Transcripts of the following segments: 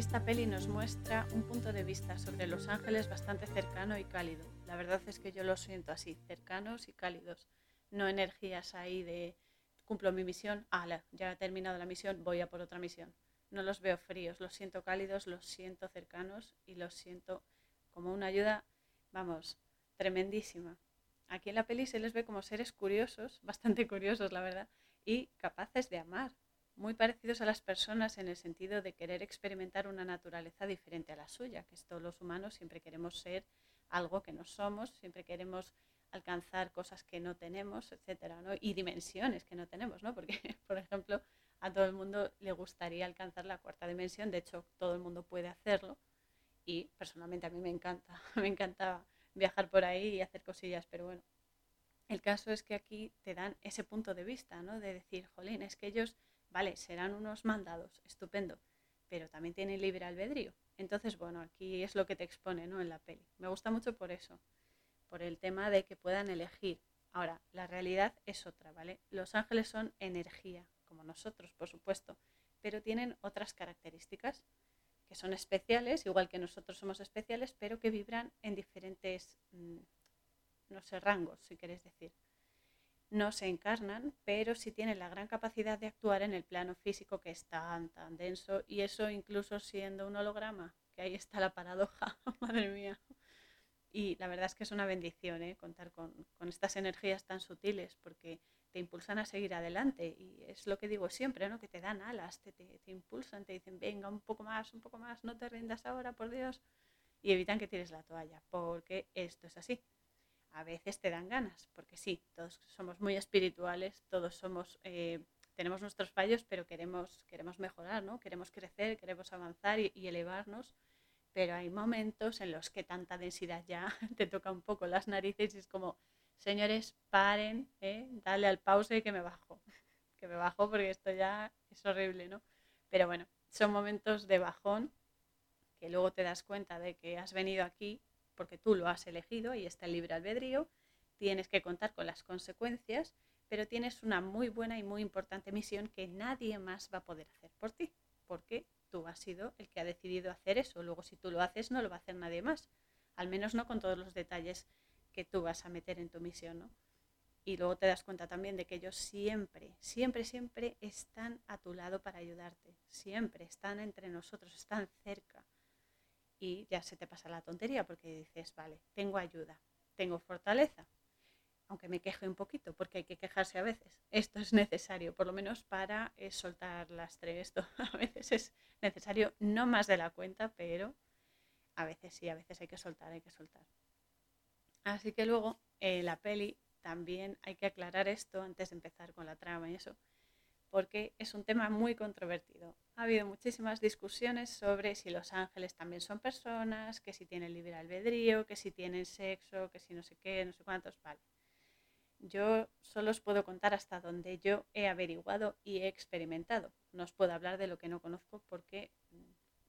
Esta peli nos muestra un punto de vista sobre los ángeles bastante cercano y cálido. La verdad es que yo los siento así, cercanos y cálidos. No energías ahí de cumplo mi misión, ala, ya he terminado la misión, voy a por otra misión. No los veo fríos, los siento cálidos, los siento cercanos y los siento como una ayuda, vamos, tremendísima. Aquí en la peli se les ve como seres curiosos, bastante curiosos la verdad, y capaces de amar, muy parecidos a las personas en el sentido de querer experimentar una naturaleza diferente a la suya, que todos los humanos siempre queremos ser algo que no somos, siempre queremos alcanzar cosas que no tenemos, etcétera, ¿no? Y dimensiones que no tenemos, ¿no? Porque, por ejemplo, a todo el mundo le gustaría alcanzar la cuarta dimensión, de hecho, todo el mundo puede hacerlo y personalmente a mí me encanta, me encanta viajar por ahí y hacer cosillas, pero bueno, el caso es que aquí te dan ese punto de vista, ¿no? De decir, jolín, es que ellos, vale, serán unos mandados, estupendo, pero también tienen libre albedrío. Entonces, bueno, aquí es lo que te expone, ¿no? En la peli. Me gusta mucho por eso por el tema de que puedan elegir. Ahora, la realidad es otra, ¿vale? Los ángeles son energía, como nosotros, por supuesto, pero tienen otras características que son especiales, igual que nosotros somos especiales, pero que vibran en diferentes, mm, no sé, rangos, si queréis decir. No se encarnan, pero sí tienen la gran capacidad de actuar en el plano físico que es tan, tan denso, y eso incluso siendo un holograma, que ahí está la paradoja, madre mía. Y la verdad es que es una bendición ¿eh? contar con, estas energías tan sutiles porque te impulsan a seguir adelante. Y es lo que digo siempre, ¿no? que te dan alas, te, te, impulsan, te dicen, venga, un poco más, un poco más, no te rindas ahora, por Dios. Y evitan que tires la toalla, porque esto es así. A veces te dan ganas, porque sí, todos somos muy espirituales, todos somos, eh, tenemos nuestros fallos, pero queremos, queremos mejorar, ¿no? queremos crecer, queremos avanzar y elevarnos pero hay momentos en los que tanta densidad ya te toca un poco las narices y es como, señores, paren, ¿eh? dale al pause que me bajo, que me bajo porque esto ya es horrible, ¿no? Pero bueno, son momentos de bajón que luego te das cuenta de que has venido aquí porque tú lo has elegido y está el libre albedrío, tienes que contar con las consecuencias, pero tienes una muy buena y muy importante misión que nadie más va a poder hacer por ti, porque tú has sido el que ha decidido hacer eso. Luego, si tú lo haces, no lo va a hacer nadie más. Al menos no con todos los detalles que tú vas a meter en tu misión, ¿no? Y luego te das cuenta también de que ellos siempre, siempre, siempre están a tu lado para ayudarte. Siempre están entre nosotros, están cerca. Y ya se te pasa la tontería porque dices, vale, tengo ayuda, tengo fortaleza, aunque me queje un poquito, porque hay que quejarse a veces. Esto es necesario, por lo menos para eh, soltar lastre. Esto a veces es necesario, no más de la cuenta, pero a veces sí, a veces hay que soltar, hay que soltar. Así que luego, eh, la peli, también hay que aclarar esto antes de empezar con la trama y eso, porque es un tema muy controvertido. Ha habido muchísimas discusiones sobre si los ángeles también son personas, que si tienen libre albedrío, que si tienen sexo, que si no sé qué, no sé cuántos, vale. Yo solo os puedo contar hasta donde yo he averiguado y he experimentado. No os puedo hablar de lo que no conozco porque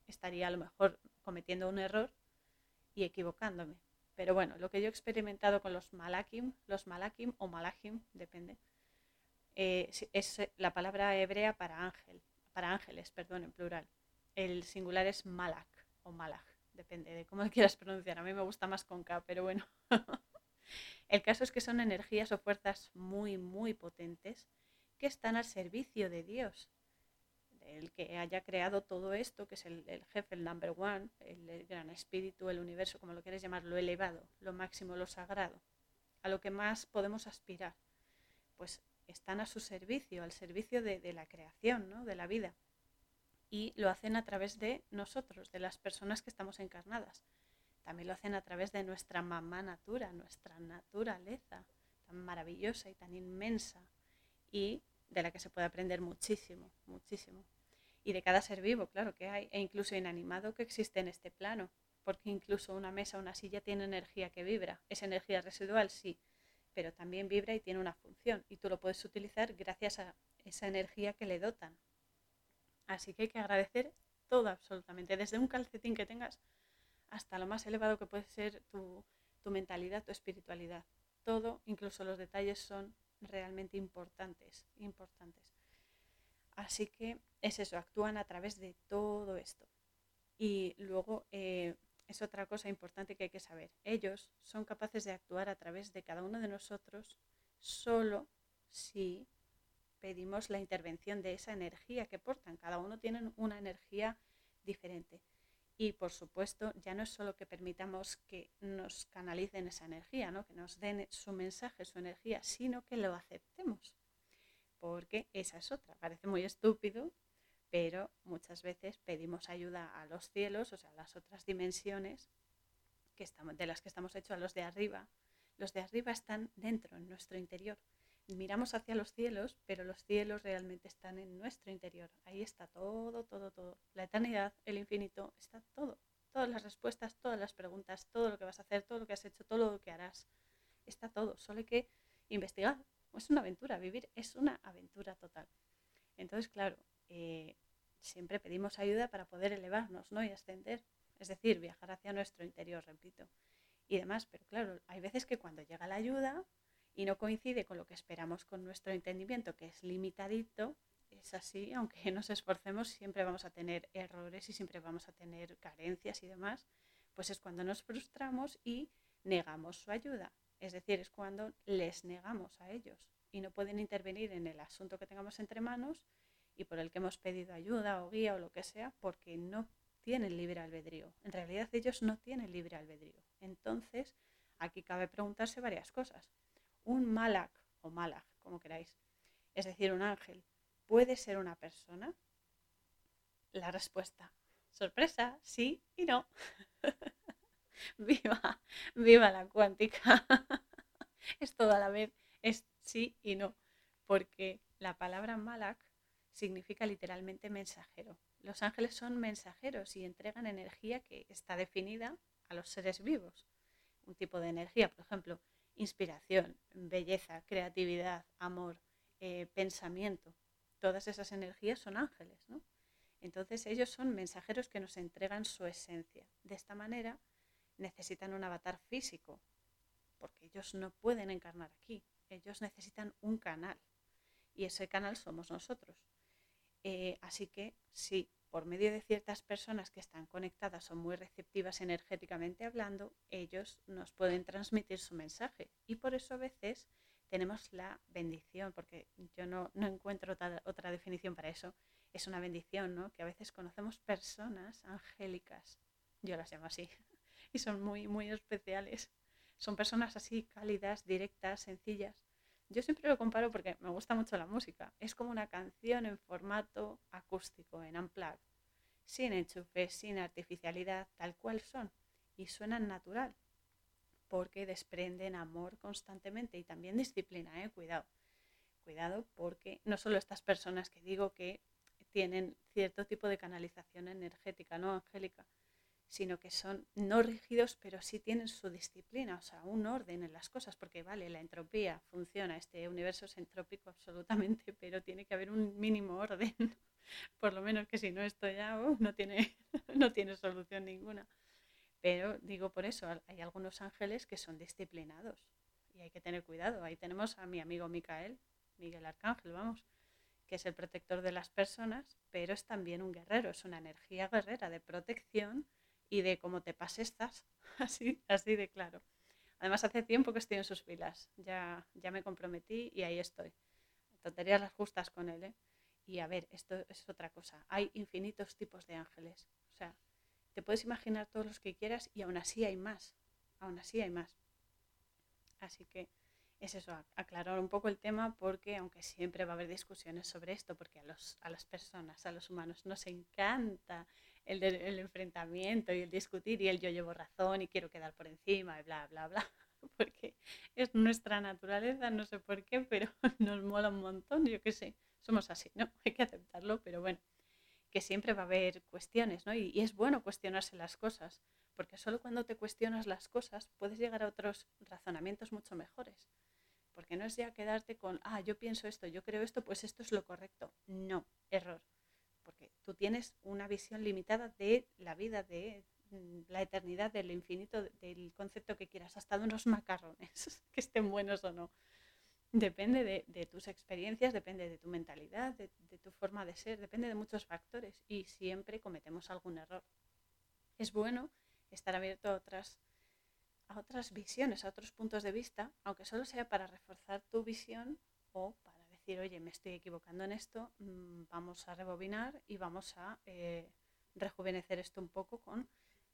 estaría a lo mejor cometiendo un error y equivocándome. Pero bueno, lo que yo he experimentado con los malakim, los malakim o malachim, depende, eh, es la palabra hebrea para ángel, para ángeles, perdón, en plural. El singular es malak o malach, depende de cómo quieras pronunciar. A mí me gusta más con K, pero bueno. El caso es que son energías o fuerzas muy, muy potentes que están al servicio de Dios, el que haya creado todo esto, que es el, jefe, el number one, el, gran espíritu, el universo, como lo quieres llamar, lo elevado, lo máximo, lo sagrado, a lo que más podemos aspirar, pues están a su servicio, al servicio de, de la creación, ¿no? de la vida. Y lo hacen a través de nosotros, de las personas que estamos encarnadas también lo hacen a través de nuestra mamá natura, nuestra naturaleza tan maravillosa y tan inmensa y de la que se puede aprender muchísimo, muchísimo. Y de cada ser vivo, claro que hay, e incluso inanimado que existe en este plano, porque incluso una mesa una silla tiene energía que vibra. Es energía residual, sí, pero también vibra y tiene una función y tú lo puedes utilizar gracias a esa energía que le dotan. Así que hay que agradecer todo absolutamente, desde un calcetín que tengas hasta lo más elevado que puede ser tu, mentalidad, tu espiritualidad. Todo, incluso los detalles, son realmente importantes, importantes. Así que es eso, actúan a través de todo esto. Y luego eh, es otra cosa importante que hay que saber. Ellos son capaces de actuar a través de cada uno de nosotros solo si pedimos la intervención de esa energía que portan. Cada uno tiene una energía diferente. Y por supuesto, ya no es solo que permitamos que nos canalicen esa energía, ¿no? que nos den su mensaje, su energía, sino que lo aceptemos. Porque esa es otra. Parece muy estúpido, pero muchas veces pedimos ayuda a los cielos, o sea, a las otras dimensiones que de las que estamos hechos, a los de arriba. Los de arriba están dentro, en nuestro interior. Miramos hacia los cielos, pero los cielos realmente están en nuestro interior. Ahí está todo, todo, todo. La eternidad, el infinito, está todo. Todas las respuestas, todas las preguntas, todo lo que vas a hacer, todo lo que has hecho, todo lo que harás. Está todo. Solo hay que investigar. Es una aventura. Vivir es una aventura total. Entonces, claro, eh, siempre pedimos ayuda para poder elevarnos ¿no? y ascender, es decir, viajar hacia nuestro interior, repito, y demás. Pero claro, hay veces que cuando llega la ayuda y no coincide con lo que esperamos con nuestro entendimiento, que es limitadito, es así, aunque nos esforcemos, siempre vamos a tener errores y siempre vamos a tener carencias y demás, pues es cuando nos frustramos y negamos su ayuda. Es decir, es cuando les negamos a ellos y no pueden intervenir en el asunto que tengamos entre manos y por el que hemos pedido ayuda o guía o lo que sea, porque no tienen libre albedrío. En realidad ellos no tienen libre albedrío. Entonces, aquí cabe preguntarse varias cosas. ¿Un malak o malak, como queráis, es decir, un ángel, puede ser una persona? La respuesta, sorpresa, sí y no. viva, viva la cuántica. es todo a la vez, es sí y no, porque la palabra malak significa literalmente mensajero. Los ángeles son mensajeros y entregan energía que está definida a los seres vivos. Un tipo de energía, por ejemplo, inspiración, belleza, creatividad, amor, eh, pensamiento. Todas esas energías son ángeles, ¿no? Entonces ellos son mensajeros que nos entregan su esencia. De esta manera necesitan un avatar físico, porque ellos no pueden encarnar aquí. Ellos necesitan un canal y ese canal somos nosotros. Eh, así que si por medio de ciertas personas que están conectadas son muy receptivas energéticamente hablando, ellos nos pueden transmitir su mensaje. Y por eso a veces tenemos la bendición, porque yo no, encuentro otra, otra, definición para eso, es una bendición, ¿no? Que a veces conocemos personas angélicas, yo las llamo así, y son muy, muy especiales. Son personas así cálidas, directas, sencillas, yo siempre lo comparo porque me gusta mucho la música. Es como una canción en formato acústico, en unplugged, sin enchufes, sin artificialidad, tal cual son. Y suenan natural, porque desprenden amor constantemente y también disciplina, ¿eh? cuidado. Cuidado porque no solo estas personas que digo que tienen cierto tipo de canalización energética, no angélica, sino que son no rígidos, pero sí tienen su disciplina, o sea, un orden en las cosas, porque vale, la entropía funciona, este universo es entrópico absolutamente, pero tiene que haber un mínimo orden, por lo menos que si no esto ya uh, no, tiene, no tiene solución ninguna. Pero digo por eso, hay algunos ángeles que son disciplinados y hay que tener cuidado. Ahí tenemos a mi amigo Micael, Miguel Arcángel, vamos, que es el protector de las personas, pero es también un guerrero, es una energía guerrera de protección y de cómo te pases estás, así, así de claro. Además, hace tiempo que estoy en sus filas, ya, ya me comprometí y ahí estoy. Tonterías las justas con él, ¿eh? Y a ver, esto es otra cosa. Hay infinitos tipos de ángeles. O sea, te puedes imaginar todos los que quieras y aún así hay más. Aún así hay más. Así que es eso, aclarar un poco el tema porque aunque siempre va a haber discusiones sobre esto, porque a, los, a las personas, a los humanos nos encanta el, el, enfrentamiento y el discutir y el yo llevo razón y quiero quedar por encima y bla, bla, bla, porque es nuestra naturaleza, no sé por qué, pero nos mola un montón, yo qué sé, somos así, ¿no? Hay que aceptarlo, pero bueno, que siempre va a haber cuestiones, ¿no? Y, y es bueno cuestionarse las cosas, porque solo cuando te cuestionas las cosas puedes llegar a otros razonamientos mucho mejores. Porque no es ya quedarte con, ah, yo pienso esto, yo creo esto, pues esto es lo correcto. No, tienes una visión limitada de la vida, de mm, la eternidad, del infinito, del concepto que quieras, hasta de unos macarrones, que estén buenos o no. Depende de, tus experiencias, depende de tu mentalidad, de, tu forma de ser, depende de muchos factores y siempre cometemos algún error. es bueno estar abierto a otras, a otras visiones, a otros puntos de vista, aunque solo sea para reforzar tu visión o para decir, oye, me estoy equivocando en esto, mm, vamos a rebobinar y vamos a eh, rejuvenecer esto un poco con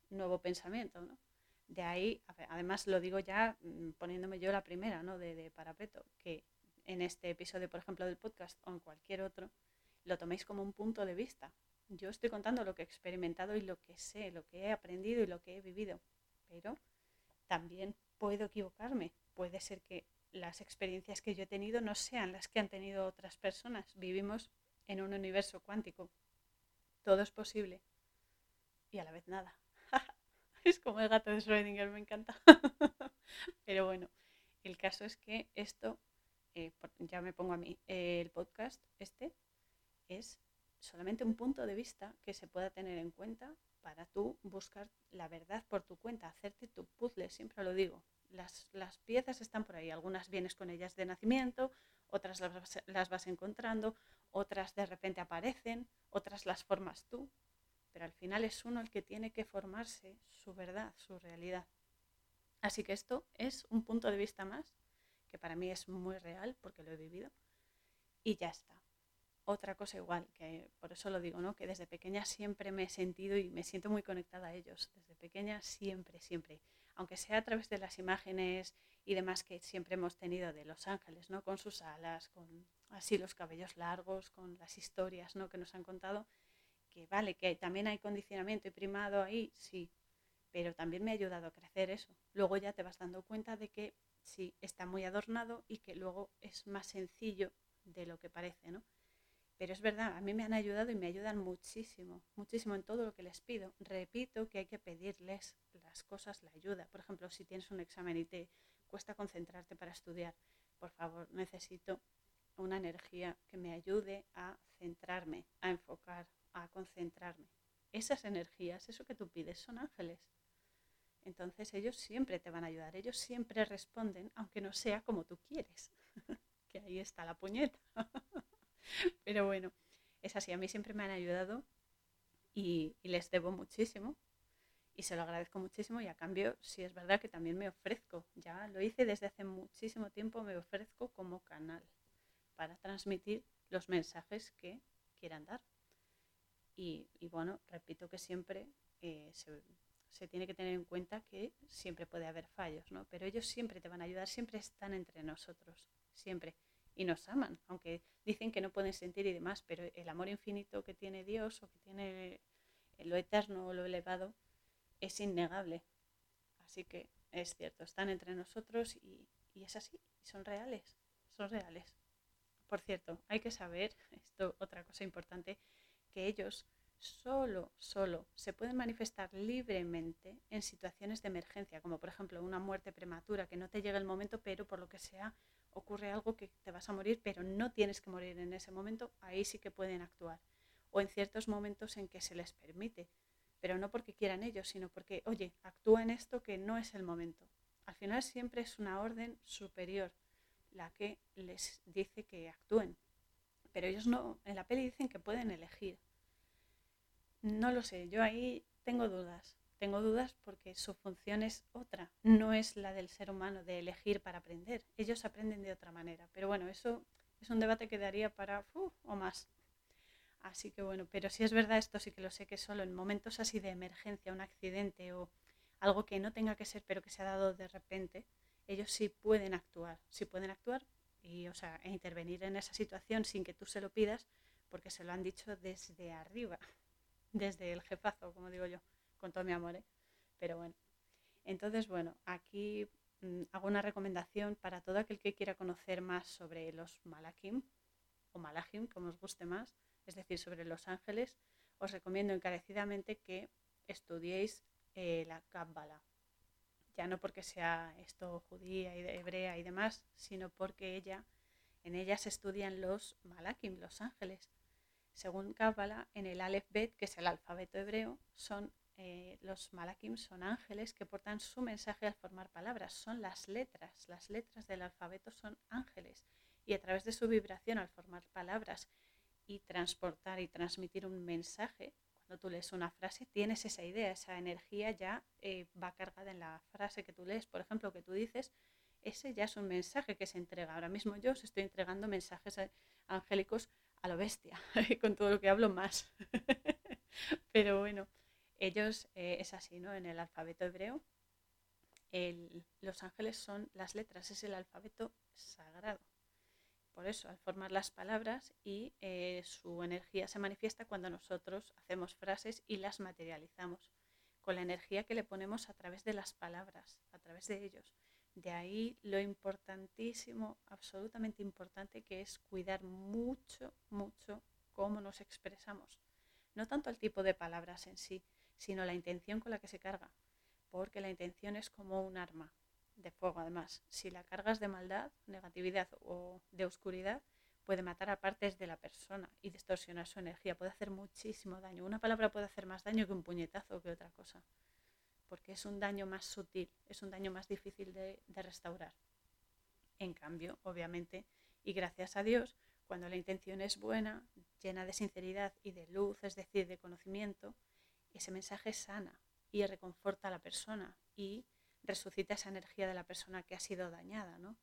nuevo pensamiento, ¿no? De ahí, además lo digo ya mm, poniéndome yo la primera, ¿no? De, de parapeto, que en este episodio, por ejemplo, del podcast o en cualquier otro, lo toméis como un punto de vista. Yo estoy contando lo que he experimentado y lo que sé, lo que he aprendido y lo que he vivido, pero también puedo equivocarme. Puede ser que las experiencias que yo he tenido no sean las que han tenido otras personas. Vivimos en un universo cuántico. Todo es posible y a la vez nada. es como el gato de Schrödinger, me encanta. Pero bueno, el caso es que esto, eh, ya me pongo a mí, el podcast este es solamente un punto de vista que se pueda tener en cuenta para tú buscar la verdad por tu cuenta, hacerte tu puzzle, siempre lo digo. Las, las piezas están por ahí, algunas vienes con ellas de nacimiento, otras las las vas encontrando, otras de repente aparecen, otras las formas tú, pero al final es uno el que tiene que formarse su verdad, su realidad. Así que esto es un punto de vista más, que para mí es muy real porque lo he vivido, y ya está otra cosa igual, que por eso lo digo, ¿no? que desde pequeña siempre me he sentido y me siento muy conectada a ellos, desde pequeña siempre, siempre, aunque sea a través de las imágenes y demás que siempre hemos tenido de los ángeles, ¿no? con sus alas, con así los cabellos largos, con las historias ¿no? que nos han contado, que vale, que también hay condicionamiento y primado ahí, sí, pero también me ha ayudado a crecer eso. Luego ya te vas dando cuenta de que sí, está muy adornado y que luego es más sencillo de lo que parece, ¿no? Pero es verdad, a mí me han ayudado y me ayudan muchísimo, muchísimo en todo lo que les pido. Repito que hay que pedirles las cosas, la ayuda. Por ejemplo, si tienes un examen y te cuesta concentrarte para estudiar, por favor, necesito una energía que me ayude a centrarme, a enfocar, a concentrarme. Esas energías, eso que tú pides, son ángeles. Entonces ellos siempre te van a ayudar, ellos siempre responden, aunque no sea como tú quieres. que ahí está la puñeta. Pero bueno, es así, a mí siempre me han ayudado y, les debo muchísimo y se lo agradezco muchísimo y a cambio, si es verdad que también me ofrezco, ya lo hice desde hace muchísimo tiempo, me ofrezco como canal para transmitir los mensajes que quieran dar. Y, bueno, repito que siempre eh, se, se, tiene que tener en cuenta que siempre puede haber fallos, ¿no? Pero ellos siempre te van a ayudar, siempre están entre nosotros, siempre y nos aman, aunque dicen que no pueden sentir y demás, pero el amor infinito que tiene Dios o que tiene lo eterno o lo elevado es innegable. Así que es cierto, están entre nosotros y, y es así, son reales, son reales. Por cierto, hay que saber, esto otra cosa importante, que ellos solo, solo se pueden manifestar libremente en situaciones de emergencia, como por ejemplo una muerte prematura, que no te llega el momento, pero por lo que sea ocurre algo que te vas a morir, pero no tienes que morir en ese momento, ahí sí que pueden actuar. O en ciertos momentos en que se les permite, pero no porque quieran ellos, sino porque, oye, actúa en esto que no es el momento. Al final siempre es una orden superior la que les dice que actúen. Pero ellos no, en la peli dicen que pueden elegir. No lo sé, yo ahí tengo dudas. Tengo dudas porque su función es otra, no es la del ser humano de elegir para aprender. Ellos aprenden de otra manera. Pero bueno, eso es un debate que daría para o más. Así que bueno, pero si es verdad, esto sí que lo sé que solo en momentos así de emergencia, un accidente o algo que no tenga que ser, pero que se ha dado de repente, ellos sí pueden actuar, sí pueden actuar y, o sea, e intervenir en esa situación sin que tú se lo pidas, porque se lo han dicho desde arriba, desde el jefazo, como digo yo con todo mi amor, ¿eh? pero bueno. Entonces, bueno, aquí mm, hago una recomendación para todo aquel que quiera conocer más sobre los Malakim o Malachim, como os guste más, es decir, sobre los ángeles, os recomiendo encarecidamente que estudiéis eh, la Kabbalah. Ya no porque sea esto judía y hebrea y demás, sino porque ella, en ella se estudian los Malakim, los ángeles. Según Kabbalah, en el Aleph Bet, que es el alfabeto hebreo, son eh, los malakim son ángeles que portan su mensaje al formar palabras, son las letras, las letras del alfabeto son ángeles y a través de su vibración al formar palabras y transportar y transmitir un mensaje, Cuando tú lees una frase, tienes esa idea, esa energía ya eh, va cargada en la frase que tú lees. Por ejemplo, que tú dices, ese ya es un mensaje que se entrega. Ahora mismo yo os estoy entregando mensajes eh, angélicos lo bestia, con todo lo que hablo más. Pero bueno, ellos eh, es así, ¿no? En el alfabeto hebreo, los ángeles son las letras, es el alfabeto sagrado. Por eso, al formar las palabras y eh, su energía se manifiesta cuando nosotros hacemos frases y las materializamos, con la energía que le ponemos a través de las palabras, a través de ellos. De ahí lo importantísimo, absolutamente importante, que es cuidar mucho, mucho cómo nos expresamos. No tanto el tipo de palabras en sí, sino la intención con la que se carga, porque la intención es como un arma de fuego además. Si la cargas de maldad, negatividad o de oscuridad, puede matar a partes de la persona y distorsionar su energía. Puede hacer muchísimo daño. Una palabra puede hacer más daño que un puñetazo o que otra cosa, porque es un daño más sutil, es un daño más difícil de, restaurar. En cambio, obviamente, y gracias a Dios, cuando la intención es buena, llena de sinceridad y de luz, es decir, de conocimiento, ese mensaje sana y reconforta a la persona y resucita esa energía de la persona que ha sido dañada, ¿no?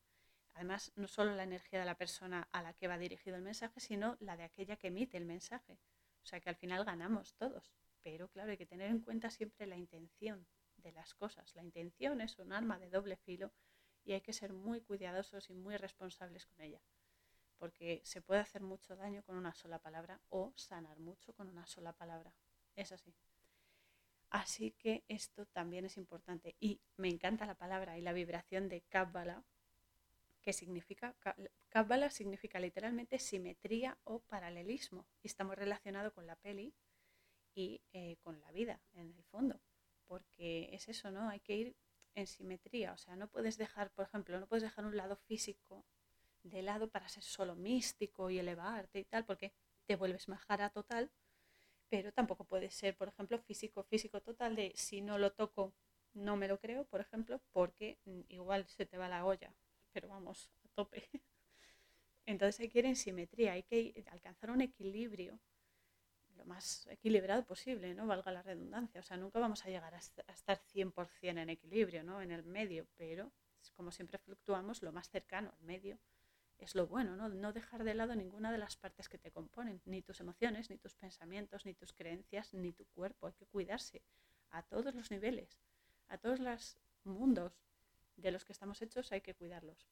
Además, no solo la energía de la persona a la que va dirigido el mensaje, sino la de aquella que emite el mensaje. O sea que al final ganamos todos. Pero claro, hay que tener en cuenta siempre la intención de las cosas. La intención es un arma de doble filo y hay que ser muy cuidadosos y muy responsables con ella. Porque se puede hacer mucho daño con una sola palabra o sanar mucho con una sola palabra. Es así. Así que esto también es importante. Y me encanta la palabra y la vibración de Kabbalah, que significa, Kabbalah significa literalmente simetría o paralelismo. Y está muy relacionado con la peli y eh, con la vida, en el fondo. Porque es eso, ¿no? Hay que ir en simetría. O sea, no puedes dejar, por ejemplo, no puedes dejar un lado físico de lado para ser solo místico y elevarte y tal, porque te vuelves majara total pero tampoco puede ser, por ejemplo, físico, físico total de si no lo toco no me lo creo, por ejemplo, porque mm, igual se te va la olla, pero vamos, a tope. Entonces hay que ir en simetría, hay que alcanzar un equilibrio lo más equilibrado posible, ¿no? Valga la redundancia. O sea, nunca vamos a llegar a estar 100% en equilibrio, ¿no? En el medio, pero como siempre fluctuamos, lo más cercano al medio es lo bueno, ¿no? No dejar de lado ninguna de las partes que te componen, ni tus emociones, ni tus pensamientos, ni tus creencias, ni tu cuerpo. Hay que cuidarse a todos los niveles, a todos los mundos de los que estamos hechos hay que cuidarlos.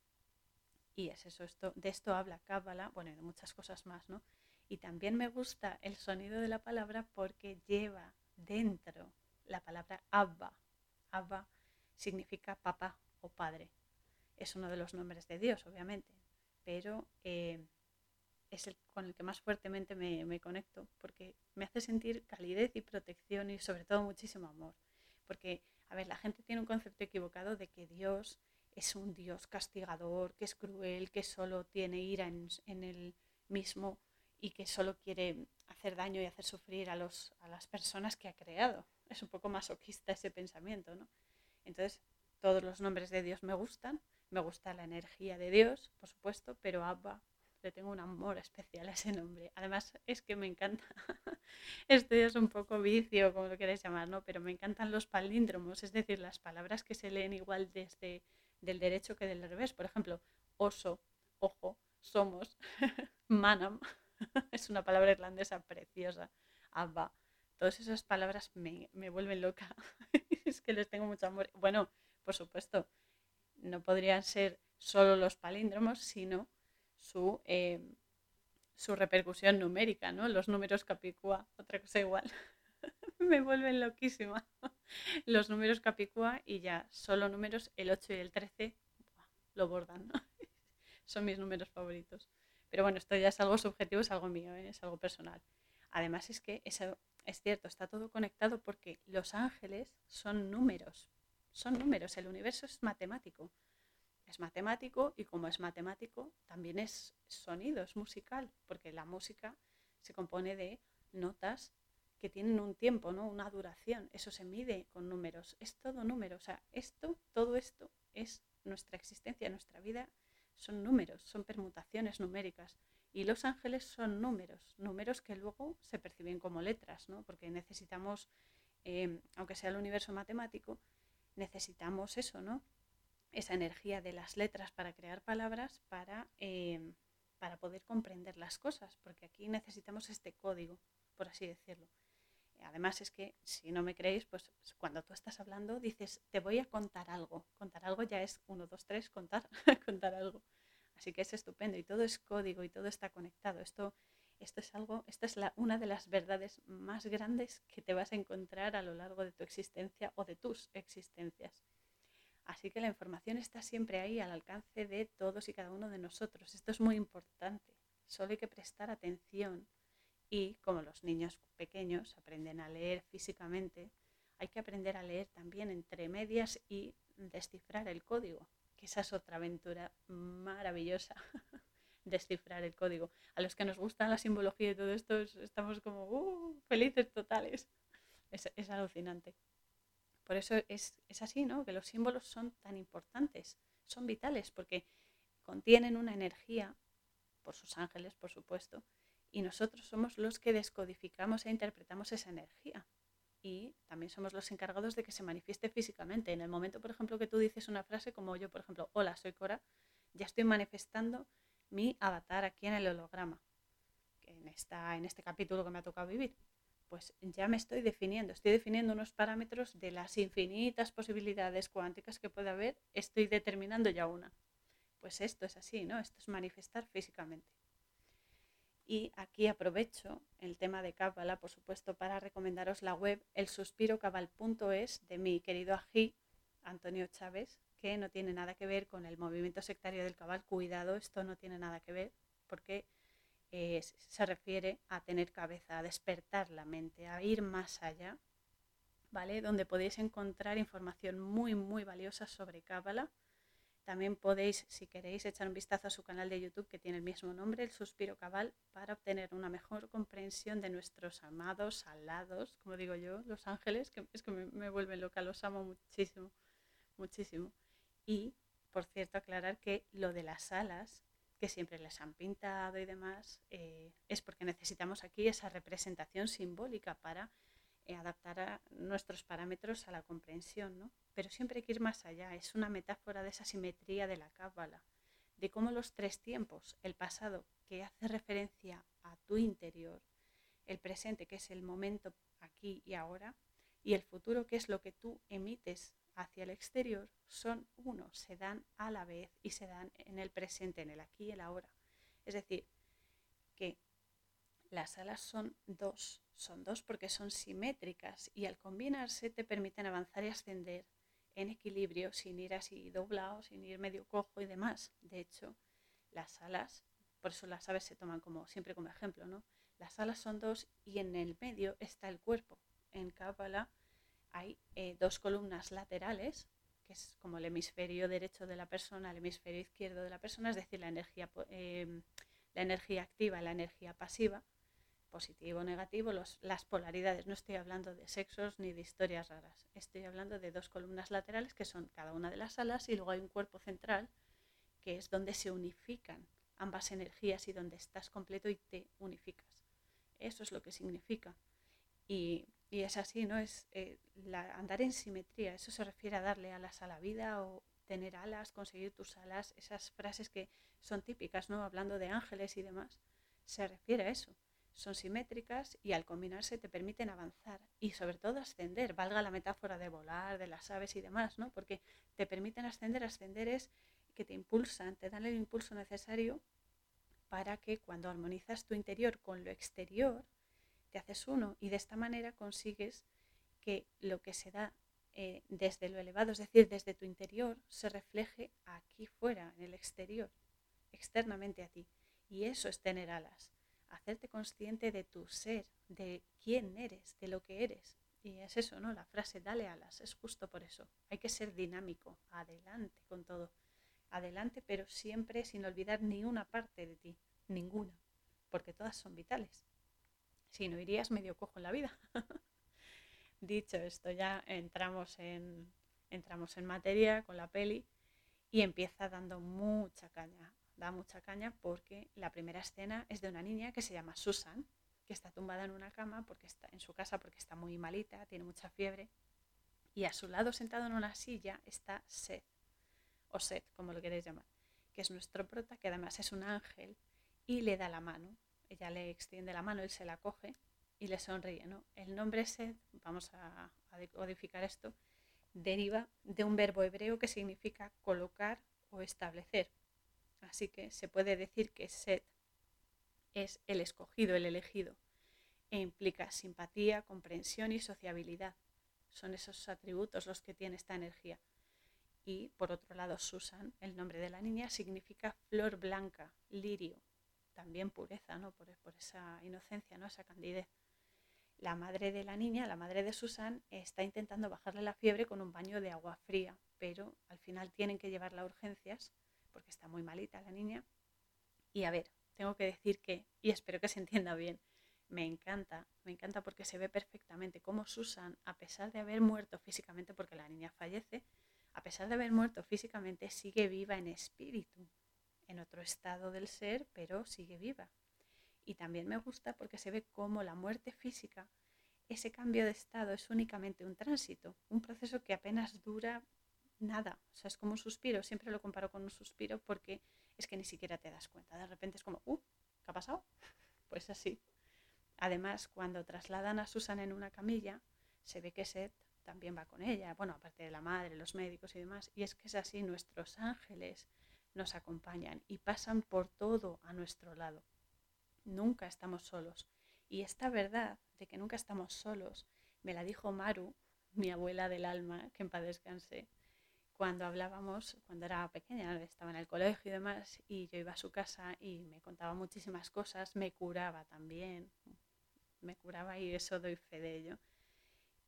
Y es eso, esto, de esto habla Cábala, bueno, y de muchas cosas más, ¿no? Y también me gusta el sonido de la palabra porque lleva dentro la palabra Abba. Abba significa papá o padre. Es uno de los nombres de Dios, obviamente pero eh, es el con el que más fuertemente me, conecto, porque me hace sentir calidez y protección y sobre todo muchísimo amor. Porque, a ver, la gente tiene un concepto equivocado de que Dios es un Dios castigador, que es cruel, que solo tiene ira en, en él mismo y que solo quiere hacer daño y hacer sufrir a, los, a las personas que ha creado. Es un poco masoquista ese pensamiento, ¿no? Entonces, todos los nombres de Dios me gustan, me gusta la energía de Dios, por supuesto, pero Abba le tengo un amor especial a ese nombre. Además, es que me encanta. Esto es un poco vicio, como lo queréis llamar, ¿no? Pero me encantan los palíndromos, es decir, las palabras que se leen igual desde del derecho que del revés. Por ejemplo, oso, ojo, somos, manam, es una palabra irlandesa preciosa, abba. Todas esas palabras me, me vuelven loca. es que les tengo mucho amor. Bueno, por supuesto, no podrían ser solo los palíndromos, sino su, eh, su repercusión numérica, ¿no? Los números capicúa, otra cosa igual. Me vuelven loquísima. Los números capicúa y ya solo números, el 8 y el 13, lo bordan, Son mis números favoritos. Pero bueno, esto ya es algo subjetivo, es algo mío, ¿eh? es algo personal. Además es que eso es cierto, está todo conectado porque los ángeles son números, son números, el universo es matemático. Es matemático y como es matemático, también es sonido, es musical, porque la música se compone de notas que tienen un tiempo, ¿no? una duración. Eso se mide con números. Es todo número. O sea, esto, todo esto es nuestra existencia, nuestra vida. Son números, son permutaciones numéricas. Y los ángeles son números, números que luego se perciben como letras, ¿no? porque necesitamos, eh, aunque sea el universo matemático, necesitamos eso, ¿no? esa energía de las letras para crear palabras para, eh, para poder comprender las cosas, porque aquí necesitamos este código, por así decirlo. Además es que si no me creéis, pues cuando tú estás hablando dices, te voy a contar algo. Contar algo ya es uno, dos, tres, contar, contar algo. Así que es estupendo y todo es código y todo está conectado. Esto, esto es algo, esta es la, una de las verdades más grandes que te vas a encontrar a lo largo de tu existencia o de tus existencias. Así que la información está siempre ahí al alcance de todos y cada uno de nosotros. Esto es muy importante. Solo hay que prestar atención y como los niños pequeños aprenden a leer físicamente, hay que aprender a leer también entre medias y descifrar el código, que esa es otra aventura maravillosa, descifrar el código. A los que nos gusta la simbología y todo esto, estamos como uh, felices totales. Es, alucinante. Por eso es, es así, ¿no? Que los símbolos son tan importantes, son vitales, porque contienen una energía, por sus ángeles, por supuesto, y nosotros somos los que descodificamos e interpretamos esa energía. Y también somos los encargados de que se manifieste físicamente. En el momento, por ejemplo, que tú dices una frase como yo, por ejemplo, hola, soy Cora, ya estoy manifestando mi avatar aquí en el holograma, en, esta, en este capítulo que me ha tocado vivir. Pues ya me estoy definiendo, estoy definiendo unos parámetros de las infinitas posibilidades cuánticas que puede haber, estoy determinando ya una. Pues esto es así, ¿no? Esto es manifestar físicamente. Y aquí aprovecho el tema de Cábala, por supuesto, para recomendaros la web elsuspirocabal.es de mi querido ají Antonio Chávez, que no tiene nada que ver con el movimiento sectario del cabal. Cuidado, esto no tiene nada que ver, porque eh, se refiere a tener cabeza, a despertar la mente, a ir más allá, ¿vale? Donde podéis encontrar información muy, muy valiosa sobre Cábala también podéis, si queréis, echar un vistazo a su canal de YouTube que tiene el mismo nombre, El Suspiro Cabal, para obtener una mejor comprensión de nuestros amados, alados, como digo yo, los ángeles, que es que me, vuelven loca, los amo muchísimo, muchísimo. Y, por cierto, aclarar que lo de las alas, que siempre les han pintado y demás, eh, es porque necesitamos aquí esa representación simbólica para adaptar a nuestros parámetros a la comprensión, ¿no? Pero siempre hay que ir más allá, es una metáfora de esa simetría de la cábala, de cómo los tres tiempos, el pasado que hace referencia a tu interior, el presente que es el momento aquí y ahora, y el futuro que es lo que tú emites hacia el exterior, son uno, se dan a la vez y se dan en el presente, en el aquí y el ahora. Es decir, que las alas son dos, son dos porque son simétricas y al combinarse te permiten avanzar y ascender en equilibrio sin ir así doblado, sin ir medio cojo y demás. De hecho, las alas, por eso las aves se toman como siempre como ejemplo, ¿no? Las alas son dos y en el medio está el cuerpo. En Cábala hay eh, dos columnas laterales, que es como el hemisferio derecho de la persona, el hemisferio izquierdo de la persona, es decir, la energía, eh, la energía activa, la energía pasiva, positivo o negativo, las polaridades. No estoy hablando de sexos ni de historias raras. Estoy hablando de dos columnas laterales que son cada una de las alas y luego hay un cuerpo central que es donde se unifican ambas energías y donde estás completo y te unificas. Eso es lo que significa. Y, es así, ¿no? Es eh, andar en simetría. Eso se refiere a darle alas a la vida o tener alas, conseguir tus alas, esas frases que son típicas, ¿no? Hablando de ángeles y demás. Se refiere a eso son simétricas y al combinarse te permiten avanzar y sobre todo ascender, valga la metáfora de volar, de las aves y demás, ¿no? Porque te permiten ascender, ascender es que te impulsan, te dan el impulso necesario para que cuando armonizas tu interior con lo exterior, te haces uno y de esta manera consigues que lo que se da eh, desde lo elevado, es decir, desde tu interior, se refleje aquí fuera, en el exterior, externamente a ti. Y eso es tener alas hacerte consciente de tu ser, de quién eres, de lo que eres. Y es eso, ¿no? La frase, dale alas, es justo por eso. Hay que ser dinámico, adelante con todo. Adelante, pero siempre sin olvidar ni una parte de ti, ninguna, porque todas son vitales. Si no, irías medio cojo en la vida. Dicho esto, ya entramos en, entramos en materia con la peli y empieza dando mucha caña. Da mucha caña porque la primera escena es de una niña que se llama Susan, que está tumbada en una cama porque está en su casa porque está muy malita, tiene mucha fiebre, y a su lado sentado en una silla está Seth, o Seth, como lo queréis llamar, que es nuestro prota, que además es un ángel, y le da la mano. Ella le extiende la mano, él se la coge y le sonríe. ¿no? El nombre Seth, vamos a, a codificar esto, deriva de un verbo hebreo que significa colocar o establecer. Así que se puede decir que Seth es el escogido, el elegido, e implica simpatía, comprensión y sociabilidad. Son esos atributos los que tiene esta energía. Y por otro lado, Susan, el nombre de la niña, significa flor blanca, lirio, también pureza, ¿no? Por, por esa inocencia, ¿no? Esa candidez. La madre de la niña, la madre de Susan, está intentando bajarle la fiebre con un baño de agua fría, pero al final tienen que llevarla a urgencias porque está muy malita la niña. Y a ver, tengo que decir que, y espero que se entienda bien, me encanta, me encanta porque se ve perfectamente cómo Susan, a pesar de haber muerto físicamente, porque la niña fallece, a pesar de haber muerto físicamente, sigue viva en espíritu, en otro estado del ser, pero sigue viva. Y también me gusta porque se ve cómo la muerte física, ese cambio de estado es únicamente un tránsito, un proceso que apenas dura nada. O sea, es como un suspiro. Siempre lo comparo con un suspiro porque es que ni siquiera te das cuenta. De repente es como, uh, ¿qué ha pasado? Pues así. Además, cuando trasladan a Susan en una camilla, se ve que Seth también va con ella. Bueno, aparte de la madre, los médicos y demás. Y es que es así, nuestros ángeles nos acompañan y pasan por todo a nuestro lado nunca estamos solos. Y esta verdad de que nunca estamos solos me la dijo Maru, mi abuela del alma, que en cuando hablábamos, cuando era pequeña, estaba en el colegio y demás, y yo iba a su casa y me contaba muchísimas cosas, me curaba también, me curaba y eso doy fe de ello.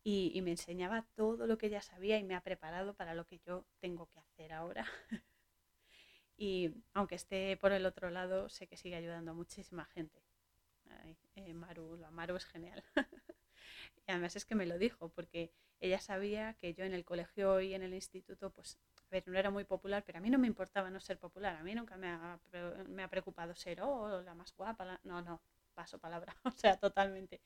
Y, y me enseñaba todo lo que ella sabía y me ha preparado para lo que yo tengo que hacer ahora. Y aunque esté por el otro lado, sé que sigue ayudando a muchísima gente. Eh, Maru, la Maru es genial. y además es que me lo dijo, porque ella sabía que yo en el colegio y en el instituto, pues, a ver, no era muy popular, pero a mí no me importaba no ser popular. A mí nunca me ha, me ha preocupado ser, oh, la más guapa. No, no, paso palabra, o sea, totalmente.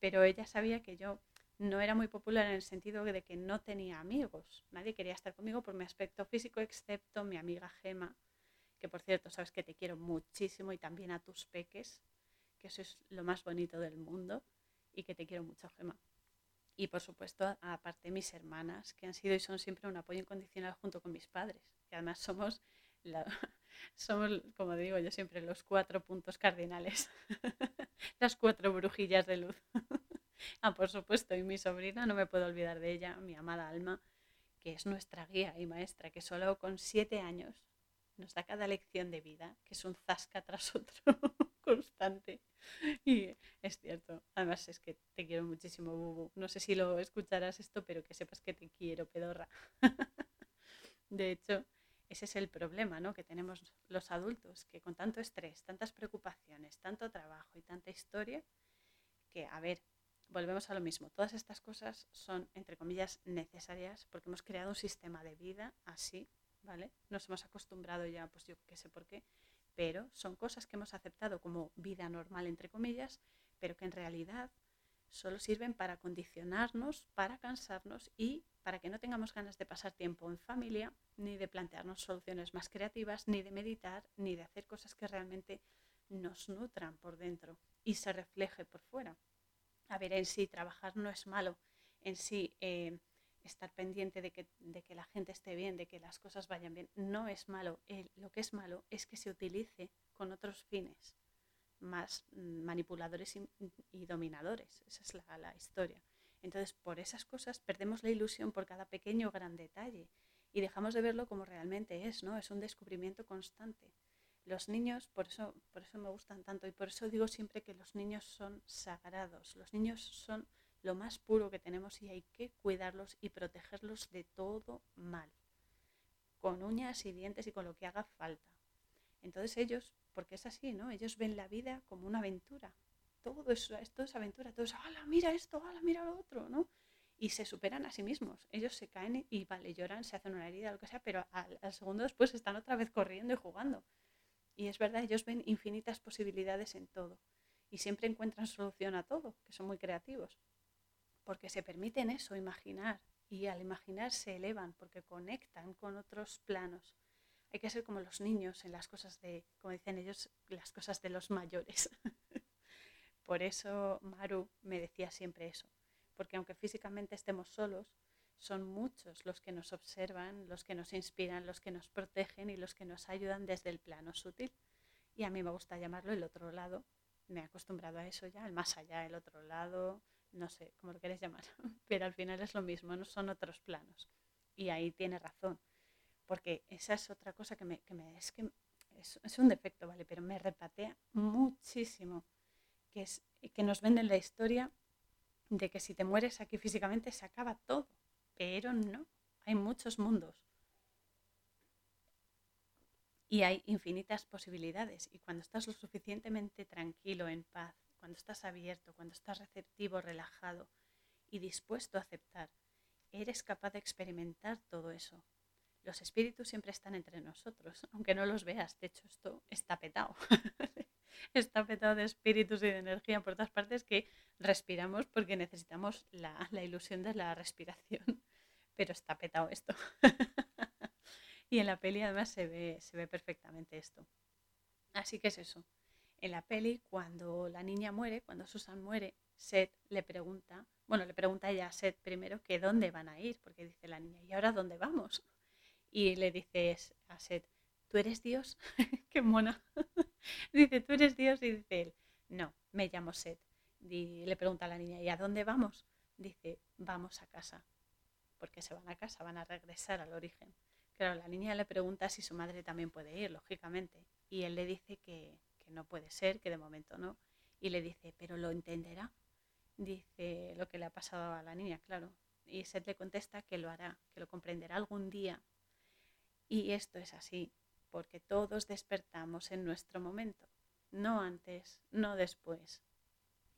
Pero ella sabía que yo no era muy popular en el sentido de que no tenía amigos. Nadie quería estar conmigo por mi aspecto físico, excepto mi amiga Gema, que por cierto, sabes que te quiero muchísimo y también a tus peques, que eso es lo más bonito del mundo y que te quiero mucho, Gema. Y por supuesto, aparte mis hermanas, que han sido y son siempre un apoyo incondicional junto con mis padres, que además somos, somos como digo yo siempre, los cuatro puntos cardinales, las cuatro brujillas de luz. ah, por supuesto, y mi sobrina, no me puedo olvidar de ella, mi amada Alma, que es nuestra guía y maestra, que solo con siete años nos da cada lección de vida, que es un zasca tras otro constante. Y es cierto, además es que te quiero muchísimo, Bubu. No sé si lo escucharás esto, pero que sepas que te quiero, pedorra. de hecho, ese es el problema ¿no? que tenemos los adultos, que con tanto estrés, tantas preocupaciones, tanto trabajo y tanta historia, que, a ver, volvemos a lo mismo. Todas estas cosas son, entre comillas, necesarias porque hemos creado un sistema de vida así, ¿vale? Nos hemos acostumbrado ya, pues yo qué sé por qué, pero son cosas que hemos aceptado como vida normal, entre comillas, pero que en realidad solo sirven para condicionarnos, para cansarnos y para que no tengamos ganas de pasar tiempo en familia, ni de plantearnos soluciones más creativas, ni de meditar, ni de hacer cosas que realmente nos nutran por dentro y se refleje por fuera. A ver, en sí trabajar no es malo, en sí eh, estar pendiente de que, de que, la gente esté bien, de que las cosas vayan bien, no es malo. lo que es malo es que se utilice con otros fines más manipuladores y, dominadores. Esa es la, la, historia. Entonces, por esas cosas perdemos la ilusión por cada pequeño o gran detalle y dejamos de verlo como realmente es, ¿no? Es un descubrimiento constante. Los niños, por eso, por eso me gustan tanto y por eso digo siempre que los niños son sagrados. Los niños son lo más puro que tenemos y hay que cuidarlos y protegerlos de todo mal, con uñas y dientes y con lo que haga falta. Entonces ellos, porque es así, ¿no? Ellos ven la vida como una aventura. Todo eso, esto es aventura, todo es, ¡hala, mira esto, hala, mira lo otro! ¿no? y se superan a sí mismos. Ellos se caen y, vale, lloran, se hacen una herida, lo que sea, pero al, al, segundo después están otra vez corriendo y jugando. Y es verdad, ellos ven infinitas posibilidades en todo y siempre encuentran solución a todo, que son muy creativos, porque se permiten eso, imaginar, y al imaginar se elevan porque conectan con otros planos. Hay que ser como los niños en las cosas de, como dicen ellos, las cosas de los mayores. Por eso Maru me decía siempre eso, porque aunque físicamente estemos solos, son muchos los que nos observan, los que nos inspiran, los que nos protegen y los que nos ayudan desde el plano sutil. Y a mí me gusta llamarlo el otro lado. Me he acostumbrado a eso ya, el más allá, el otro lado, no sé cómo lo queréis llamar, pero al final es lo mismo, no son otros planos. Y ahí tiene razón, porque esa es otra cosa que me, que me es que es, es, un defecto, ¿vale? Pero me repatea muchísimo, que es que nos venden la historia de que si te mueres aquí físicamente se acaba todo, pero no, hay muchos mundos. Y hay infinitas posibilidades. Y cuando estás lo suficientemente tranquilo, en paz, cuando estás abierto, cuando estás receptivo, relajado y dispuesto a aceptar, eres capaz de experimentar todo eso. Los espíritus siempre están entre nosotros, aunque no los veas. De hecho, esto está petado. está petado de espíritus y de energía por todas partes que respiramos porque necesitamos la, ilusión de la respiración. Pero está petado esto. y en la peli además se ve, se ve perfectamente esto. Así que es eso. En la peli, cuando la niña muere, cuando Susan muere, Seth le pregunta, bueno, le pregunta ella a Seth primero que dónde van a ir, porque dice la niña, ¿y ahora dónde vamos? Y le dices a Seth, ¿tú eres Dios? ¡Qué mona! dice, ¿tú eres Dios? Y dice él, no, me llamo Seth. Y le pregunta a la niña, ¿y a dónde vamos? Dice, vamos a casa. Porque se van a casa, van a regresar al origen. Claro, la niña le pregunta si su madre también puede ir, lógicamente. Y él le dice que, que no puede ser, que de momento no. Y le dice, pero lo entenderá. Dice lo que le ha pasado a la niña, claro. Y Seth le contesta que lo hará, que lo comprenderá algún día. Y esto es así, porque todos despertamos en nuestro momento, no antes, no después.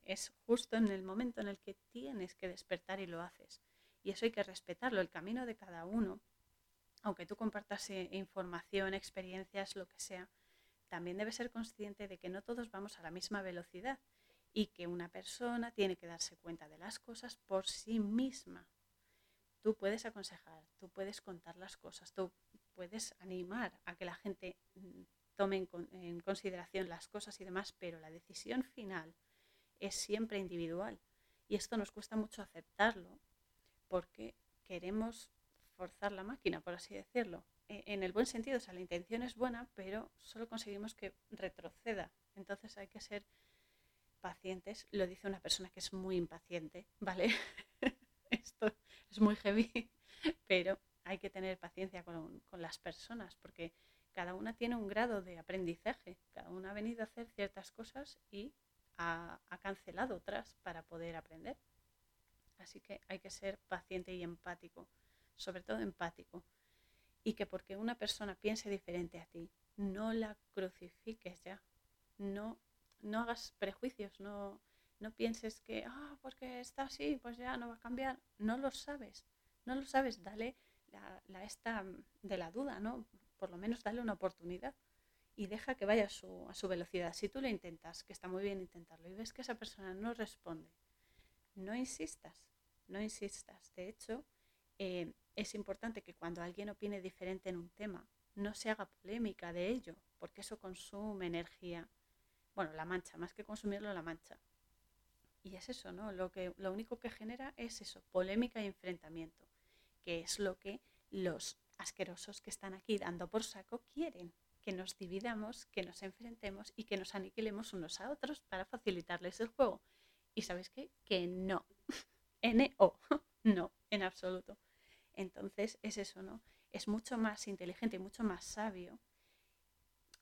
Es justo en el momento en el que tienes que despertar y lo haces. Y eso hay que respetarlo, el camino de cada uno, aunque tú compartas eh, información, experiencias, lo que sea, también debe ser consciente de que no todos vamos a la misma velocidad y que una persona tiene que darse cuenta de las cosas por sí misma. Tú puedes aconsejar, tú puedes contar las cosas, tú puedes animar a que la gente mm, tome en, consideración las cosas y demás, pero la decisión final es siempre individual. Y esto nos cuesta mucho aceptarlo porque queremos forzar la máquina, por así decirlo. E, en el buen sentido, o sea, la intención es buena, pero solo conseguimos que retroceda. Entonces hay que ser pacientes. Lo dice una persona que es muy impaciente, ¿vale? Esto es muy heavy, pero hay que tener paciencia con, con, las personas porque cada una tiene un grado de aprendizaje. Cada una ha venido a hacer ciertas cosas y ha, ha cancelado otras para poder aprender. Así que hay que ser paciente y empático, sobre todo empático y que porque una persona piense diferente a ti, no la crucifiques ya. No, no hagas prejuicios, no, no pienses que, ah, porque está así, pues ya no va a cambiar. No lo sabes, no lo sabes. Dale la, la esta de la duda, ¿no? Por lo menos dale una oportunidad y deja que vaya a su, a su velocidad. Si tú lo intentas, que está muy bien intentarlo, y ves que esa persona no responde, no insistas, no insistas. De hecho, eh, es importante que cuando alguien opine diferente en un tema, no se haga polémica de ello, porque eso consume energía. Bueno, la mancha, más que consumirlo, la mancha. Y es eso, ¿no? Lo, que, lo único que genera es eso, polémica y enfrentamiento, que es lo que los asquerosos que están aquí dando por saco quieren, que nos dividamos, que nos enfrentemos y que nos aniquilemos unos a otros para facilitarles el juego. ¿Y sabes qué? Que no. N-O. No, en absoluto. Entonces es eso, ¿no? Es mucho más inteligente y mucho más sabio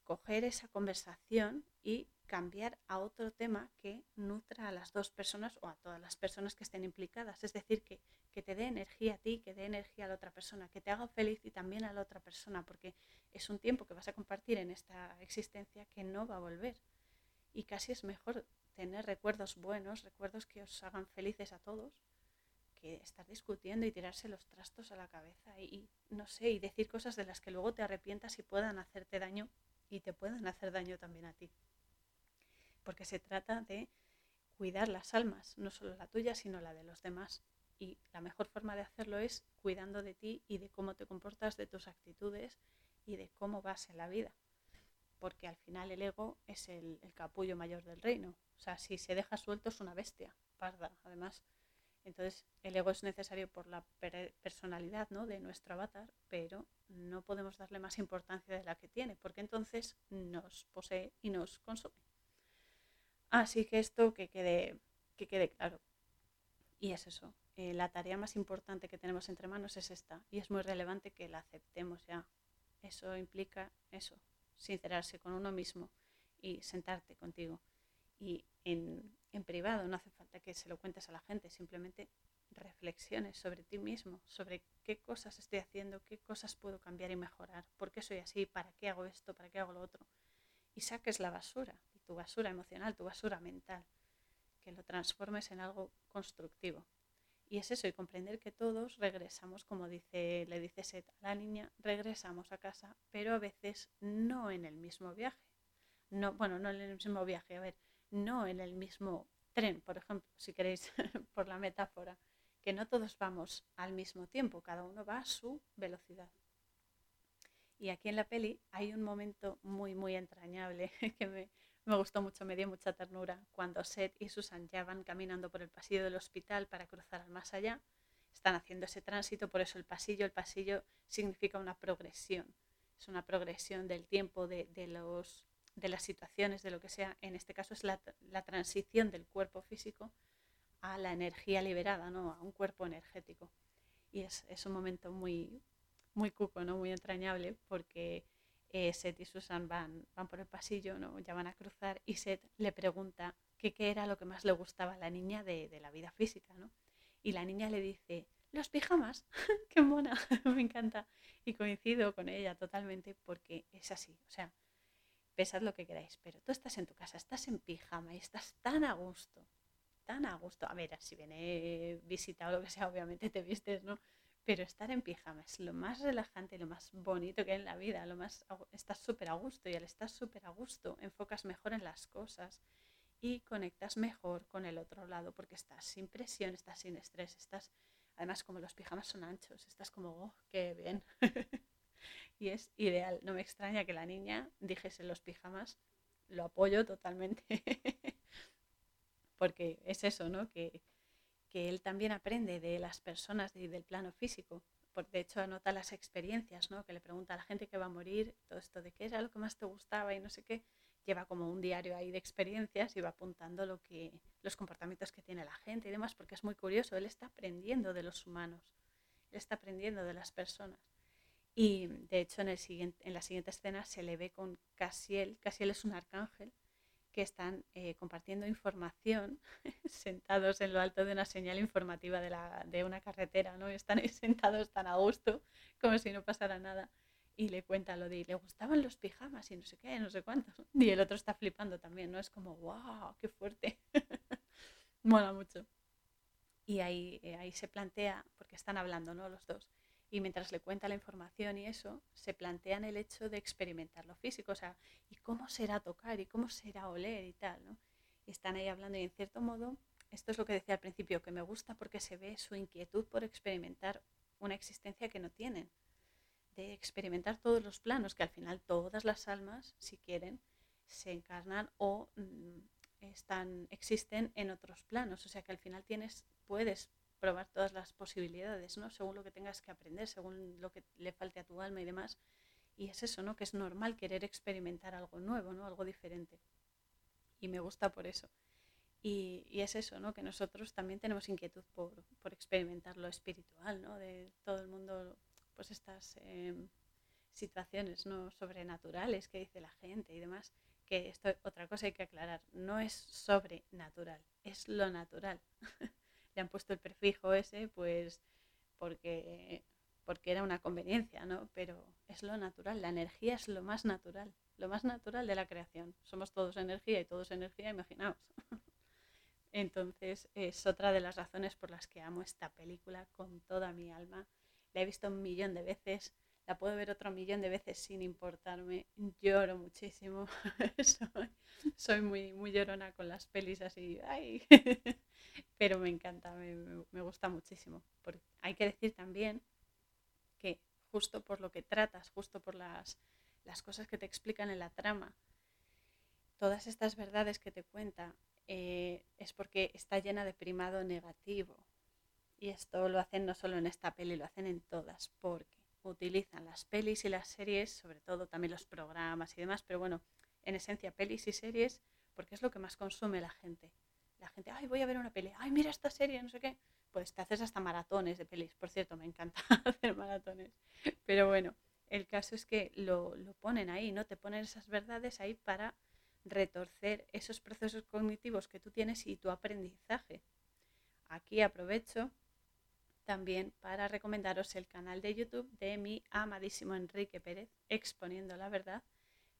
coger esa conversación y cambiar a otro tema que nutra a las dos personas o a todas las personas que estén implicadas. Es decir, que, que te dé energía a ti, que dé energía a la otra persona, que te haga feliz y también a la otra persona, porque es un tiempo que vas a compartir en esta existencia que no va a volver. Y casi es mejor tener recuerdos buenos, recuerdos que os hagan felices a todos, estar discutiendo y tirarse los trastos a la cabeza y, no sé, y decir cosas de las que luego te arrepientas y puedan hacerte daño y te puedan hacer daño también a ti. Porque se trata de cuidar las almas, no solo la tuya, sino la de los demás. Y la mejor forma de hacerlo es cuidando de ti y de cómo te comportas, de tus actitudes y de cómo vas en la vida. Porque al final el ego es el, el capullo mayor del reino. O sea, si se deja suelto es una bestia, parda, además. Entonces, el ego es necesario por la personalidad ¿no? de nuestro avatar, pero no podemos darle más importancia de la que tiene, porque entonces nos posee y nos consume. Así que esto que quede, que quede claro. Y es eso, eh, la tarea más importante que tenemos entre manos es esta, y es muy relevante que la aceptemos ya. Eso implica eso, sincerarse con uno mismo y sentarte contigo. Y en, en privado, no hace falta que se lo cuentes a la gente, simplemente reflexiones sobre ti mismo, sobre qué cosas estoy haciendo, qué cosas puedo cambiar y mejorar, por qué soy así, para qué hago esto, para qué hago lo otro. Y saques la basura, tu basura emocional, tu basura mental, que lo transformes en algo constructivo. Y es eso, y comprender que todos regresamos, como dice, le dice Seth a la niña, regresamos a casa, pero a veces no en el mismo viaje. No, bueno, no en el mismo viaje, a ver, no en el mismo tren, por ejemplo, si queréis, por la metáfora, que no todos vamos al mismo tiempo, cada uno va a su velocidad. Y aquí en la peli hay un momento muy, muy entrañable que me, me gustó mucho, me dio mucha ternura, cuando Seth y Susan ya van caminando por el pasillo del hospital para cruzar al más allá. Están haciendo ese tránsito, por eso el pasillo, el pasillo significa una progresión. Es una progresión del tiempo, de, de los de las situaciones, de lo que sea, en este caso es la, transición del cuerpo físico a la energía liberada, ¿no? a un cuerpo energético. Y es, un momento muy, muy cuco, ¿no? muy entrañable, porque eh, Seth y Susan van, van por el pasillo, ¿no? ya van a cruzar, y Seth le pregunta qué, era lo que más le gustaba a la niña de, de la vida física. ¿no? Y la niña le dice, los pijamas, qué mona, me encanta. Y coincido con ella totalmente porque es así. O sea, pesad lo que queráis, pero tú estás en tu casa, estás en pijama y estás tan a gusto, tan a gusto. A ver, si viene visita o lo que sea, obviamente te vistes, ¿no? Pero estar en pijama es lo más relajante, lo más bonito que hay en la vida, lo más estás súper a gusto y al estar súper a gusto enfocas mejor en las cosas y conectas mejor con el otro lado porque estás sin presión, estás sin estrés, estás además como los pijamas son anchos, estás como, oh, qué bien. y es ideal. No me extraña que la niña dijese los pijamas, lo apoyo totalmente, porque es eso, ¿no? Que, que, él también aprende de las personas y del plano físico. Porque de hecho anota las experiencias, ¿no? Que le pregunta a la gente que va a morir todo esto de qué era lo que más te gustaba y no sé qué. Lleva como un diario ahí de experiencias y va apuntando lo que, los comportamientos que tiene la gente y demás, porque es muy curioso. Él está aprendiendo de los humanos, él está aprendiendo de las personas. Y de hecho en, el siguiente, en la siguiente escena se le ve con Casiel, Casiel es un arcángel, que están eh, compartiendo información sentados en lo alto de una señal informativa de, la, de una carretera, ¿no? están ahí sentados tan a gusto, como si no pasara nada. Y le cuenta lo de, le gustaban los pijamas y no sé qué, no sé cuántos. Y el otro está flipando también, ¿no? Es como, wow, qué fuerte. Mola mucho. Y ahí, eh, ahí se plantea, porque están hablando, ¿no? Los dos y mientras le cuenta la información y eso, se plantean el hecho de experimentar lo físico, o sea, ¿y cómo será tocar? ¿Y cómo será oler? Y tal, ¿no? Y están ahí hablando y en cierto modo, esto es lo que decía al principio, que me gusta porque se ve su inquietud por experimentar una existencia que no tienen, de experimentar todos los planos, que al final todas las almas, si quieren, se encarnan o mm, están, existen en otros planos, o sea que al final tienes, puedes probar todas las posibilidades, ¿no? Según lo que tengas que aprender, según lo que le falte a tu alma y demás. Y es eso, ¿no? Que es normal querer experimentar algo nuevo, ¿no? Algo diferente. Y me gusta por eso. Y, es eso, ¿no? Que nosotros también tenemos inquietud por, experimentar lo espiritual, ¿no? De todo el mundo, pues estas em, situaciones, ¿no? Sobrenaturales que dice la gente y demás. Que esto, otra cosa hay que aclarar, no es sobrenatural, es lo natural. le han puesto el prefijo ese, pues porque, porque era una conveniencia, ¿no? Pero es lo natural, la energía es lo más natural, lo más natural de la creación. Somos todos energía y todos energía, imaginaos. Entonces es otra de las razones por las que amo esta película con toda mi alma. La he visto un millón de veces, la puedo ver otro millón de veces sin importarme. Lloro muchísimo. soy, muy, muy llorona con las pelis así. Ay. Pero me encanta, me, gusta muchísimo. Porque hay que decir también que justo por lo que tratas, justo por las, las cosas que te explican en la trama, todas estas verdades que te cuenta eh, es porque está llena de primado negativo. Y esto lo hacen no solo en esta peli, lo hacen en todas, porque utilizan las pelis y las series, sobre todo también los programas y demás, pero bueno, en esencia pelis y series, porque es lo que más consume la gente. La gente, ay, voy a ver una peli, ay, mira esta serie, no sé qué. Pues te haces hasta maratones de pelis. Por cierto, me encanta hacer maratones. Pero bueno, el caso es que lo, lo ponen ahí, ¿no? Te ponen esas verdades ahí para retorcer esos procesos cognitivos que tú tienes y tu aprendizaje. Aquí aprovecho también para recomendaros el canal de YouTube de mi amadísimo Enrique Pérez, Exponiendo la Verdad,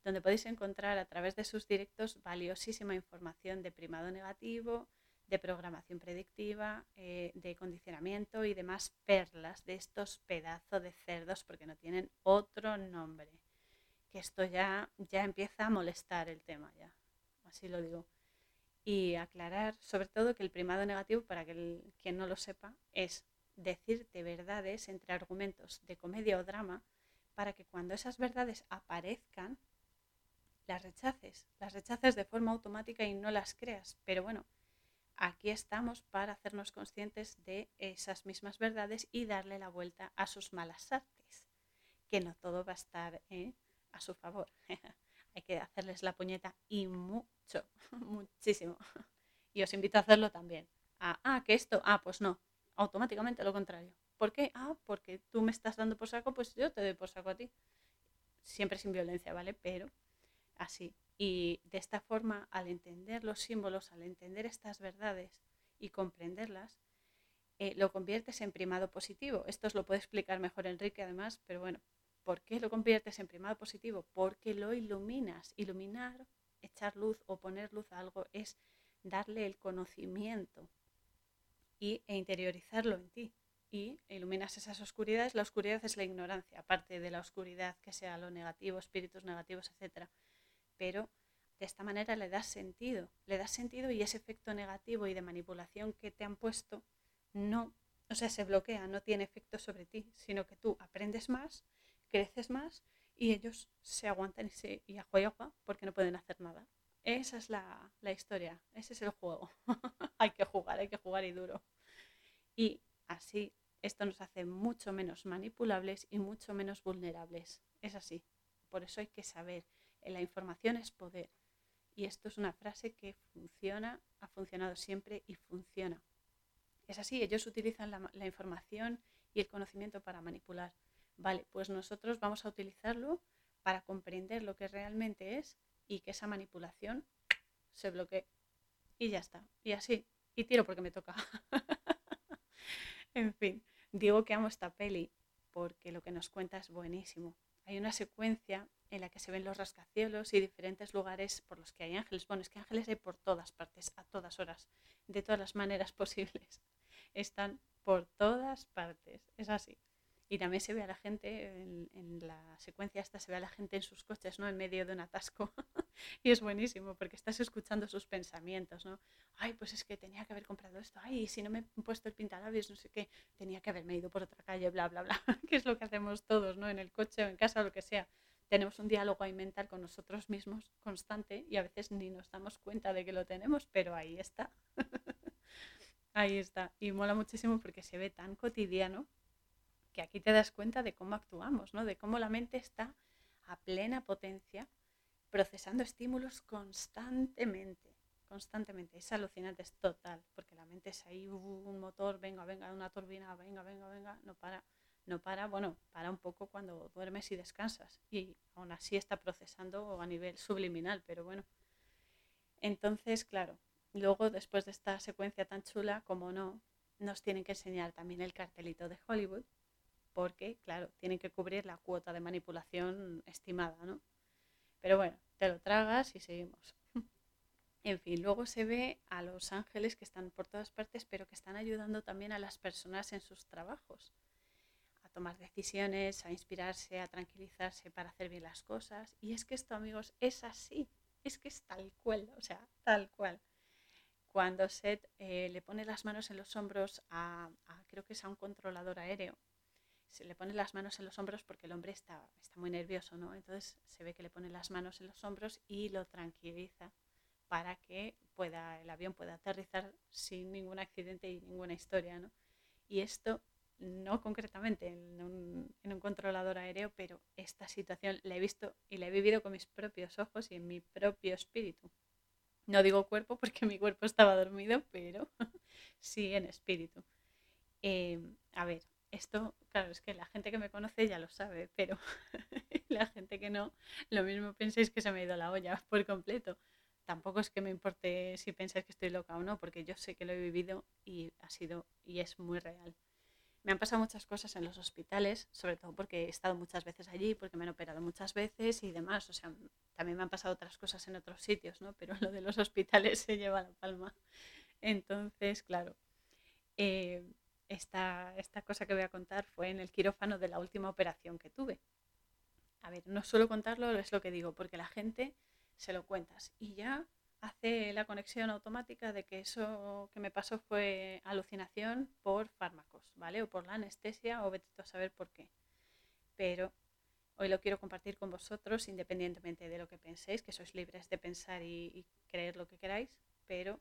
donde podéis encontrar a través de sus directos valiosísima información de primado negativo, de programación predictiva, eh, de condicionamiento y demás perlas de estos pedazos de cerdos porque no tienen otro nombre que esto ya, ya empieza a molestar el tema, ya, así lo digo. Y aclarar, sobre todo, que el primado negativo, para que quien no lo sepa, es decirte verdades entre argumentos de comedia o drama para que cuando esas verdades aparezcan, las rechaces, las rechaces de forma automática y no las creas. Pero bueno, aquí estamos para hacernos conscientes de esas mismas verdades y darle la vuelta a sus malas artes. Que no todo va a estar ¿eh? a su favor. Hay que hacerles la puñeta y mucho, muchísimo. Y os invito a hacerlo también. ah, que esto, ah, pues no, automáticamente lo contrario. ¿Por qué? Ah, porque tú me estás dando por saco, pues yo te doy por saco a ti. Siempre sin violencia, ¿vale? Pero así. Y de esta forma, al entender los símbolos, al entender estas verdades y comprenderlas, eh, lo conviertes en primado positivo. Esto os lo puede explicar mejor Enrique, además, pero bueno, ¿Por qué lo conviertes en primado positivo? Porque lo iluminas. Iluminar, echar luz o poner luz a algo es darle el conocimiento y, e interiorizarlo en ti. Y iluminas esas oscuridades. La oscuridad es la ignorancia, aparte de la oscuridad que sea lo negativo, espíritus negativos, etc. Pero de esta manera le das sentido. Le das sentido y ese efecto negativo y de manipulación que te han puesto no, o sea, se bloquea, no tiene efecto sobre ti, sino que tú aprendes más creces más y ellos se aguantan y, se, y agua porque no pueden hacer nada. Esa es la, la historia, ese es el juego. hay que jugar, hay que jugar y duro. Y así esto nos hace mucho menos manipulables y mucho menos vulnerables. Es así. Por eso hay que saber, la información es poder. Y esto es una frase que funciona, ha funcionado siempre y funciona. Es así, ellos utilizan la información y el conocimiento para manipular. Vale, pues nosotros vamos a utilizarlo para comprender lo que realmente es y que esa manipulación se bloquee. Y ya está. Y así. Y tiro porque me toca. en fin, digo que amo esta peli porque lo que nos cuenta es buenísimo. Hay una secuencia en la que se ven los rascacielos y diferentes lugares por los que hay ángeles. Bueno, es que ángeles hay por todas partes, a todas horas, de todas las maneras posibles. Están por todas partes. Es así. Y también se ve a la gente, en, la secuencia esta se ve a la gente en sus coches, ¿no? En medio de un atasco. y es buenísimo porque estás escuchando sus pensamientos, ¿no? Ay, pues es que tenía que haber comprado esto. Ay, si no me he puesto el pintalabios, no sé qué, tenía que haberme ido por otra calle, bla, bla, bla. que es lo que hacemos todos, ¿no? En el coche o en casa lo que sea. Tenemos un diálogo ahí mental con nosotros mismos constante y a veces ni nos damos cuenta de que lo tenemos, pero ahí está. ahí está. Y mola muchísimo porque se ve tan cotidiano que aquí te das cuenta de cómo actuamos, ¿no? de cómo la mente está a plena potencia procesando estímulos constantemente, constantemente. Es alucinante, es total, porque la mente es ahí un motor, venga, venga, una turbina, venga, venga, venga, no para, no para, bueno, para un poco cuando duermes y descansas. Y aún así está procesando a nivel subliminal, pero bueno. Entonces, claro, luego después de esta secuencia tan chula, como no, nos tienen que enseñar también el cartelito de Hollywood, porque, claro, tienen que cubrir la cuota de manipulación estimada, ¿no? Pero bueno, te lo tragas y seguimos. En fin, luego se ve a los ángeles que están por todas partes, pero que están ayudando también a las personas en sus trabajos, a tomar decisiones, a inspirarse, a tranquilizarse para hacer bien las cosas. Y es que esto, amigos, es así, es que es tal cual, o sea, tal cual. Cuando Seth eh, le pone las manos en los hombros a, creo que es a un controlador aéreo, se le pone las manos en los hombros porque el hombre está, está muy nervioso, ¿no? Entonces se ve que le pone las manos en los hombros y lo tranquiliza para que pueda, el avión pueda aterrizar sin ningún accidente y ninguna historia. ¿no? Y esto no concretamente en un, controlador aéreo, pero esta situación la he visto y la he vivido con mis propios ojos y en mi propio espíritu. No digo cuerpo porque mi cuerpo estaba dormido, pero sí en espíritu. Em, a ver, esto, claro, es que la gente que me conoce ya lo sabe, pero la gente que no, lo mismo pensáis que se me ha ido la olla por completo tampoco es que me importe si pensáis que estoy loca o no, porque yo sé que lo he vivido y ha sido y es muy real. Me han pasado muchas cosas en los hospitales, sobre todo porque he estado muchas veces allí, porque me han operado muchas veces y demás. O sea, también me han pasado otras cosas en otros sitios, ¿no? Pero lo de los hospitales se lleva la palma. Entonces, claro, eh, esta, esta cosa que voy a contar fue en el quirófano de la última operación que tuve. A ver, no suelo contarlo, es lo que digo, porque la gente se lo cuentas y ya hace la conexión automática de que eso que me pasó fue alucinación por fármacos, ¿vale? O por la anestesia o vete a saber por qué. Pero hoy lo quiero compartir con vosotros independientemente de lo que penséis, que sois libres de pensar y, creer lo que queráis, pero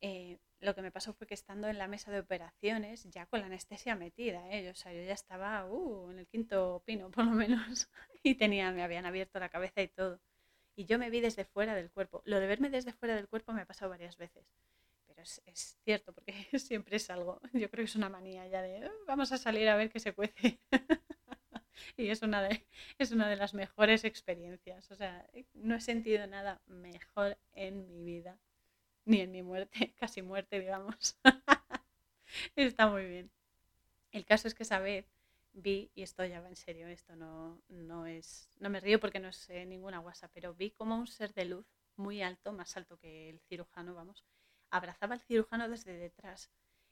eh, lo que me pasó fue que estando en la mesa de operaciones, ya con la anestesia metida, ¿eh? o sea, yo ya estaba uh, en el quinto pino por lo menos y tenía, me habían abierto la cabeza y todo y yo me vi desde fuera del cuerpo. Lo de verme desde fuera del cuerpo me ha pasado varias veces, pero es, cierto porque siempre es algo, yo creo que es una manía ya de oh, vamos a salir a ver qué se cuece. y es una, de, es una de las mejores experiencias. O sea, no he sentido nada mejor en mi vida, ni en mi muerte, casi muerte, digamos. Está muy bien. El caso es que esa vez vi, y esto ya va en serio, esto no, no es, no me río porque no es ninguna guasa, pero vi como un ser de luz muy alto, más alto que el cirujano, vamos, abrazaba al cirujano desde detrás,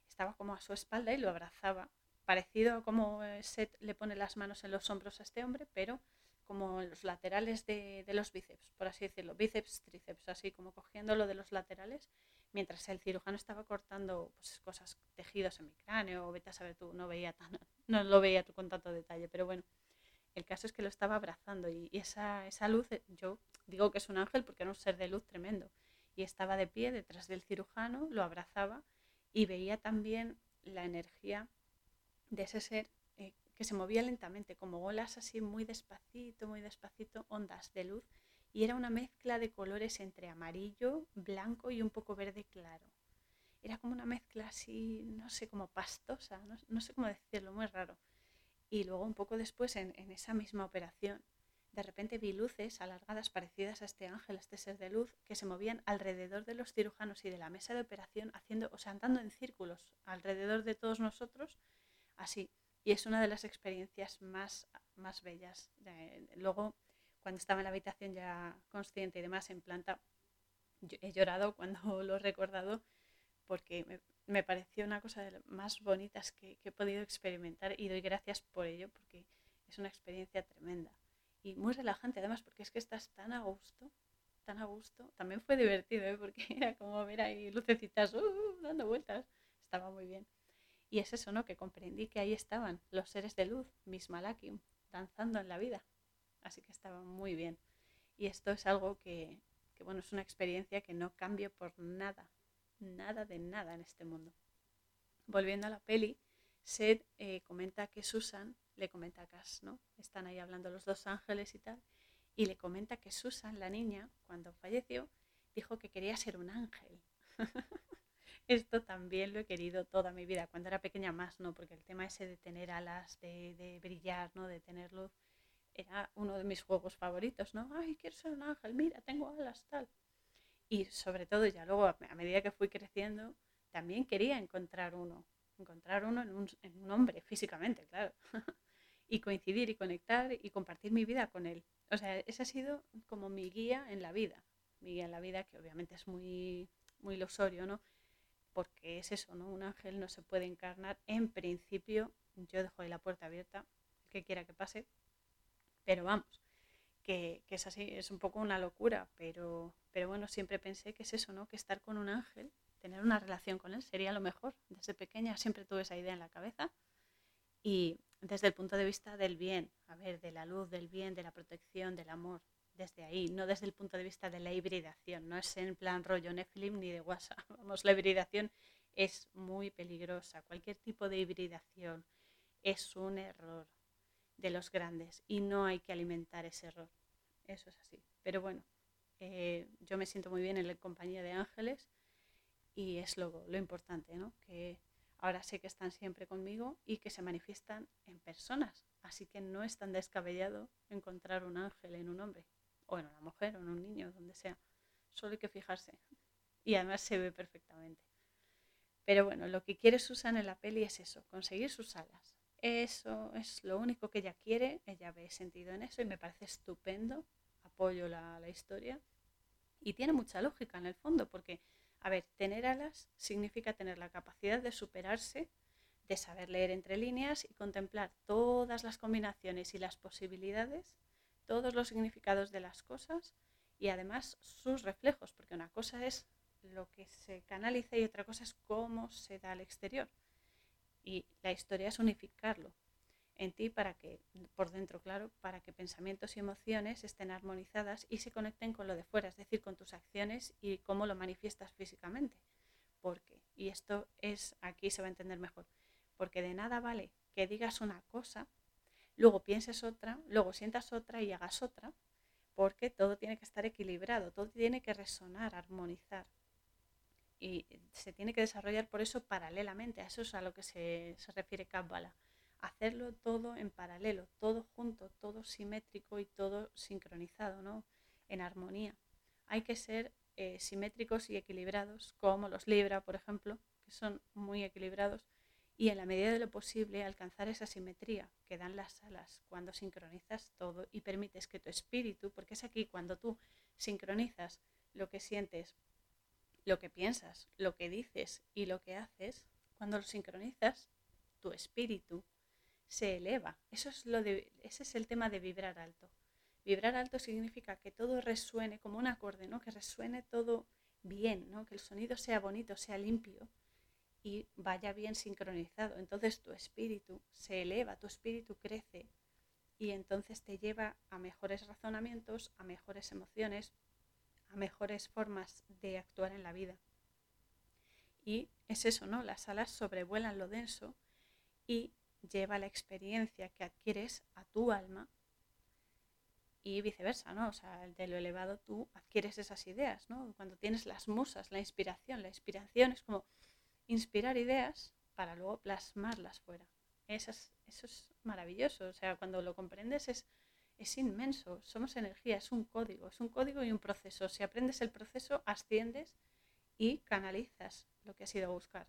estaba como a su espalda y lo abrazaba, parecido a como Seth le pone las manos en los hombros a este hombre, pero como los laterales de, los bíceps, por así decirlo, bíceps, tríceps, así como cogiéndolo de los laterales mientras el cirujano estaba cortando pues, cosas, tejidos en mi cráneo, o vete a saber tú, no veía tan, no lo veía tú con tanto detalle, pero bueno, el caso es que lo estaba abrazando y, esa, esa luz, eh, yo digo que es un ángel porque era un ser de luz tremendo, y estaba de pie detrás del cirujano, lo abrazaba y veía también la energía de ese ser que se movía lentamente, como olas así muy despacito, muy despacito, ondas de luz y era una mezcla de colores entre amarillo, blanco y un poco verde claro. Era como una mezcla así, no sé, como pastosa, no, sé cómo decirlo, muy raro. Y luego un poco después, en, esa misma operación, de repente vi luces alargadas parecidas a este ángel, a este ser de luz, que se movían alrededor de los cirujanos y de la mesa de operación, haciendo, o sea, andando en círculos alrededor de todos nosotros, así. Y es una de las experiencias más, más bellas. luego cuando estaba en la habitación ya consciente y demás en planta, he llorado cuando lo he recordado porque me, pareció una cosa de las más bonitas que, he podido experimentar y doy gracias por ello porque es una experiencia tremenda y muy relajante además porque es que estás tan a gusto, tan a gusto. También fue divertido ¿eh? porque era como ver ahí lucecitas uh, dando vueltas, estaba muy bien. Y es eso, ¿no? Que comprendí que ahí estaban los seres de luz, mis malakim, danzando en la vida así que estaba muy bien. Y esto es algo que, bueno, es una experiencia que no cambio por nada, nada de nada en este mundo. Volviendo a la peli, Seth eh, comenta que Susan le comenta a Cass, ¿no? Están ahí hablando los dos ángeles y tal, y le comenta que Susan, la niña, cuando falleció, dijo que quería ser un ángel. Esto también lo he querido toda mi vida, cuando era pequeña más, ¿no? Porque el tema ese de tener alas, de, de brillar, ¿no? De tener luz, era uno de mis juegos favoritos, ¿no? Ay, quiero ser un ángel, mira, tengo alas, tal. Y sobre todo ya luego, a medida que fui creciendo, también quería encontrar uno, encontrar uno en un, en un hombre, físicamente, claro. y coincidir y conectar y compartir mi vida con él. O sea, ese ha sido como mi guía en la vida. mi guía en la vida, que obviamente es muy, muy ilusorio, ¿no? Porque es eso, ¿no? Un ángel no se puede encarnar. En principio, yo dejo ahí la puerta abierta, que quiera que pase, pero vamos, que, que, es así, es un poco una locura, pero, pero bueno, siempre pensé que es eso, ¿no? Que estar con un ángel, tener una relación con él sería lo mejor. Desde pequeña siempre tuve esa idea en la cabeza y desde el punto de vista del bien, a ver, de la luz, del bien, de la protección, del amor, desde ahí, no desde el punto de vista de la hibridación, no es en plan rollo Nephilim ni de WhatsApp. Vamos, la hibridación es muy peligrosa. Cualquier tipo de hibridación es un error de los grandes y no hay que alimentar ese error. Eso es así. Pero bueno, eh, yo me siento muy bien en la compañía de ángeles y es lo, lo importante, ¿no? Que ahora sé que están siempre conmigo y que se manifiestan en personas. Así que no es tan descabellado encontrar un ángel en un hombre o en una mujer o en un niño, donde sea. Solo hay que fijarse. Y además se ve perfectamente. Pero bueno, lo que quiere Susan en la peli es eso, conseguir sus alas. Eso es lo único que ella quiere, ella ve sentido en eso y me parece estupendo, apoyo la, la historia. Y tiene mucha lógica en el fondo, porque, a ver, tener alas significa tener la capacidad de superarse, de saber leer entre líneas y contemplar todas las combinaciones y las posibilidades todos los significados de las cosas y además sus reflejos, porque una cosa es lo que se canaliza y otra cosa es cómo se da al exterior. Y la historia es unificarlo en ti para que, por dentro, claro, para que pensamientos y emociones estén armonizadas y se conecten con lo de fuera, es decir, con tus acciones y cómo lo manifiestas físicamente. Porque, y esto es, aquí se va a entender mejor, porque de nada vale que digas una cosa luego pienses otra, luego sientas otra y hagas otra, porque todo tiene que estar equilibrado, todo tiene que resonar, armonizar. Y se tiene que desarrollar por eso paralelamente, a eso es a lo que se, refiere Kabbalah. Hacerlo todo en paralelo, todo junto, todo simétrico y todo sincronizado, ¿no? En armonía. Hay que ser eh, simétricos y equilibrados, como los Libra, por ejemplo, que son muy equilibrados, y en la medida de lo posible alcanzar esa simetría que dan las alas cuando sincronizas todo y permites que tu espíritu, porque es aquí cuando tú sincronizas lo que sientes, lo que piensas, lo que dices y lo que haces, cuando lo sincronizas, tu espíritu se eleva. Eso es lo de, ese es el tema de vibrar alto. Vibrar alto significa que todo resuene como un acorde, ¿no? que resuene todo bien, ¿no? que el sonido sea bonito, sea limpio y vaya bien sincronizado. Entonces tu espíritu se eleva, tu espíritu crece y entonces te lleva a mejores razonamientos, a mejores emociones, a mejores formas de actuar en la vida. Y es eso, ¿no? Las alas sobrevuelan lo denso y lleva la experiencia que adquieres a tu alma y viceversa, ¿no? O sea, de lo elevado tú adquieres esas ideas, ¿no? Cuando tienes las musas, la inspiración, la inspiración es como inspirar ideas para luego plasmarlas fuera. Eso es, eso es maravilloso, o sea, cuando lo comprendes es, es inmenso, somos energía, es un código, es un código y un proceso. Si aprendes el proceso, asciendes y canalizas lo que has ido a buscar.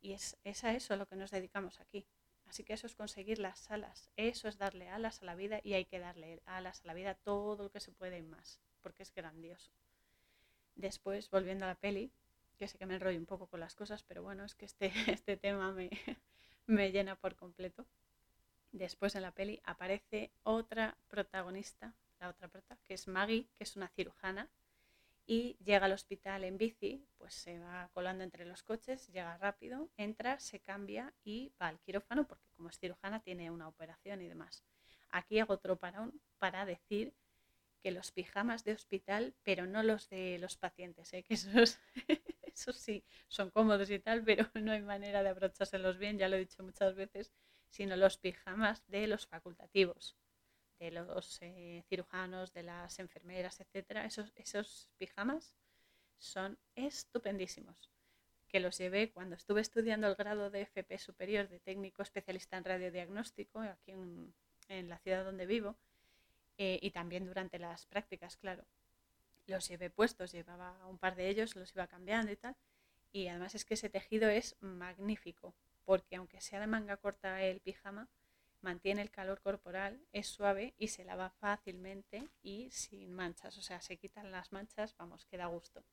Y es, es, a eso a lo que nos dedicamos aquí. Así que eso es conseguir las alas, eso es darle alas a la vida y hay que darle alas a la vida todo lo que se puede y más, porque es grandioso. Después, volviendo a la peli, que sé que me enrollo un poco con las cosas, pero bueno, es que este, este tema me, me llena por completo. Después en la peli aparece otra protagonista, la otra prota, que es Maggie, que es una cirujana, y llega al hospital en bici, pues se va colando entre los coches, llega rápido, entra, se cambia y va al quirófano, porque como es cirujana tiene una operación y demás. Aquí hago otro parón para decir que los pijamas de hospital, pero no los de los pacientes, ¿eh? que esos, eso sí, son cómodos y tal, pero no hay manera de abrochárselos bien, ya lo he dicho muchas veces, sino los pijamas de los facultativos, de los eh, cirujanos, de las enfermeras, etcétera. Esos, esos pijamas son estupendísimos. Que los llevé cuando estuve estudiando el grado de FP superior de técnico especialista en radiodiagnóstico, aquí en, la ciudad donde vivo, eh, y también durante las prácticas, claro los llevé puestos, llevaba un par de ellos, los iba cambiando y tal. Y además es que ese tejido es magnífico, porque aunque sea de manga corta el pijama, mantiene el calor corporal, es suave y se lava fácilmente y sin manchas. O sea, se quitan las manchas, vamos, queda gusto.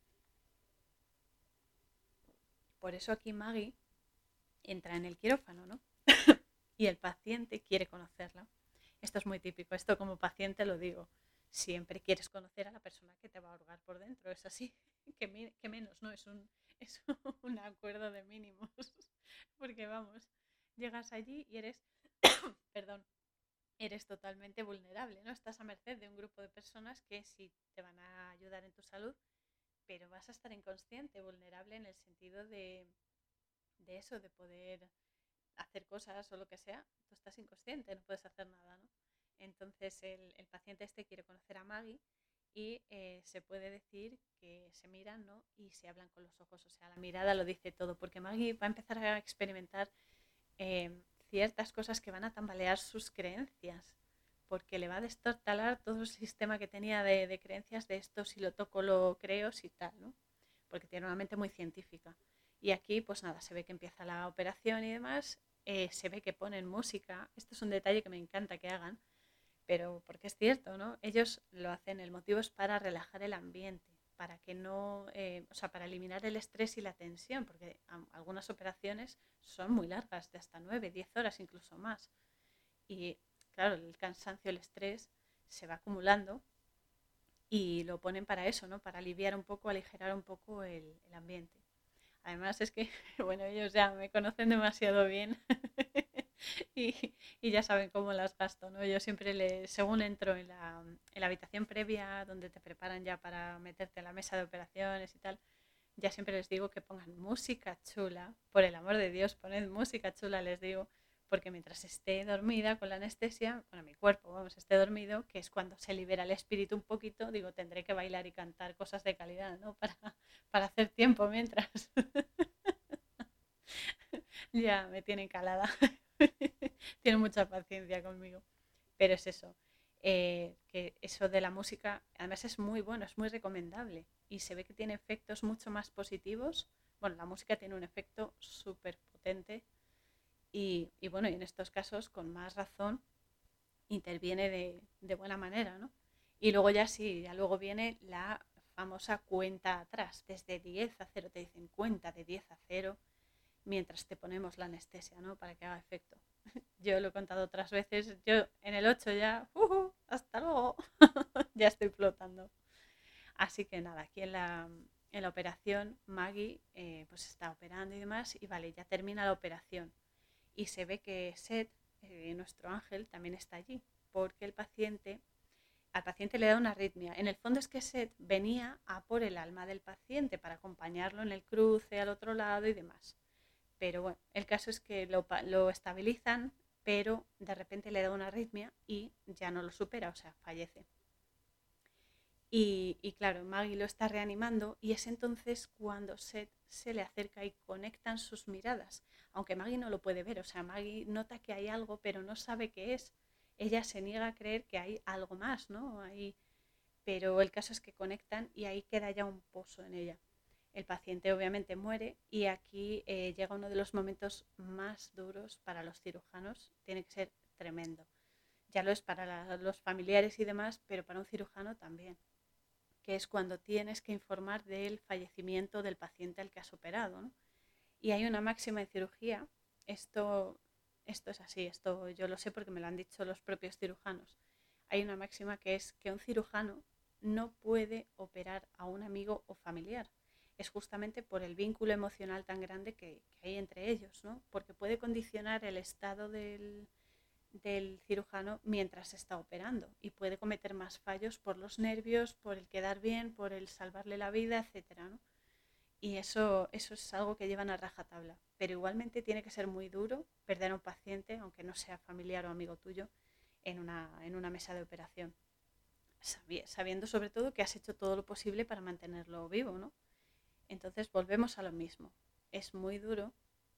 Por eso aquí Maggie entra en el quirófano, ¿no? y el paciente quiere conocerla. Esto es muy típico, esto como paciente lo digo. Siempre quieres conocer a la persona que te va a ahogar por dentro, es así, que, menos, ¿no? Es un, es un acuerdo de mínimos, porque vamos, llegas allí y eres, perdón, eres totalmente vulnerable, ¿no? Estás a merced de un grupo de personas que sí te van a ayudar en tu salud, pero vas a estar inconsciente, vulnerable en el sentido de, de eso, de poder hacer cosas o lo que sea, tú estás inconsciente, no puedes hacer nada, ¿no? Entonces el, paciente este quiere conocer a Maggie y eh, se puede decir que se miran ¿no? y se hablan con los ojos, o sea, la mirada lo dice todo, porque Maggie va a empezar a experimentar eh, ciertas cosas que van a tambalear sus creencias, porque le va a destortalar todo el sistema que tenía de, de creencias de esto, si lo toco, lo creo, si tal, ¿no? porque tiene una mente muy científica. Y aquí, pues nada, se ve que empieza la operación y demás, eh, se ve que ponen música, esto es un detalle que me encanta que hagan, pero porque es cierto, ¿no? Ellos lo hacen, el motivo es para relajar el ambiente, para que no, eh, o sea, para eliminar el estrés y la tensión, porque algunas operaciones son muy largas, de hasta 9, 10 horas, incluso más. Y claro, el cansancio, el estrés se va acumulando y lo ponen para eso, ¿no? Para aliviar un poco, aligerar un poco el ambiente. Además es que, bueno, ellos ya me conocen demasiado bien y, ya saben cómo las gasto, ¿no? Yo siempre, le, según entro en la, en la habitación previa, donde te preparan ya para meterte en la mesa de operaciones y tal, ya siempre les digo que pongan música chula, por el amor de Dios, poned música chula, les digo, porque mientras esté dormida con la anestesia, bueno, mi cuerpo, vamos, esté dormido, que es cuando se libera el espíritu un poquito, digo, tendré que bailar y cantar cosas de calidad, ¿no? Para, para hacer tiempo mientras. ya me tiene calada. Tiene mucha paciencia conmigo. Pero es eso, eh, que eso de la música, además es muy bueno, es muy recomendable y se ve que tiene efectos mucho más positivos. Bueno, la música tiene un efecto súper potente y, bueno, y en estos casos, con más razón, interviene de, buena manera, ¿no? Y luego ya sí, ya luego viene la famosa cuenta atrás, desde 10 a 0, te dicen cuenta de 10 a 0, mientras te ponemos la anestesia, ¿no? Para que haga efecto. Yo lo he contado otras veces, yo en el 8 ya, uh, hasta luego, ya estoy flotando. Así que nada, aquí en la, en la operación Maggie eh, pues está operando y demás, y vale, ya termina la operación y se ve que Seth, eh, nuestro ángel, también está allí, porque el paciente, al paciente le da una arritmia. En el fondo es que Seth venía a por el alma del paciente para acompañarlo en el cruce al otro lado y demás. Pero bueno, el caso es que lo, lo estabilizan, pero de repente le da una arritmia y ya no lo supera, o sea, fallece. Y, y, claro, Maggie lo está reanimando y es entonces cuando Seth se le acerca y conectan sus miradas aunque Maggie no lo puede ver, o sea, Maggie nota que hay algo, pero no sabe qué es. Ella se niega a creer que hay algo más, ¿no? Pero el caso es que conectan y ahí queda ya un pozo en ella. El paciente obviamente muere y aquí eh, llega uno de los momentos más duros para los cirujanos. Tiene que ser tremendo. Ya lo es para los familiares y demás, pero para un cirujano también, que es cuando tienes que informar del fallecimiento del paciente al que has operado. ¿no? Y hay una máxima en cirugía, esto, esto es así, esto yo lo sé porque me lo han dicho los propios cirujanos. Hay una máxima que es que un cirujano no puede operar a un amigo o familiar. Es justamente por el vínculo emocional tan grande que, hay entre ellos, ¿no? porque puede condicionar el estado del, del cirujano mientras está operando y puede cometer más fallos por los nervios, por el quedar bien, por el salvarle la vida, etcétera. Y eso, eso es algo que llevan a rajatabla. Pero igualmente tiene que ser muy duro perder a un paciente, aunque no sea familiar o amigo tuyo, en una, en una mesa de operación. Sabiendo sobre todo que has hecho todo lo posible para mantenerlo vivo, ¿no? Entonces volvemos a lo mismo. Es muy duro,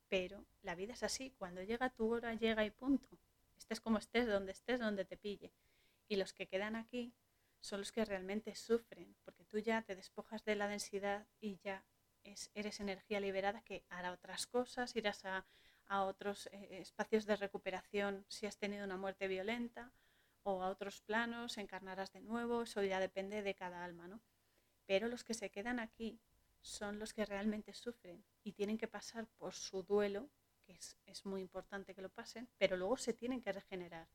pero la vida es así. Cuando llega tu hora, llega y punto. Estés como estés, donde estés, donde te pille. Y los que quedan aquí son los que realmente sufren, porque tú ya te despojas de la densidad y ya eres energía liberada que hará otras cosas, irás a, otros eh, espacios de recuperación si has tenido una muerte violenta o a otros planos, encarnarás de nuevo, eso ya depende de cada alma, ¿no? Pero los que se quedan aquí son los que realmente sufren y tienen que pasar por su duelo, que es, es muy importante que lo pasen, pero luego se tienen que regenerar,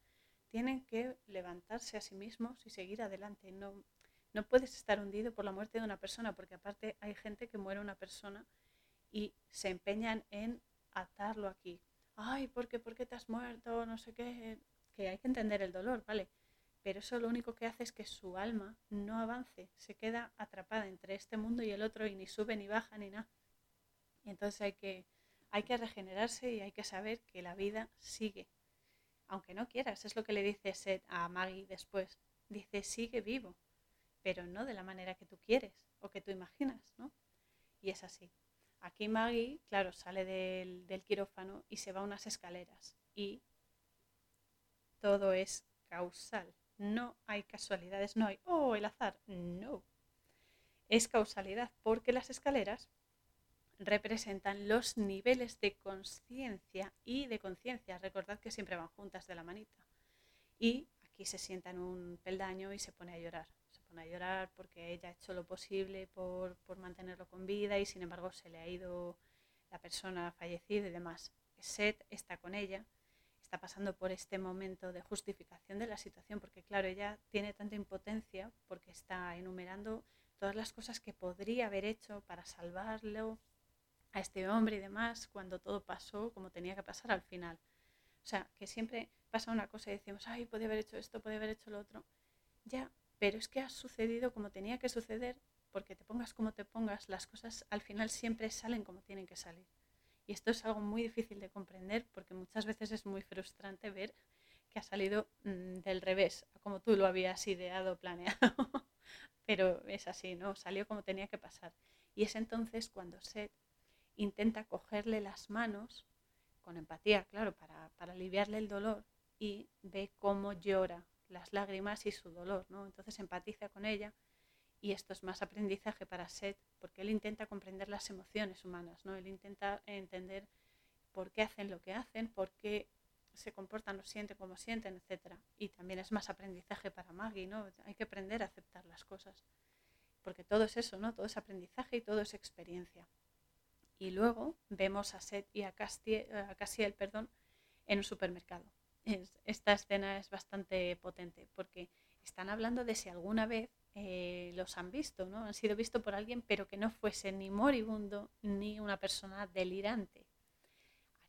tienen que levantarse a sí mismos y seguir adelante. No, no puedes estar hundido por la muerte de una persona, porque aparte hay gente que muere una persona y se empeñan en atarlo aquí. Ay, ¿por qué, ¿por qué te has muerto? No sé qué que hay que entender el dolor, ¿vale? Pero eso lo único que hace es que su alma no avance, se queda atrapada entre este mundo y el otro y ni sube ni baja ni nada. Y entonces hay que, hay que regenerarse y hay que saber que la vida sigue. Aunque no quieras, es lo que le dice Seth a Maggie después. Dice, sigue vivo, pero no de la manera que tú quieres o que tú imaginas, ¿no? Y es así. Aquí Maggie, claro, sale del, del quirófano y se va a unas escaleras y todo es causal. No hay casualidades, no hay, oh, el azar. No. Es causalidad porque las escaleras representan los niveles de conciencia y de conciencia. Recordad que siempre van juntas de la manita. Y aquí se sienta en un peldaño y se pone a llorar. Se pone a llorar porque ella ha hecho lo posible por, por mantenerlo con vida y sin embargo se le ha ido la persona fallecida y demás. Seth está con ella está pasando por este momento de justificación de la situación, porque claro, ella tiene tanta impotencia porque está enumerando todas las cosas que podría haber hecho para salvarlo a este hombre y demás, cuando todo pasó como tenía que pasar al final. O sea, que siempre pasa una cosa y decimos, ay, podía haber hecho esto, podía haber hecho lo otro. Ya, pero es que ha sucedido como tenía que suceder, porque te pongas como te pongas, las cosas al final siempre salen como tienen que salir. Y esto es algo muy difícil de comprender porque muchas veces es muy frustrante ver que ha salido mm, del revés, como tú lo habías ideado, planeado. Pero es así, ¿no? Salió como tenía que pasar. Y es entonces cuando Seth intenta cogerle las manos, con empatía, claro, para, para aliviarle el dolor, y ve cómo llora las lágrimas y su dolor, ¿no? Entonces empatiza con ella y esto es más aprendizaje para Seth, porque él intenta comprender las emociones humanas, ¿no? Él intenta entender por qué hacen lo que hacen, por qué se comportan o sienten como sienten, etc. Y también es más aprendizaje para Maggie, ¿no? Hay que aprender a aceptar las cosas, porque todo es eso, ¿no? Todo es aprendizaje y todo es experiencia. Y luego vemos a Seth y a, Castiel, perdón, en un supermercado. esta escena es bastante potente porque están hablando de si alguna vez eh, los han visto, ¿no? Han sido vistos por alguien, pero que no fuese ni moribundo ni una persona delirante.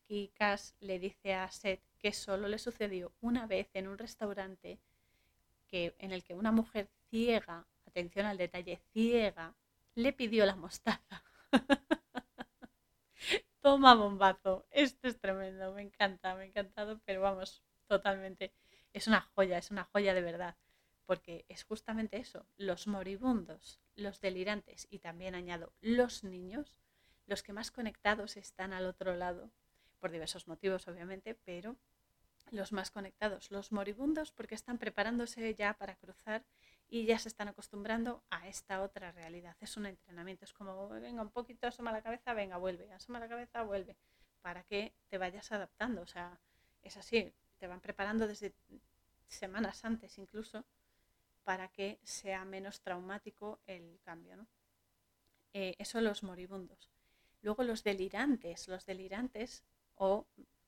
Aquí Cass le dice a Seth que solo le sucedió una vez en un restaurante que, en el que una mujer ciega, atención al detalle, ciega, le pidió la mostaza. Toma bombazo. Esto es tremendo, me encanta, me ha encantado, pero vamos, totalmente. Es una joya, es una joya de verdad porque es justamente eso, los moribundos, los delirantes y también añado los niños, los que más conectados están al otro lado, por diversos motivos obviamente, pero los más conectados, los moribundos porque están preparándose ya para cruzar y ya se están acostumbrando a esta otra realidad. Es un entrenamiento, es como, venga, un poquito, asoma la cabeza, venga, vuelve, asoma la cabeza, vuelve, para que te vayas adaptando. O sea, es así, te van preparando desde semanas antes incluso para que sea menos traumático el cambio. ¿no? Eh, eso los moribundos. Luego los delirantes, los delirantes o,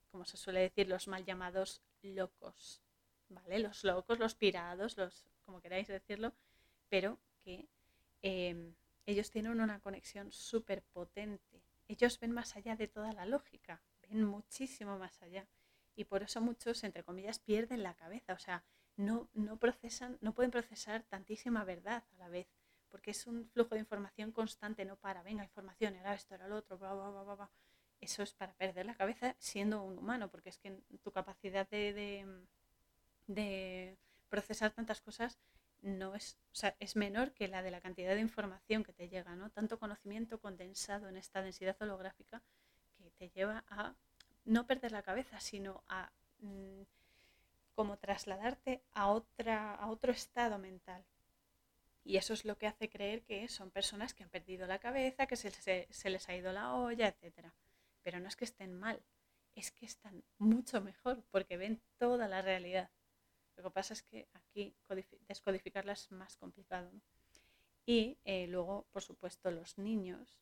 como se suele decir, los mal llamados locos, ¿vale? Los locos, los pirados, los, como queráis decirlo, pero que em, ellos tienen una conexión súper potente. Ellos ven más allá de toda la lógica, ven muchísimo más allá. Y por eso muchos, entre comillas, pierden la cabeza. O sea, no, no, procesan, no pueden procesar tantísima verdad a la vez, porque es un flujo de información constante, no para, venga, información, era esto, era lo otro, bla, bla, bla, bla, Eso es para perder la cabeza siendo un humano, porque es que tu capacidad de, de, procesar tantas cosas no es, o sea, es menor que la de la cantidad de información que te llega, ¿no? Tanto conocimiento condensado en esta densidad holográfica que te lleva a no perder la cabeza, sino a mm, como trasladarte a, otra, a otro estado mental. Y eso es lo que hace creer que son personas que han perdido la cabeza, que se, se, les ha ido la olla, etc. Pero no es que estén mal, es que están mucho mejor porque ven toda la realidad. Lo que pasa es que aquí descodificarla es más complicado. Y eh, luego, por supuesto, los niños,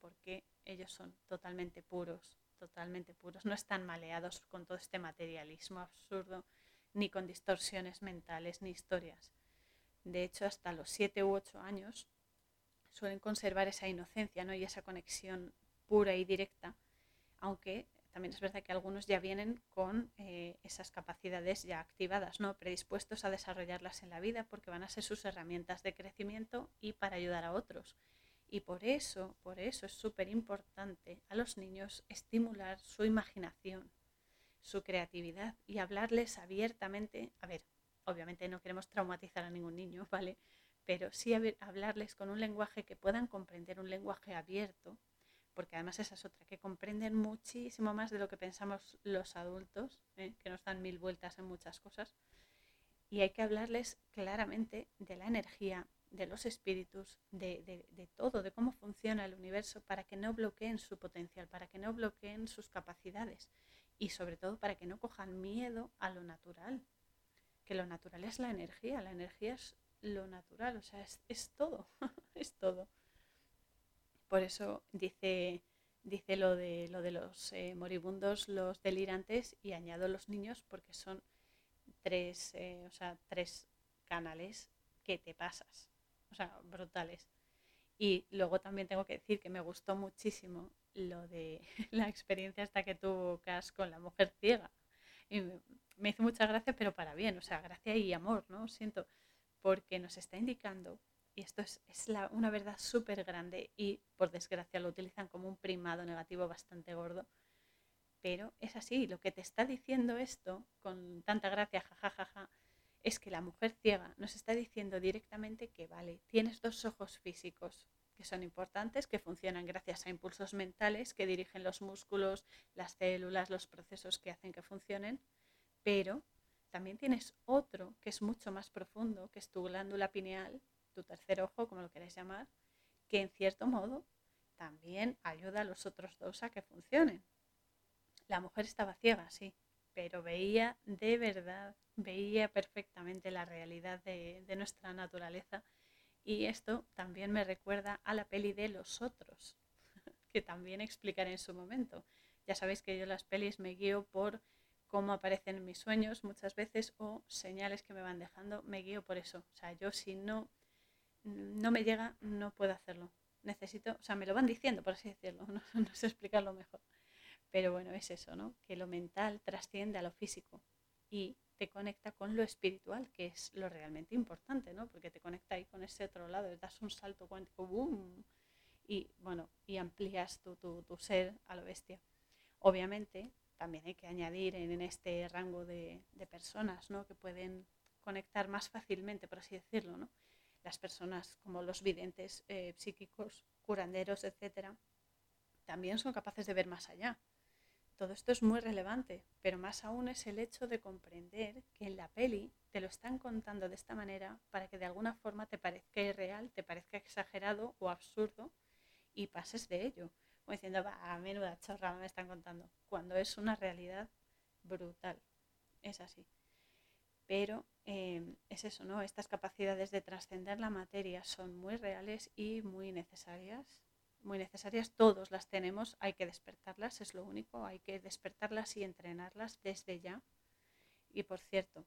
porque ellos son totalmente puros, totalmente puros, no están maleados con todo este materialismo absurdo, ni con distorsiones mentales, ni historias. De hecho, hasta los 7 u 8 años suelen conservar esa inocencia ¿no? y esa conexión pura y directa, aunque también es verdad que algunos ya vienen con eh, esas capacidades ya activadas, ¿no? predispuestos a desarrollarlas en la vida porque van a ser sus herramientas de crecimiento y para ayudar a otros. Y por eso, por eso es súper importante a los niños estimular su imaginación, su creatividad y hablarles abiertamente. A ver, obviamente no queremos traumatizar a ningún niño, ¿vale? Pero sí hablarles con un lenguaje que puedan comprender, un lenguaje abierto, porque además esa es otra, que comprenden muchísimo más de lo que pensamos los adultos, ¿eh? que nos dan mil vueltas en muchas cosas. Y hay que hablarles claramente de la energía, de los espíritus, de, de, todo, de cómo funciona el universo, para que no bloqueen su potencial, para que no bloqueen sus capacidades y sobre todo para que no cojan miedo a lo natural, que lo natural es la energía, la energía es lo natural, o sea, es, es todo, es todo. Por eso dice, dice lo, de, lo de los eh, moribundos, los delirantes, y añado los niños porque son tres, eh, o sea, tres canales que te pasas, o sea, brutales. Y luego también tengo que decir que me gustó muchísimo lo de la experiencia hasta que tuvo Cas con la mujer ciega. Y me hizo mucha gracia, pero para bien, o sea, gracia y amor, ¿no? Siento, porque nos está indicando y esto es, una verdad súper grande y por desgracia lo utilizan como un primado negativo bastante gordo. Pero es así, lo que te está diciendo esto con tanta gracia, jajajaja, es que la mujer ciega nos está diciendo directamente que, vale, tienes dos ojos físicos que son importantes, que funcionan gracias a impulsos mentales que dirigen los músculos, las células, los procesos que hacen que funcionen, pero también tienes otro que es mucho más profundo, que es tu glándula pineal, tu tercer ojo, como lo queréis llamar, que en cierto modo también ayuda a los otros dos a que funcionen. La mujer estaba ciega, sí, pero veía de verdad, veía perfectamente la realidad de, nuestra naturaleza. Y esto también me recuerda a la peli de Los Otros, que también explicaré en su momento. Ya sabéis que yo las pelis me guío por cómo aparecen en mis sueños muchas veces o señales que me van dejando, me guío por eso. O sea, yo si no no me llega, no puedo hacerlo. Necesito, o sea, me lo van diciendo, por así decirlo, no, sé explicarlo mejor. Pero bueno, es eso, ¿no? Que lo mental trasciende a lo físico y te conecta con lo espiritual, que es lo realmente importante, ¿no? Porque te conecta ahí con ese otro lado, das un salto cuántico, ¡boom! Y bueno, y amplías tu, tu, ser a lo bestia. Obviamente, también hay que añadir en, este rango de, de, personas, ¿no? Que pueden conectar más fácilmente, por así decirlo, ¿no? las personas como los videntes eh, psíquicos, curanderos, etcétera, también son capaces de ver más allá. Todo esto es muy relevante, pero más aún es el hecho de comprender que en la peli te lo están contando de esta manera para que de alguna forma te parezca irreal, te parezca exagerado o absurdo y pases de ello. Como diciendo, va, a menuda chorra me están contando, cuando es una realidad brutal. Es así pero em, es eso, ¿no? Estas capacidades de trascender la materia son muy reales y muy necesarias. Muy necesarias, todos las tenemos, hay que despertarlas, es lo único, hay que despertarlas y entrenarlas desde ya. Y por cierto,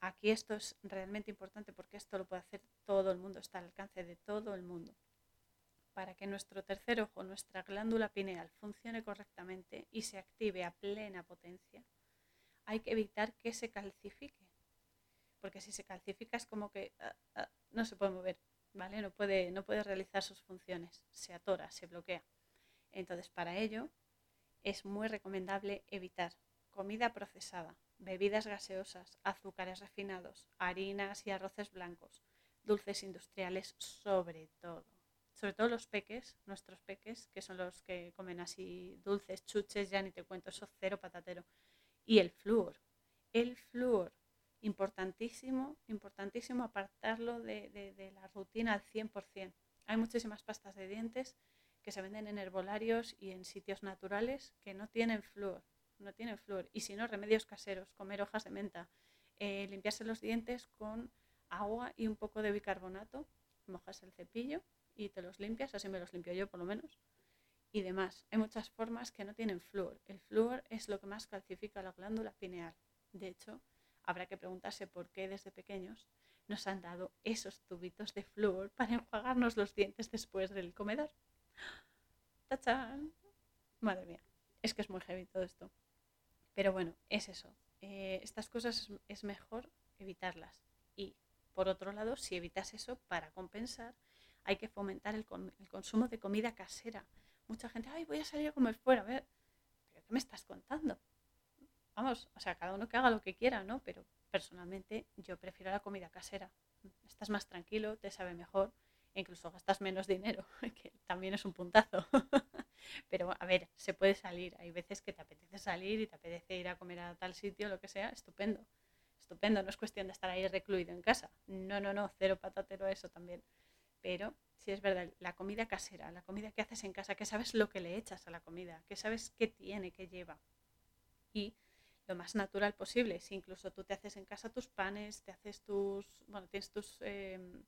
aquí esto es realmente importante porque esto lo puede hacer todo el mundo, está al alcance de todo el mundo. Para que nuestro tercer ojo, nuestra glándula pineal, funcione correctamente y se active a plena potencia, hay que evitar que se calcifique porque si se calcifica es como que ah, ah, no se puede mover, ¿vale? No puede, no puede realizar sus funciones, se atora, se bloquea. Entonces, para ello es muy recomendable evitar comida procesada, bebidas gaseosas, azúcares refinados, harinas y arroces blancos, dulces industriales sobre todo. Sobre todo los peques, nuestros peques, que son los que comen así dulces, chuches, ya ni te cuento, eso cero patatero. Y el flúor. El flúor importantísimo, importantísimo apartarlo de, la rutina al 100%. Hay muchísimas pastas de dientes que se venden en herbolarios y en sitios naturales que no tienen flúor. no tienen flúor. Y si no, remedios caseros, comer hojas de menta, eh, limpiarse los dientes con agua y un poco de bicarbonato, mojas el cepillo y te los limpias, así me los limpio yo por lo menos, y demás. Hay muchas formas que no tienen flúor. El flúor es lo que más calcifica la glándula pineal. De hecho, habrá que preguntarse por qué desde pequeños nos han dado esos tubitos de flúor para enjuagarnos los dientes después del comedor. ¡Tachán! Madre mía, es que es muy heavy todo esto. Pero bueno, es eso. Eh, estas cosas es, mejor evitarlas. Y por otro lado, si evitas eso, para compensar, hay que fomentar el, el consumo de comida casera. Mucha gente, ay, voy a salir a comer fuera. A ver, ¿pero qué me estás contando? Vamos, o sea, cada uno que haga lo que quiera, ¿no? Pero personalmente yo prefiero la comida casera. Estás más tranquilo, te sabe mejor e incluso gastas menos dinero, que también es un puntazo. Pero a ver, se puede salir. Hay veces que te apetece salir y te apetece ir a comer a tal sitio, lo que sea, estupendo. Estupendo, no es cuestión de estar ahí recluido en casa. No, no, no, cero patatero a eso también. Pero sí es verdad, la comida casera, la comida que haces en casa, que sabes lo que le echas a la comida, que sabes qué tiene, qué lleva. Y lo más natural posible. Si incluso tú te haces en casa tus panes, te haces tus, bueno, tienes tus, em,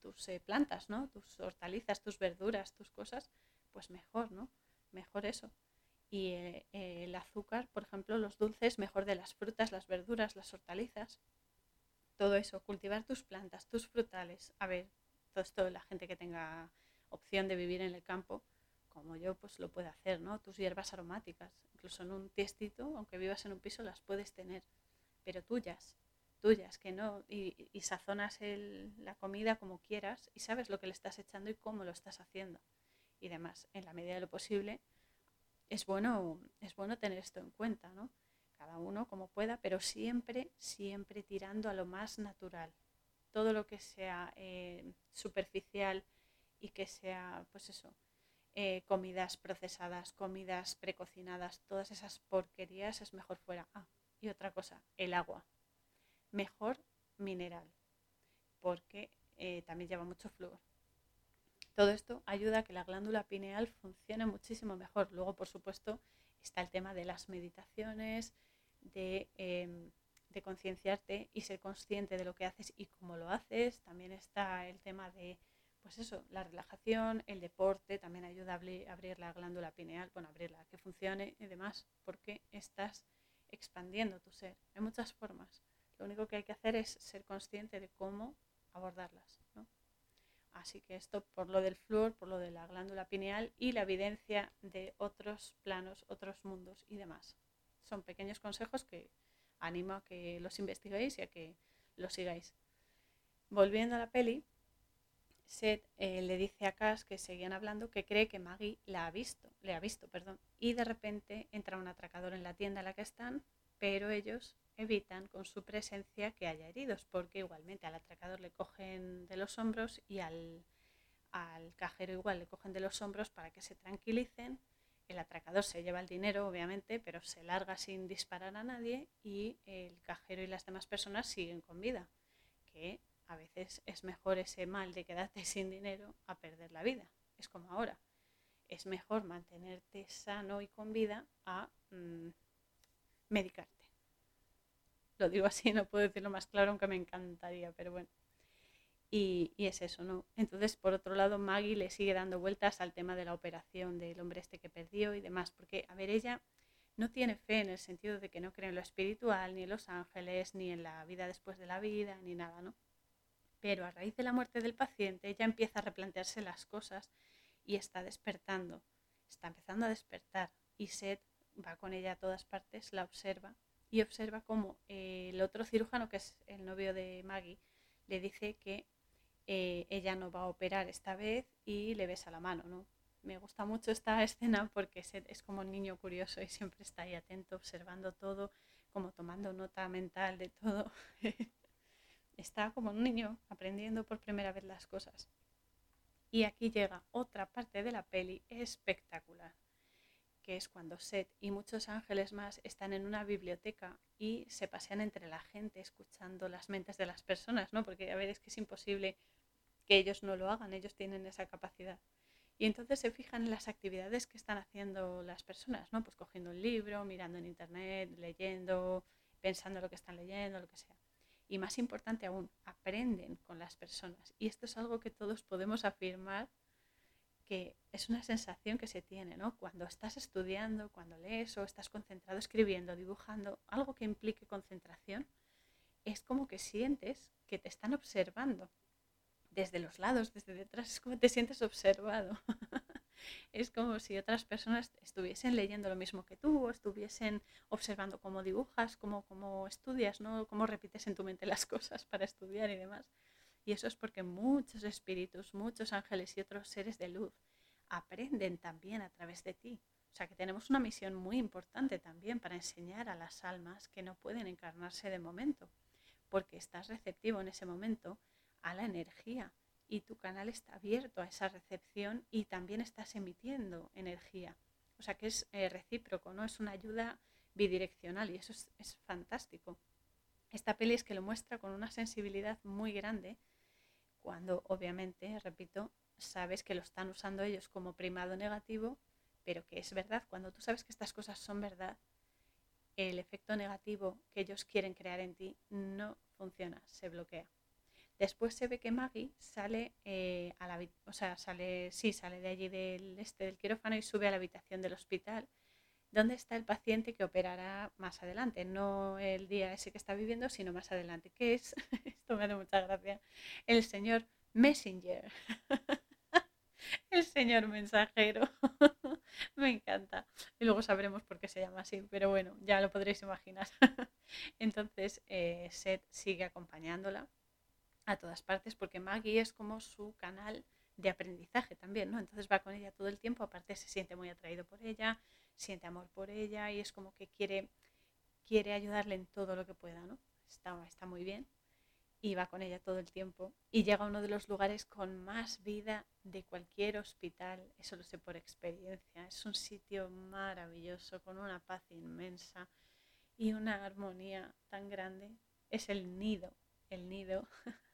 tus eh, plantas, ¿no? Tus hortalizas, tus verduras, tus cosas, pues mejor, ¿no? Mejor eso. Y eh, el azúcar, por ejemplo, los dulces, mejor de las frutas, las verduras, las hortalizas. Todo eso, cultivar tus plantas, tus frutales. A ver, todo esto, la gente que tenga opción de vivir en el campo, como yo, pues lo puede hacer, ¿no? Tus hierbas aromáticas, incluso en un tiestito, aunque vivas en un piso, las puedes tener, pero tuyas, tuyas, que no, y, sazonas la comida como quieras y sabes lo que le estás echando y cómo lo estás haciendo y demás. En la medida de lo posible, es bueno, es bueno tener esto en cuenta, ¿no? Cada uno como pueda, pero siempre, siempre tirando a lo más natural. Todo lo que sea eh, superficial y que sea, pues eso, eh, comidas procesadas, comidas precocinadas, todas esas porquerías es mejor fuera. Ah, y otra cosa, el agua. Mejor mineral, porque eh, también lleva mucho flúor. Todo esto ayuda a que la glándula pineal funcione muchísimo mejor. Luego, por supuesto, está el tema de las meditaciones, de, em, de concienciarte y ser consciente de lo que haces y cómo lo haces. También está el tema de pues eso, la relajación, el deporte también ayuda a abrir, la glándula pineal, bueno, abrirla, que funcione y demás, porque estás expandiendo tu ser. Hay muchas formas. Lo único que hay que hacer es ser consciente de cómo abordarlas. Así que esto por lo del flúor, por lo de la glándula pineal y la evidencia de otros planos, otros mundos y demás. Son pequeños consejos que animo a que los investiguéis y a que los sigáis. Volviendo a la peli, Seth eh, le dice a Cass que seguían hablando que cree que Maggie la ha visto, le ha visto, perdón, y de repente entra un atracador en la tienda en la que están, pero ellos evitan con su presencia que haya heridos, porque igualmente al atracador le cogen de los hombros y al, al cajero igual le cogen de los hombros para que se tranquilicen. El atracador se lleva el dinero, obviamente, pero se larga sin disparar a nadie y el cajero y las demás personas siguen con vida, a veces es mejor ese mal de quedarte sin dinero a perder la vida. Es como ahora. Es mejor mantenerte sano y con vida a mm, medicarte. Lo digo así, no puedo decirlo más claro, aunque me encantaría, pero bueno. Y, y, es eso, ¿no? Entonces, por otro lado, Maggie le sigue dando vueltas al tema de la operación del hombre este que perdió y demás, porque, a ver, ella no tiene fe en el sentido de que no cree en lo espiritual, ni en los ángeles, ni en la vida después de la vida, ni nada, ¿no? Pero a raíz de la muerte del paciente ella empieza a replantearse las cosas y está despertando, está empezando a despertar y Seth va con ella a todas partes, la observa y observa cómo eh, el otro cirujano, que es el novio de Maggie, le dice que eh, ella no va a operar esta vez y le besa la mano, ¿no? Me gusta mucho esta escena porque Seth es como un niño curioso y siempre está ahí atento, observando todo, como tomando nota mental de todo. está como un niño aprendiendo por primera vez las cosas. Y aquí llega otra parte de la peli espectacular, que es cuando Seth y muchos ángeles más están en una biblioteca y se pasean entre la gente escuchando las mentes de las personas, ¿no? Porque a ver, es que es imposible que ellos no lo hagan, ellos tienen esa capacidad. Y entonces se fijan en las actividades que están haciendo las personas, ¿no? Pues cogiendo un libro, mirando en internet, leyendo, pensando lo que están leyendo, lo que sea. Y más importante aún, aprenden con las personas. Y esto es algo que todos podemos afirmar que es una sensación que se tiene, ¿no? Cuando estás estudiando, cuando lees o estás concentrado escribiendo, dibujando, algo que implique concentración, es como que sientes que te están observando desde los lados, desde detrás, es como te sientes observado. es como si otras personas estuviesen leyendo lo mismo que tú, o estuviesen observando cómo dibujas, cómo, cómo estudias, ¿no? cómo repites en tu mente las cosas para estudiar y demás. Y eso es porque muchos espíritus, muchos ángeles y otros seres de luz aprenden también a través de ti. O sea que tenemos una misión muy importante también para enseñar a las almas que no pueden encarnarse de momento, porque estás receptivo en ese momento a la energía y tu canal está abierto a esa recepción y también estás emitiendo energía. O sea que es eh, recíproco, ¿no? Es una ayuda bidireccional y eso es, es, fantástico. Esta peli es que lo muestra con una sensibilidad muy grande cuando obviamente, repito, sabes que lo están usando ellos como primado negativo, pero que es verdad. Cuando tú sabes que estas cosas son verdad, el efecto negativo que ellos quieren crear en ti no funciona, se bloquea. Después se ve que Maggie sale eh, a la, o sea, sale, sí, sale de allí del este del quirófano y sube a la habitación del hospital, donde está el paciente que operará más adelante, no el día ese que está viviendo, sino más adelante, que es, esto me da mucha gracia, el señor Messenger. el señor mensajero. me encanta. Y luego sabremos por qué se llama así, pero bueno, ya lo podréis imaginar. Entonces, eh, Seth sigue acompañándola a todas partes porque Maggie es como su canal de aprendizaje también, ¿no? Entonces va con ella todo el tiempo, aparte se siente muy atraído por ella, siente amor por ella y es como que quiere, quiere ayudarle en todo lo que pueda, ¿no? Está, está muy bien y va con ella todo el tiempo y llega a uno de los lugares con más vida de cualquier hospital, eso lo sé por experiencia, es un sitio maravilloso, con una paz inmensa y una armonía tan grande, es el nido, el nido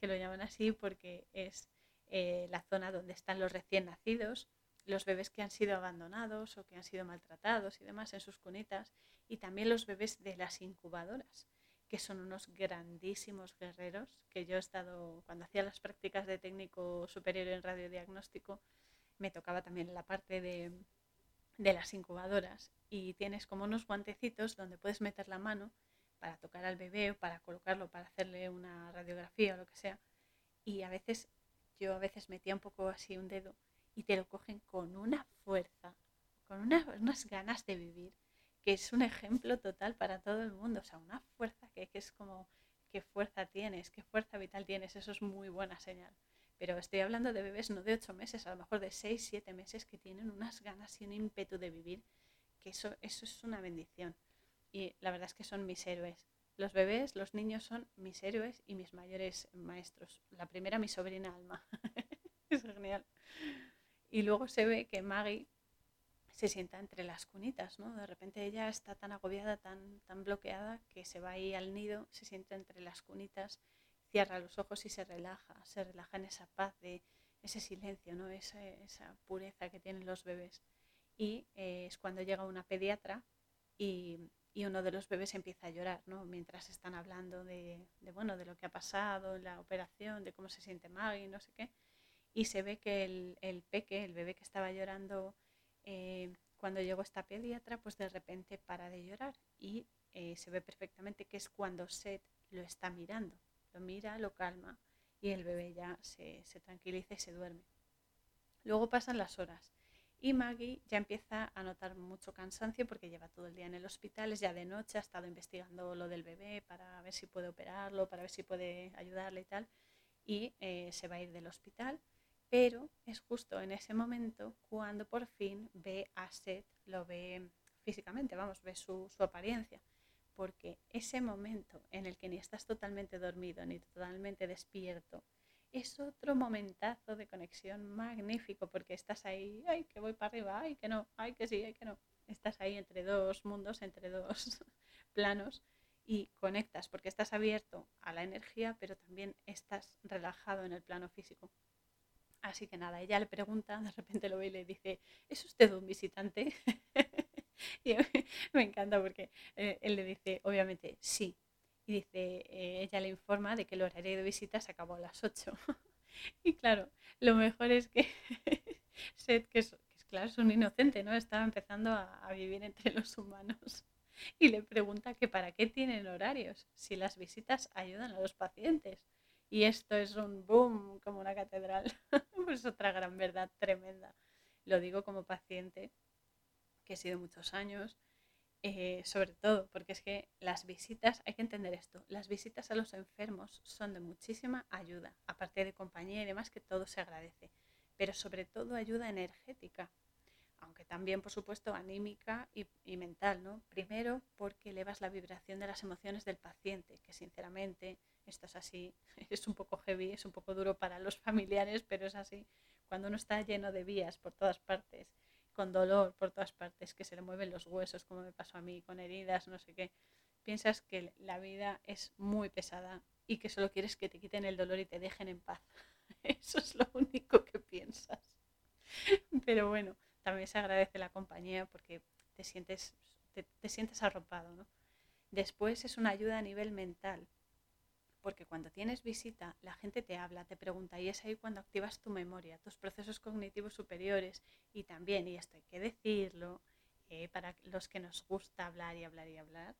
que lo llaman así porque es eh, la zona donde están los recién nacidos, los bebés que han sido abandonados o que han sido maltratados y demás en sus cunitas, y también los bebés de las incubadoras, que son unos grandísimos guerreros, que yo he estado, cuando hacía las prácticas de técnico superior en radiodiagnóstico, me tocaba también la parte de, de las incubadoras, y tienes como unos guantecitos donde puedes meter la mano para tocar al bebé o para colocarlo, para hacerle una radiografía o lo que sea. Y a veces, yo a veces metía un poco así un dedo y te lo cogen con una fuerza, con unas ganas de vivir, que es un ejemplo total para todo el mundo. O sea, una fuerza que, es como, qué fuerza tienes, qué fuerza vital tienes, eso es muy buena señal. Pero estoy hablando de bebés no de ocho meses, a lo mejor de seis, siete meses que tienen unas ganas y un ímpetu de vivir, que eso, eso es una bendición y la verdad es que son mis héroes. Los bebés, los niños son mis héroes y mis mayores maestros. La primera, mi sobrina Alma. es genial. Y luego se ve que Maggie se sienta entre las cunitas, ¿no? De repente ella está tan agobiada, tan, tan bloqueada, que se va ahí al nido, se sienta entre las cunitas, cierra los ojos y se relaja, se relaja en esa paz de ese silencio, ¿no? Esa, esa pureza que tienen los bebés. Y eh, es cuando llega una pediatra y y uno de los bebés empieza a llorar, ¿no? Mientras están hablando de, bueno, de lo que ha pasado, la operación, de cómo se siente Maggie, no sé qué. Y se ve que el, peque, el bebé que estaba llorando, eh, cuando llegó esta pediatra, pues de repente para de llorar y eh, se ve perfectamente que es cuando Seth lo está mirando. Lo mira, lo calma y el bebé ya se tranquiliza y se duerme. Luego pasan las horas y Maggie ya empieza a notar mucho cansancio porque lleva todo el día en el hospital, es ya de noche, ha estado investigando lo del bebé para ver si puede operarlo, para ver si puede ayudarle y tal, y eh, se va a ir del hospital, pero es justo en ese momento cuando por fin ve a Seth, lo ve físicamente, vamos, ve su, su apariencia, porque ese momento en el que ni estás totalmente dormido ni totalmente despierto, es otro momentazo de conexión magnífico porque estás ahí, ay, que voy para arriba, ay, que no, ay, que sí, ay, que no. Estás ahí entre dos mundos, entre dos planos y conectas porque estás abierto a la energía, pero también estás relajado en el plano físico. Así que nada, ella le pregunta, de repente lo ve y le dice, ¿es usted un visitante? y me encanta porque eh, él le dice, obviamente, sí. Y dice, eh, ella le informa de que el horario de visita se acabó a las 8. y claro, lo mejor es que Seth, que es, claro, es un inocente, ¿no? Estaba empezando a, a vivir entre los humanos. Y le pregunta que para qué tienen horarios, si las visitas ayudan a los pacientes. Y esto es un boom como una catedral. es otra gran verdad tremenda. Lo digo como paciente, que he sido muchos años, eh, sobre todo porque es que las visitas, hay que entender esto, las visitas a los enfermos son de muchísima ayuda, aparte de compañía y demás, que todo se agradece, pero sobre todo ayuda energética, aunque también, por supuesto, anímica y, mental, ¿no? Primero porque elevas la vibración de las emociones del paciente, que sinceramente esto es así, es un poco heavy, es un poco duro para los familiares, pero es así. Cuando uno está lleno de vías por todas partes, con dolor por todas partes, que se le mueven los huesos, como me pasó a mí, con heridas, no sé qué, piensas que la vida es muy pesada y que solo quieres que te quiten el dolor y te dejen en paz. Eso es lo único que piensas. Pero bueno, también se agradece la compañía porque te sientes, te, te sientes arropado, ¿no? Después es una ayuda a nivel mental, porque cuando tienes visita, la gente te habla, te pregunta y es ahí cuando activas tu memoria, tus procesos cognitivos superiores y también, y esto hay que decirlo, eh, para los que nos gusta hablar y hablar y hablar,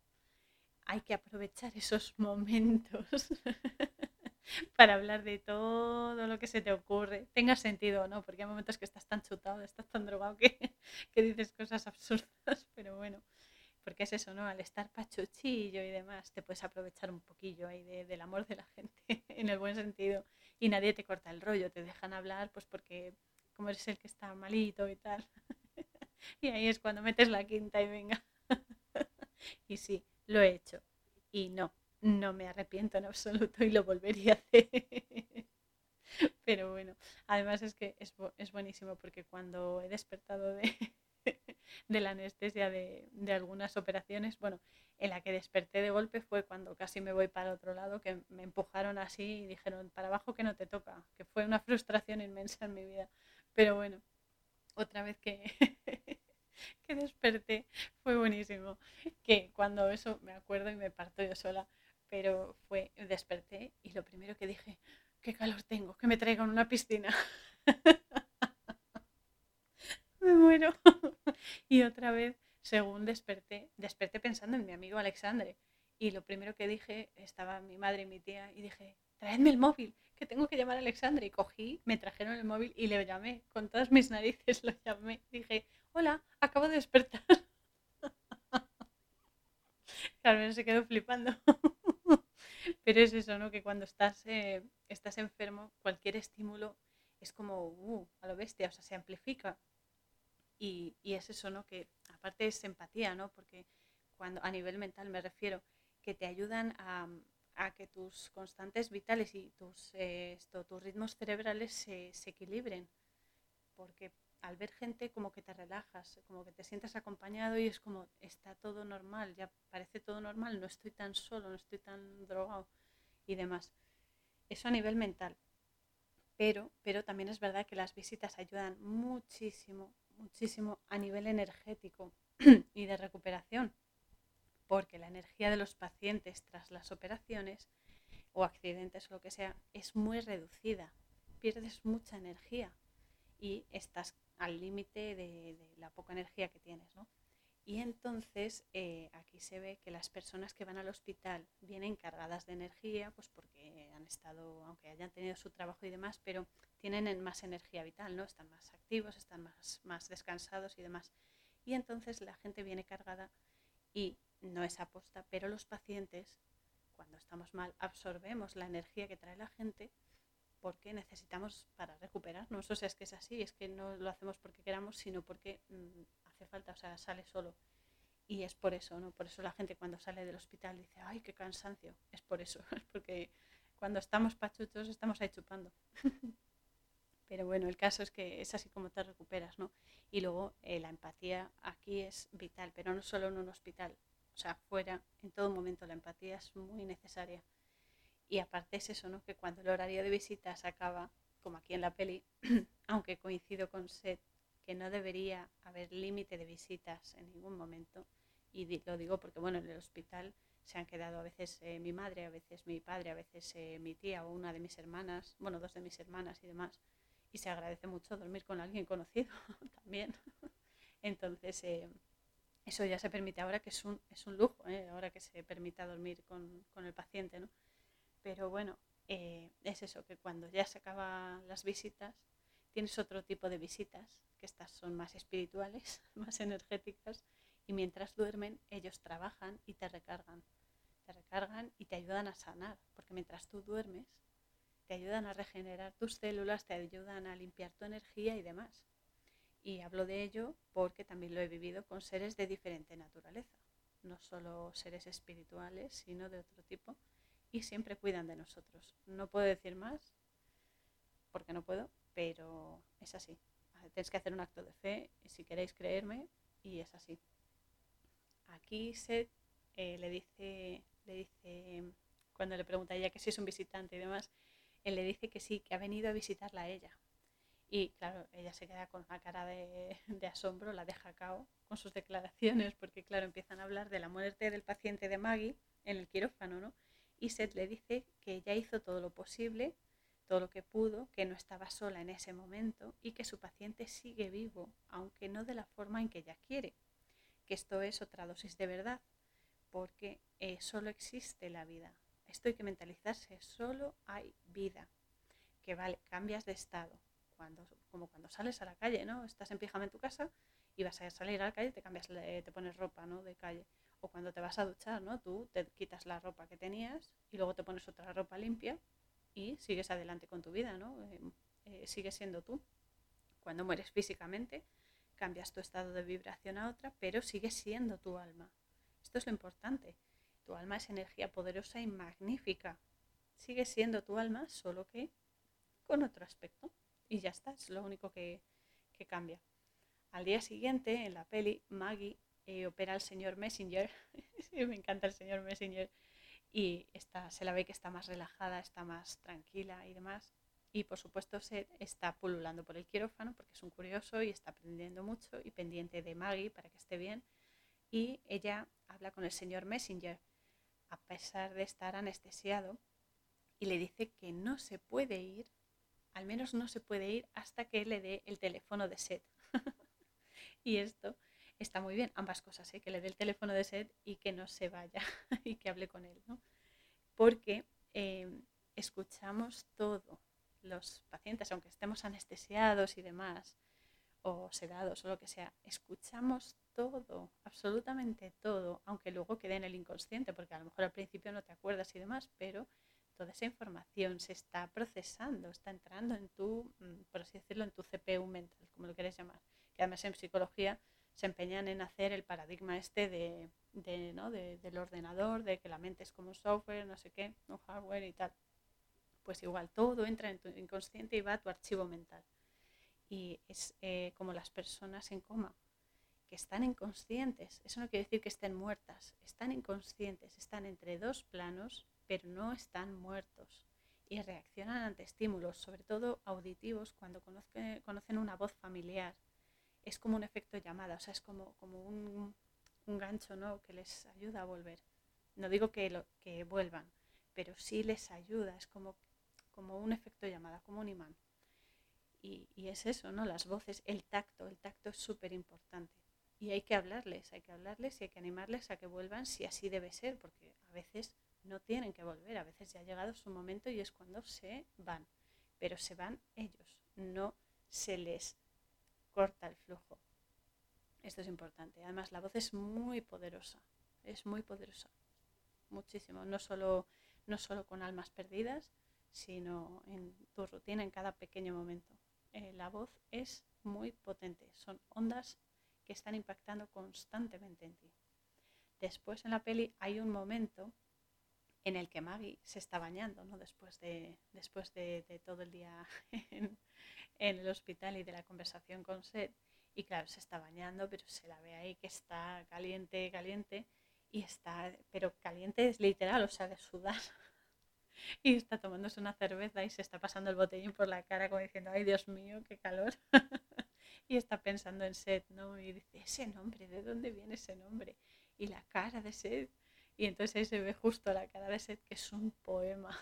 hay que aprovechar esos momentos para hablar de todo lo que se te ocurre, tenga sentido o no, porque hay momentos que estás tan chutado, estás tan drogado que, que dices cosas absurdas, pero bueno porque es eso, ¿no? Al estar pachuchillo y demás, te puedes aprovechar un poquillo ahí del amor de la gente, en el buen sentido, y nadie te corta el rollo, te dejan hablar, pues porque como eres el que está malito y tal. y ahí es cuando metes la quinta y venga. y sí, lo he hecho. Y no, no me arrepiento en absoluto y lo volvería a hacer. Pero bueno, además es que es, es buenísimo porque cuando he despertado de, de la anestesia de, de, algunas operaciones. Bueno, en la que desperté de golpe fue cuando casi me voy para otro lado, que me empujaron así y dijeron, para abajo que no te toca, que fue una frustración inmensa en mi vida. Pero bueno, otra vez que, que desperté fue buenísimo, que cuando eso me acuerdo y me parto yo sola, pero fue, desperté y lo primero que dije, qué calor tengo, que me traigan una piscina. me muero. y otra vez, según desperté, desperté pensando en mi amigo Alexandre. Y lo primero que dije, estaba mi madre y mi tía, y dije, traedme el móvil, que tengo que llamar a Alexandre. Y cogí, me trajeron el móvil y le llamé, con todas mis narices lo llamé. Dije, hola, acabo de despertar. Carmen se quedó flipando. Pero es eso, ¿no? Que cuando estás, eh, estás enfermo, cualquier estímulo es como, uh, a lo bestia, o sea, se amplifica. Y, es eso, ¿no? Que aparte es empatía, ¿no? Porque cuando a nivel mental me refiero, que te ayudan a, que tus constantes vitales y tus, eh, tus ritmos cerebrales se, se, equilibren. Porque al ver gente como que te relajas, como que te sientes acompañado y es como, está todo normal, ya parece todo normal, no estoy tan solo, no estoy tan drogado y demás. Eso a nivel mental. Pero, pero también es verdad que las visitas ayudan muchísimo muchísimo a nivel energético y de recuperación, porque la energía de los pacientes tras las operaciones o accidentes o lo que sea es muy reducida, pierdes mucha energía y estás al límite de, la poca energía que tienes, ¿no? Y entonces eh, aquí se ve que las personas que van al hospital vienen cargadas de energía, pues porque han estado, aunque hayan tenido su trabajo y demás, pero tienen más energía vital, ¿no? Están más activos, están más, más descansados y demás. Y entonces la gente viene cargada y no es aposta, pero los pacientes, cuando estamos mal, absorbemos la energía que trae la gente porque necesitamos para recuperarnos. O sea, es que es así, es que no lo hacemos porque queramos, sino porque mmm, hace falta, o sea, sale solo. Y es por eso, ¿no? Por eso la gente cuando sale del hospital dice, ay, qué cansancio. Es por eso, es porque cuando estamos pachuchos estamos ahí chupando. Pero bueno, el caso es que es así como te recuperas, ¿no? Y luego eh, la empatía aquí es vital, pero no solo en un hospital, o sea, fuera, en todo momento la empatía es muy necesaria. Y aparte es eso, ¿no? Que cuando el horario de visitas acaba, como aquí en la peli, aunque coincido con Seth, que no debería haber límite de visitas en ningún momento. Y lo digo porque, bueno, en el hospital se han quedado a veces eh, mi madre, a veces mi padre, a veces eh, mi tía o una de mis hermanas, bueno, dos de mis hermanas y demás. Y se agradece mucho dormir con alguien conocido también. Entonces, eh, eso ya se permite ahora, que es un, es un lujo, ahora que se permita dormir con, con el paciente, ¿no? Pero bueno, es eso, que cuando ya se acaban las visitas, tienes otro tipo de visitas, que estas son más espirituales, más energéticas, y mientras duermen ellos trabajan y te recargan te recargan y te ayudan a sanar, porque mientras tú duermes, te ayudan a regenerar tus células, te ayudan a limpiar tu energía y demás. Y hablo de ello porque también lo he vivido con seres de diferente naturaleza, no solo seres espirituales, sino de otro tipo, y siempre cuidan de nosotros. No puedo decir más, porque no puedo, pero es así. Tenéis que hacer un acto de fe, si queréis creerme, y es así. Aquí se eh, le dice le dice, cuando le pregunta a ella que si es un visitante y demás, él le dice que sí, que ha venido a visitarla a ella. Y claro, ella se queda con una cara de, asombro, la deja cao con sus declaraciones, porque claro, empiezan a hablar de la muerte del paciente de Maggie en el quirófano, ¿no? Y Seth le dice que ella hizo todo lo posible, todo lo que pudo, que no estaba sola en ese momento y que su paciente sigue vivo, aunque no de la forma en que ella quiere. Que esto es otra dosis de verdad, porque eh, solo existe la vida. Esto hay que mentalizarse, solo hay vida. Que vale, cambias de estado. Cuando, como cuando sales a la calle, ¿no? Estás en pijama en tu casa y vas a salir a la calle, te cambias, te pones ropa, ¿no? De calle. O cuando te vas a duchar, ¿no? Tú te quitas la ropa que tenías y luego te pones otra ropa limpia y sigues adelante con tu vida, ¿no? Eh, eh, sigues siendo tú. Cuando mueres físicamente, cambias tu estado de vibración a otra, pero sigues siendo tu alma. Esto es lo importante. Tu alma es energía poderosa y magnífica. Sigue siendo tu alma, solo que con otro aspecto. Y ya está, es lo único que, cambia. Al día siguiente, en la peli, Maggie eh, opera al señor Messenger. me encanta el señor Messenger. Y está, se la ve que está más relajada, está más tranquila y demás. Y por supuesto se está pululando por el quirófano porque es un curioso y está aprendiendo mucho y pendiente de Maggie para que esté bien y ella habla con el señor Messenger, a pesar de estar anestesiado, y le dice que no se puede ir, al menos no se puede ir hasta que le dé el teléfono de Seth. y esto está muy bien, ambas cosas, ¿eh? que le dé el teléfono de Seth y que no se vaya y que hable con él, ¿no? Porque eh, escuchamos todo, los pacientes, aunque estemos anestesiados y demás, o sedados o lo que sea, escuchamos todo, absolutamente todo, aunque luego quede en el inconsciente, porque a lo mejor al principio no te acuerdas y demás, pero toda esa información se está procesando, está entrando en tu, mm, por así decirlo, en tu CPU mental, como lo quieres llamar, que además en psicología se empeñan en hacer el paradigma este de, de, ¿no? del ordenador, de que la mente es como software, no sé qué, un hardware y tal. Pues igual, todo entra en tu inconsciente y va a tu archivo mental y es eh, como las personas en coma, que están inconscientes. Eso no quiere decir que estén muertas, están inconscientes, están entre dos planos, pero no están muertos y reaccionan ante estímulos, sobre todo auditivos, cuando conocen una voz familiar. Es como un efecto llamada, o sea, es como, como un, un gancho ¿no? que les ayuda a volver. No digo que, lo, que vuelvan, pero sí les ayuda, es como, como un efecto llamada, como un imán. Y, es eso, ¿no? Las voces, el tacto, el tacto es súper importante. Y hay que hablarles, hay que hablarles y hay que animarles a que vuelvan si así debe ser, porque a veces no tienen que volver, a veces ya ha llegado su momento y es cuando se van. Pero se van ellos, no se les corta el flujo. Esto es importante. Además, la voz es muy poderosa, es muy poderosa, muchísimo. No solo, no solo con almas perdidas, sino en tu rutina, en cada pequeño momento. Eh, la voz es muy potente, son ondas que están impactando constantemente en ti. Después en la peli hay un momento en el que Maggie se está bañando, ¿no? después, de, después de, todo el día en, el hospital y de la conversación con Seth. Y claro, se está bañando, pero se la ve ahí que está caliente, caliente, y está, pero caliente es literal, o sea, de sudar. y está tomándose una cerveza y se está pasando el botellín por la cara como diciendo, ay Dios mío, qué calor. y está pensando en Seth, ¿no? Y dice, ese nombre, ¿de dónde viene ese nombre? Y la cara de Seth. Y entonces ahí se ve justo la cara de Seth, que es un poema.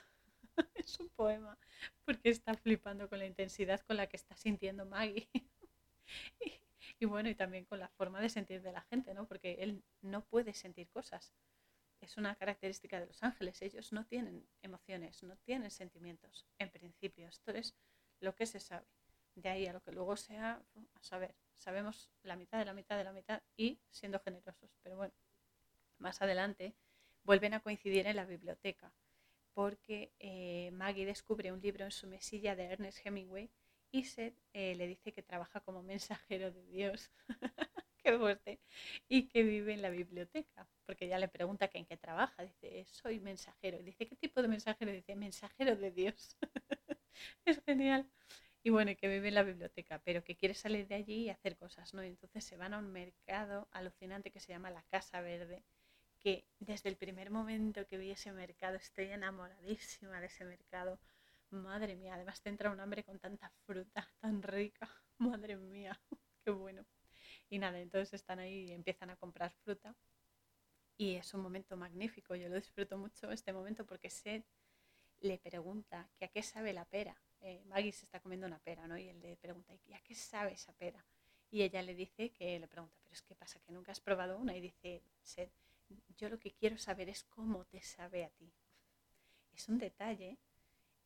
es un poema, porque está flipando con la intensidad con la que está sintiendo Maggie. y, bueno, y también con la forma de sentir de la gente, ¿no? Porque él no puede sentir cosas. Es una característica de los ángeles. Ellos no tienen emociones, no tienen sentimientos, en principio. Esto es lo que se sabe. De ahí a lo que luego sea, a saber, sabemos la mitad de la mitad de la mitad y siendo generosos. Pero bueno, más adelante vuelven a coincidir en la biblioteca porque eh, Maggie descubre un libro en su mesilla de Ernest Hemingway y Seth eh, le dice que trabaja como mensajero de Dios. qué fuerte. Y que vive en la biblioteca, porque ella le pregunta que en qué trabaja. Dice, soy mensajero. Dice, ¿qué tipo de mensajero? Dice, mensajero de Dios. es genial. Y bueno, que vive en la biblioteca, pero que quiere salir de allí y hacer cosas, ¿no? Y entonces se van a un mercado alucinante que se llama la Casa Verde que desde el primer momento que vi ese mercado estoy enamoradísima de ese mercado. Madre mía, además te entra un hambre con tanta fruta tan rica. Madre mía, qué bueno. Y nada, entonces están ahí y empiezan a comprar fruta. Y es un momento magnífico. Yo lo disfruto mucho este momento porque Seth le pregunta que a qué sabe la pera. Eh, Maggie se está comiendo una pera, ¿no? Y él le pregunta, ¿y a qué sabe esa pera? Y ella le dice que le pregunta, ¿pero es qué pasa? ¿Que nunca has probado una? Y dice, Seth, yo lo que quiero saber es cómo te sabe a ti. Es un detalle.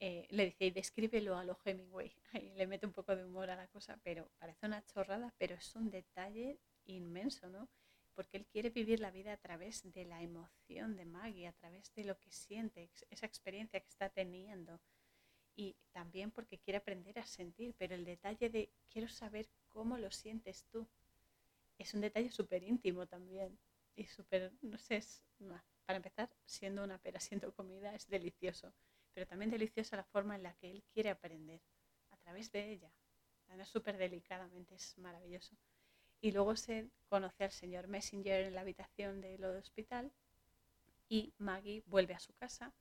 Eh, le dice, y descríbelo a lo Hemingway. Ahí le mete un poco de humor a la cosa, pero parece una chorrada, pero es un detalle inmenso, ¿no? Porque él quiere vivir la vida a través de la emoción de Maggie, a través de lo que siente, esa experiencia que está teniendo. Y también porque quiere aprender a sentir, pero el detalle de quiero saber cómo lo sientes tú. Es un detalle súper íntimo también y súper, no sé, para empezar, siendo una pera, siendo comida, es delicioso, pero también deliciosa la forma en la que él quiere aprender, a través de ella. Además, súper delicadamente, es maravilloso. Y luego se conoce al señor Messenger en la habitación del hospital y Maggie vuelve a su casa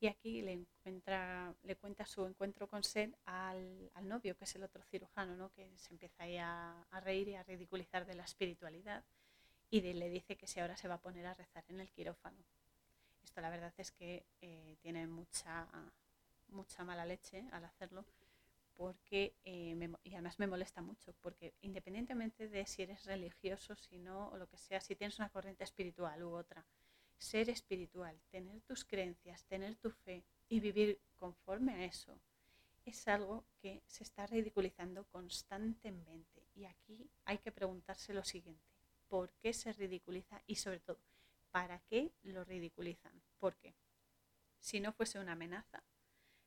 y aquí le, encuentra, le cuenta su encuentro con Seth al, al novio, que es el otro cirujano, ¿no? que se empieza ahí a reír y a ridiculizar de la espiritualidad y le dice que si ahora se va a poner a rezar en el quirófano. Esto la verdad es que eh, tiene mucha, mucha mala leche al hacerlo porque eh, y además me molesta mucho porque independientemente de si eres religioso, si no, o lo que sea, si tienes una corriente espiritual u otra, ser espiritual, tener tus creencias, tener tu fe y vivir conforme a eso, es algo que se está ridiculizando constantemente. Y aquí hay que preguntarse lo siguiente por qué se ridiculiza y sobre todo, ¿para qué lo ridiculizan? Porque si no fuese una amenaza,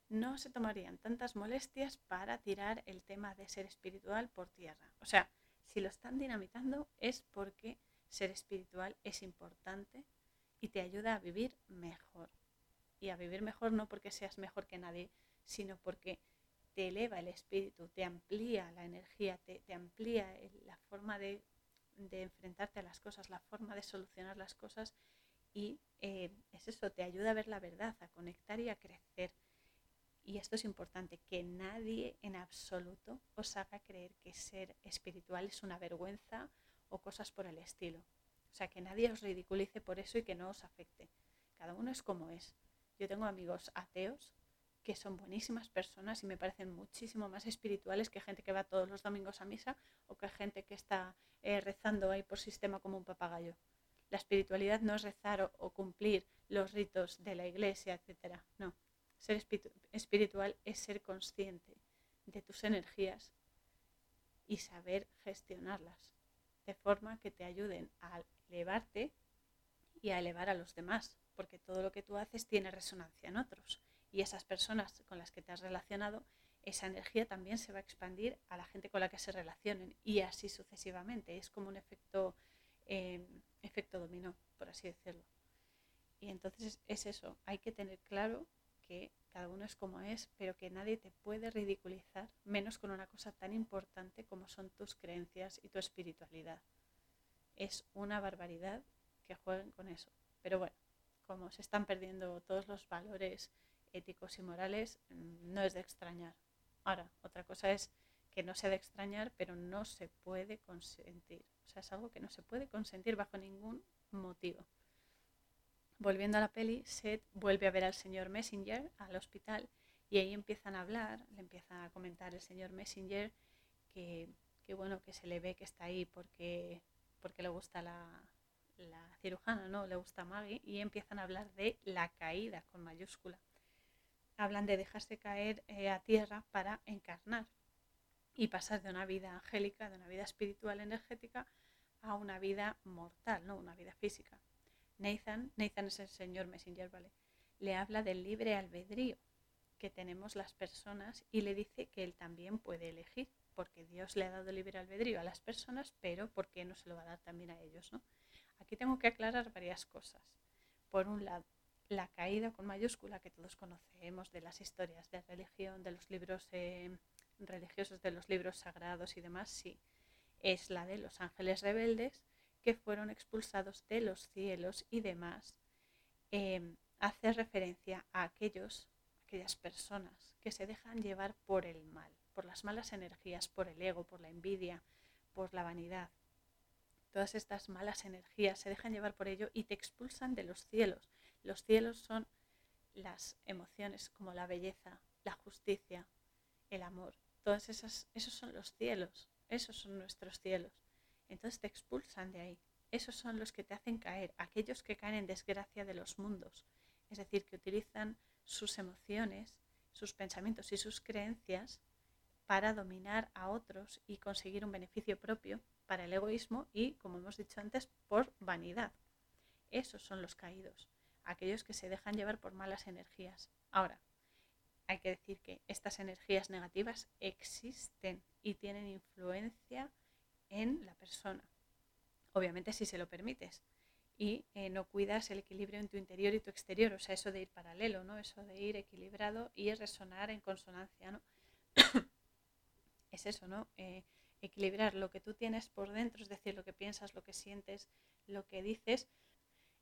no se tomarían tantas molestias para tirar el tema de ser espiritual por tierra. O sea, si lo están dinamitando es porque ser espiritual es importante y te ayuda a vivir mejor. Y a vivir mejor no porque seas mejor que nadie, sino porque te eleva el espíritu, te amplía la energía, te, te amplía la forma de de enfrentarte a las cosas, la forma de solucionar las cosas y eh, es eso, te ayuda a ver la verdad, a conectar y a crecer. Y esto es importante, que nadie en absoluto os haga creer que ser espiritual es una vergüenza o cosas por el estilo. O sea, que nadie os ridiculice por eso y que no os afecte. Cada uno es como es. Yo tengo amigos ateos que son buenísimas personas y me parecen muchísimo más espirituales que gente que va todos los domingos a misa o que gente que está eh, rezando ahí por sistema como un papagayo. La espiritualidad no es rezar o, cumplir los ritos de la iglesia, etc. No, ser espiritual es ser consciente de tus energías y saber gestionarlas de forma que te ayuden a elevarte y a elevar a los demás, porque todo lo que tú haces tiene resonancia en otros y esas personas con las que te has relacionado, esa energía también se va a expandir a la gente con la que se relacionen y así sucesivamente. Es como un efecto, em, efecto dominó, por así decirlo. Y entonces es eso, hay que tener claro que cada uno es como es, pero que nadie te puede ridiculizar, menos con una cosa tan importante como son tus creencias y tu espiritualidad. Es una barbaridad que jueguen con eso. Pero bueno, como se están perdiendo todos los valores éticos y morales mm, no es de extrañar. Ahora, otra cosa es que no sea de extrañar, pero no se puede consentir. O sea, es algo que no se puede consentir bajo ningún motivo. Volviendo a la peli, Seth vuelve a ver al señor Messenger al hospital y ahí empiezan a hablar, le empieza a comentar el señor Messenger que, bueno, que se le ve que está ahí porque, porque le gusta la, la cirujana, ¿no? Le gusta Maggie y empiezan a hablar de la caída con mayúscula. Hablan de dejarse caer eh, a tierra para encarnar y pasar de una vida angélica, de una vida espiritual energética, a una vida mortal, ¿no? Una vida física. Nathan, Nathan es el señor Messenger, ¿vale? Le habla del libre albedrío que tenemos las personas y le dice que él también puede elegir, porque Dios le ha dado libre albedrío a las personas, pero ¿por qué no se lo va a dar también a ellos, ¿no? Aquí tengo que aclarar varias cosas. Por un lado, la caída con mayúscula que todos conocemos de las historias de religión, de los libros eh, religiosos, de los libros sagrados y demás, sí, es la de los ángeles rebeldes que fueron expulsados de los cielos y demás. Em, hace referencia a aquellos, aquellas personas que se dejan llevar por el mal, por las malas energías, por el ego, por la envidia, por la vanidad, todas estas malas energías se dejan llevar por ello y te expulsan de los cielos. Los cielos son las emociones como la belleza, la justicia, el amor. Todas esas, esos son los cielos, esos son nuestros cielos. Entonces te expulsan de ahí. Esos son los que te hacen caer, aquellos que caen en desgracia de los mundos. Es decir, que utilizan sus emociones, sus pensamientos y sus creencias para dominar a otros y conseguir un beneficio propio para el egoísmo y, como hemos dicho antes, por vanidad. Esos son los caídos, aquellos que se dejan llevar por malas energías. Ahora, hay que decir que estas energías negativas existen y tienen influencia en la persona. Obviamente si se lo permites y eh, no cuidas el equilibrio en tu interior y tu exterior, o sea, eso de ir paralelo, ¿no? Eso de ir equilibrado y resonar en consonancia, ¿no? es eso, ¿no? Eh, equilibrar lo que tú tienes por dentro, es decir, lo que piensas, lo que sientes, lo que dices,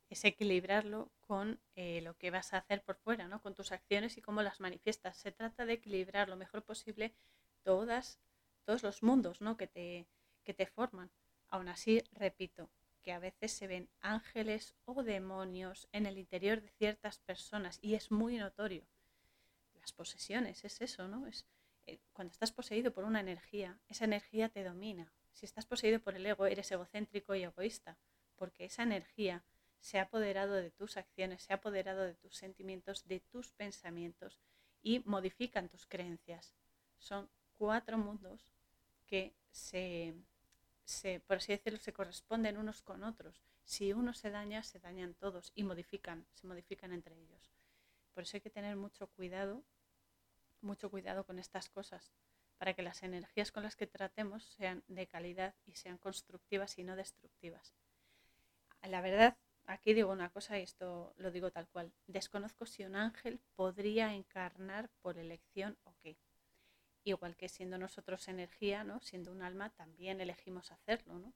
es equilibrarlo con eh, lo que vas a hacer por fuera, ¿no? con tus acciones y cómo las manifiestas. Se trata de equilibrar lo mejor posible todas, todos los mundos ¿no? que, te, que te forman. Aún así, repito, que a veces se ven ángeles o demonios en el interior de ciertas personas y es muy notorio. Las posesiones, es eso, ¿no? Es, eh, cuando estás poseído por una energía, esa energía te domina. Si estás poseído por el ego, eres egocéntrico y egoísta, porque esa energía se ha apoderado de tus acciones, se ha apoderado de tus sentimientos, de tus pensamientos y modifican tus creencias. Son cuatro mundos que se, se, por así decirlo, se corresponden unos con otros. Si uno se daña, se dañan todos y modifican, se modifican entre ellos. Por eso hay que tener mucho cuidado mucho cuidado con estas cosas para que las energías con las que tratemos sean de calidad y sean constructivas y no destructivas. La verdad, aquí digo una cosa y esto lo digo tal cual. Desconozco si un ángel podría encarnar por elección o qué. Igual que siendo nosotros energía, ¿no? siendo un alma, también elegimos hacerlo, ¿no?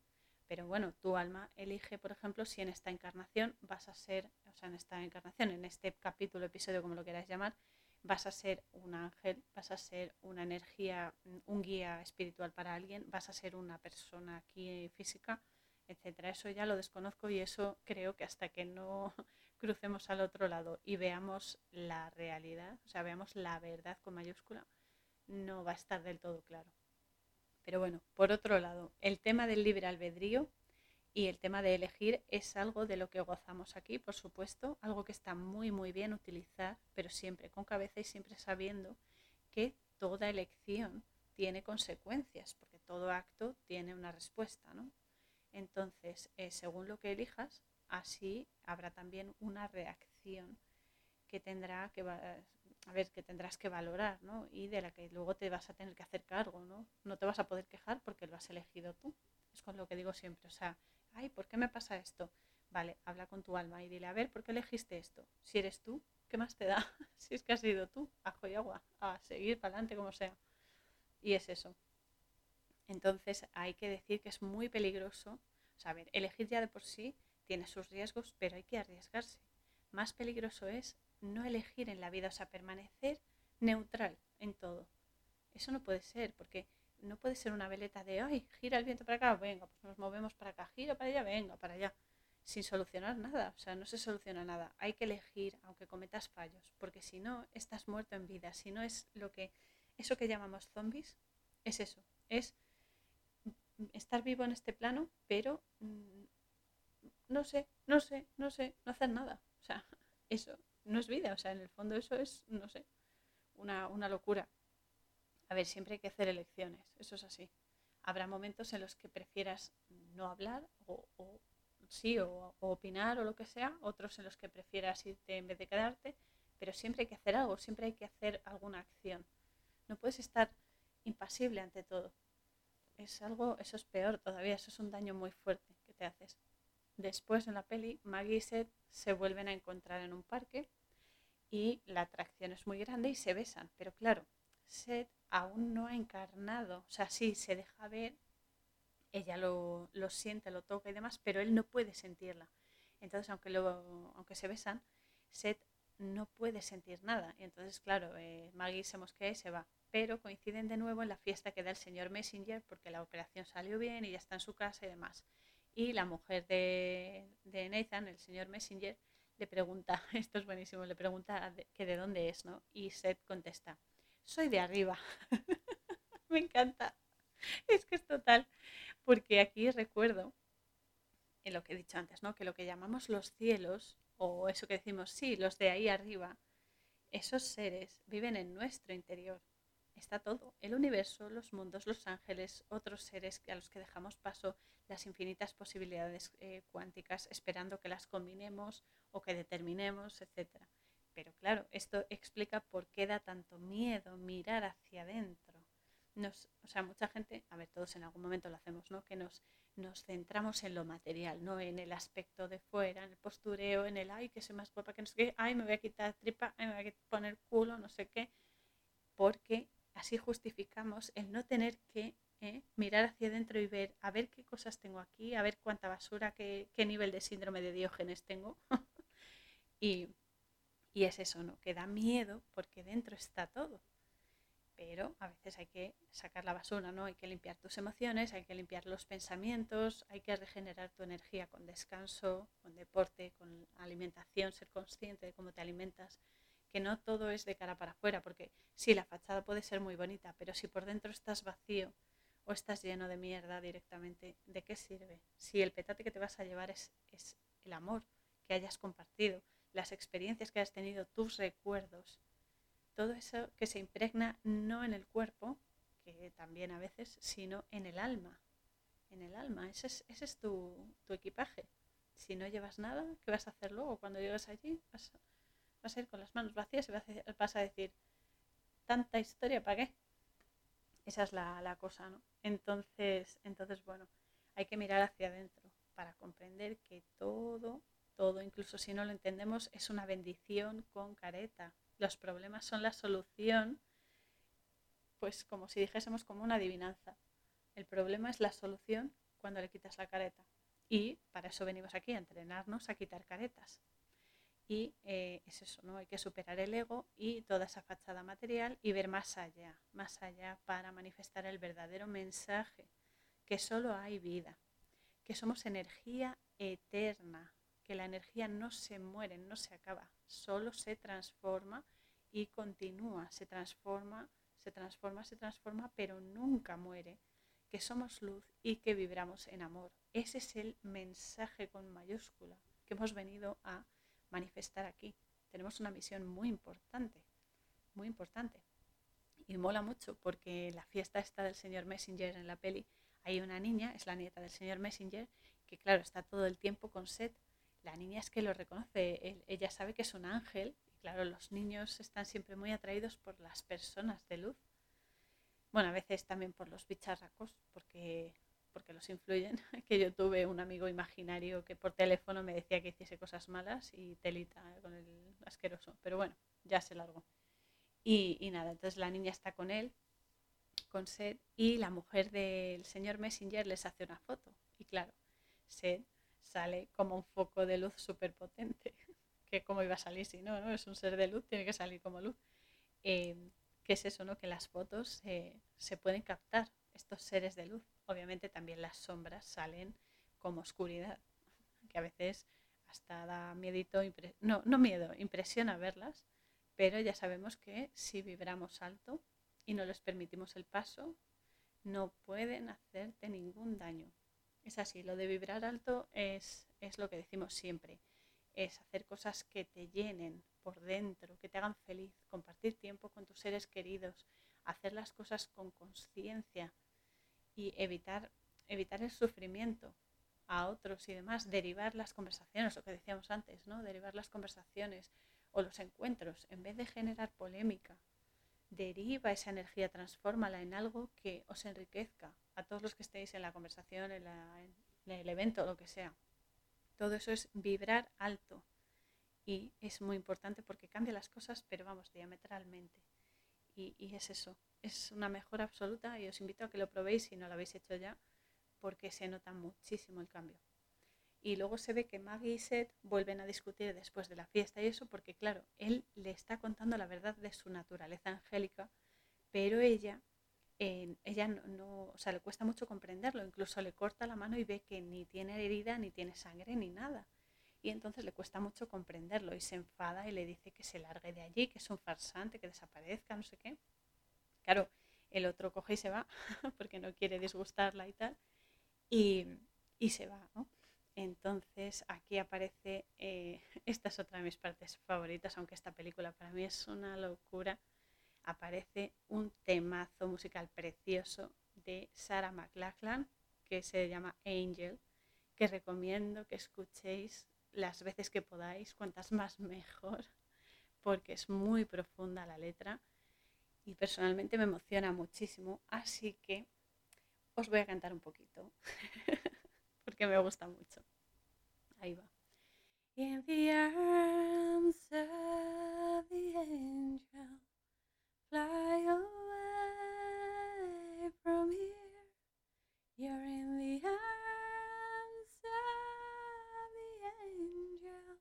Pero bueno, tu alma elige, por ejemplo, si en esta encarnación vas a ser, o sea, en esta encarnación, en este capítulo, episodio, como lo queráis llamar, vas a ser un ángel, vas a ser una energía, un guía espiritual para alguien, vas a ser una persona aquí física, etcétera. Eso ya lo desconozco y eso creo que hasta que no crucemos al otro lado y veamos la realidad, o sea, veamos la verdad con mayúscula, no va a estar del todo claro. Pero bueno, por otro lado, el tema del libre albedrío y el tema de elegir es algo de lo que gozamos aquí, por supuesto, algo que está muy, muy bien utilizar, pero siempre con cabeza y siempre sabiendo que toda elección tiene consecuencias, porque todo acto tiene una respuesta, ¿no? Entonces, eh, según lo que elijas, así habrá también una reacción que tendrá que tendrás que valorar, ¿no? Y de la que luego te vas a tener que hacer cargo, ¿no? No te vas a poder quejar porque lo has elegido tú. Es con lo que digo siempre, o sea, ay, ¿por qué me pasa esto? Vale, habla con tu alma y dile, a ver, ¿por qué elegiste esto? Si eres tú, ¿qué más te da? si es que has sido tú, ajo y agua, a seguir para adelante como sea. Y es eso. Entonces hay que decir que es muy peligroso. O sea, a ver, elegir ya de por sí tiene sus riesgos, pero hay que arriesgarse. Más peligroso es no elegir en la vida, o sea, permanecer neutral en todo. Eso no puede ser, porque no puede ser una veleta de, ay, gira el viento para acá, venga, pues nos movemos para acá, gira para allá, venga, para allá, sin solucionar nada, o sea, no se soluciona nada. Hay que elegir, aunque cometas fallos, porque si no, estás muerto en vida, si no es lo que, eso que llamamos zombies, es eso, es estar vivo en este plano, pero mm, no sé, no sé, no sé, no hacer nada. O sea, eso no es vida, o sea, en el fondo eso es, no sé, una, una locura. A ver, siempre hay que hacer elecciones, eso es así. Habrá momentos en los que prefieras no hablar o, sí, o, opinar o lo que sea, otros en los que prefieras irte en vez de quedarte, pero siempre hay que hacer algo, siempre hay que hacer alguna acción. No puedes estar impasible ante todo. Es algo, eso es peor todavía, eso es un daño muy fuerte que te haces. Después en la peli, Maggie y Seth se vuelven a encontrar en un parque y la atracción es muy grande y se besan. Pero claro, Seth aún no ha encarnado, o sea, sí, se deja ver, ella lo, siente, lo toca y demás, pero él no puede sentirla. Entonces, aunque, lo, aunque se besan, Seth no puede sentir nada. Y entonces, claro, eh, Maggie se mosquea y se va. Pero coinciden de nuevo en la fiesta que da el señor Messenger porque la operación salió bien y ya está en su casa y demás. Y la mujer de, de Nathan, el señor Messenger, le pregunta, esto es buenísimo, le pregunta que de dónde es, ¿no? Y Seth contesta, soy de arriba. Me encanta. Es que es total. Porque aquí recuerdo, en lo que he dicho antes, ¿no? Que lo que llamamos los cielos, o eso que decimos, sí, los de ahí arriba, esos seres viven en nuestro interior. Está todo, el universo, los mundos, los ángeles, otros seres a los que dejamos paso, las infinitas posibilidades eh, cuánticas, esperando que las combinemos o que determinemos, etcétera. Pero claro, esto explica por qué da tanto miedo mirar hacia adentro. Nos, o sea, mucha gente, a ver, todos en algún momento lo hacemos, ¿no? Que nos, nos centramos en lo material, no en el aspecto de fuera, en el postureo, en el ay, que soy más guapa, que no sé qué, ay, me voy a quitar tripa, ay, me voy a poner culo, no sé qué, porque así justificamos el no tener que ¿eh? mirar hacia adentro y ver, a ver qué cosas tengo aquí, a ver cuánta basura, qué, qué nivel de síndrome de Diógenes tengo. y, y es eso, ¿no? Que da miedo porque dentro está todo. Pero a veces hay que sacar la basura, ¿no? Hay que limpiar tus emociones, hay que limpiar los pensamientos, hay que regenerar tu energía con descanso, con deporte, con alimentación, ser consciente de cómo te alimentas, que no todo es de cara para afuera, porque sí, la fachada puede ser muy bonita, pero si por dentro estás vacío o estás lleno de mierda directamente, ¿de qué sirve? Si el petate que te vas a llevar es, es el amor que hayas compartido, las experiencias que has tenido, tus recuerdos, todo eso que se impregna no en el cuerpo, que también a veces, sino en el alma. En el alma, ese es, ese es tu, equipaje. Si no llevas nada, ¿qué vas a hacer luego? Cuando llegas allí, vas, a ir con las manos vacías y vas a, decir, tanta historia, ¿para qué? Esa es la, la, cosa, ¿no? Entonces, entonces, bueno, hay que mirar hacia adentro para comprender que todo todo, incluso si no lo entendemos, es una bendición con careta. Los problemas son la solución, pues como si dijésemos como una adivinanza. El problema es la solución cuando le quitas la careta. Y para eso venimos aquí, a entrenarnos a quitar caretas. Y eh, es eso, ¿no? Hay que superar el ego y toda esa fachada material y ver más allá, más allá para manifestar el verdadero mensaje, que solo hay vida, que somos energía eterna, que la energía no se muere, no se acaba, solo se transforma y continúa, se transforma, se transforma, se transforma, pero nunca muere, que somos luz y que vibramos en amor. Ese es el mensaje con mayúscula que hemos venido a manifestar aquí. Tenemos una misión muy importante, muy importante. Y mola mucho porque la fiesta está del señor Messenger en la peli, hay una niña, es la nieta del señor Messenger, que claro, está todo el tiempo con Seth la niña es que lo reconoce, ella sabe que es un ángel y claro, los niños están siempre muy atraídos por las personas de luz. Bueno, a veces también por los bicharracos, porque, porque los influyen. que yo tuve un amigo imaginario que por teléfono me decía que hiciese cosas malas y telita con el asqueroso. Pero bueno, ya se largó. Y, y nada, entonces la niña está con él, con Seth, y la mujer del señor Messenger les hace una foto. Y claro, Seth sale como un foco de luz súper potente, que cómo iba a salir si no, ¿no? Es un ser de luz, tiene que salir como luz. Eh, ¿Qué es eso, no? Que las fotos se pueden captar, estos seres de luz. Obviamente también las sombras salen como oscuridad, que a veces hasta da miedito, no, no miedo, impresiona verlas, pero ya sabemos que si vibramos alto y no les permitimos el paso, no pueden hacerte ningún daño. Es así, lo de vibrar alto es, es lo que decimos siempre, es hacer cosas que te llenen por dentro, que te hagan feliz, compartir tiempo con tus seres queridos, hacer las cosas con conciencia y evitar, evitar el sufrimiento a otros y demás, derivar las conversaciones, lo que decíamos antes, ¿no? Derivar las conversaciones o los encuentros, en vez de generar polémica, deriva esa energía, transfórmala en algo que os enriquezca a todos los que estéis en la conversación, en, el evento, lo que sea. Todo eso es vibrar alto y es muy importante porque cambia las cosas, pero vamos, diametralmente. Y, y, es eso, es una mejora absoluta y os invito a que lo probéis si no lo habéis hecho ya, porque se nota muchísimo el cambio. Y luego se ve que Maggie y Seth vuelven a discutir después de la fiesta y eso porque, claro, él le está contando la verdad de su naturaleza angélica, pero ella, ella no, o sea, le cuesta mucho comprenderlo, incluso le corta la mano y ve que ni tiene herida, ni tiene sangre, ni nada. Y entonces le cuesta mucho comprenderlo y se enfada y le dice que se largue de allí, que es un farsante, que desaparezca, no sé qué. Claro, el otro coge y se va porque no quiere disgustarla y tal, y, y se va, ¿no? Entonces aquí aparece, eh, esta es otra de mis partes favoritas, aunque esta película para mí es una locura, aparece un temazo musical precioso de Sarah McLachlan que se llama Angel, que recomiendo que escuchéis las veces que podáis, cuantas más mejor, porque es muy profunda la letra y personalmente me emociona muchísimo, así que os voy a cantar un poquito. porque me gusta mucho. Ahí va. In the arms of the angel, fly away from here. You're in the arms of the angel.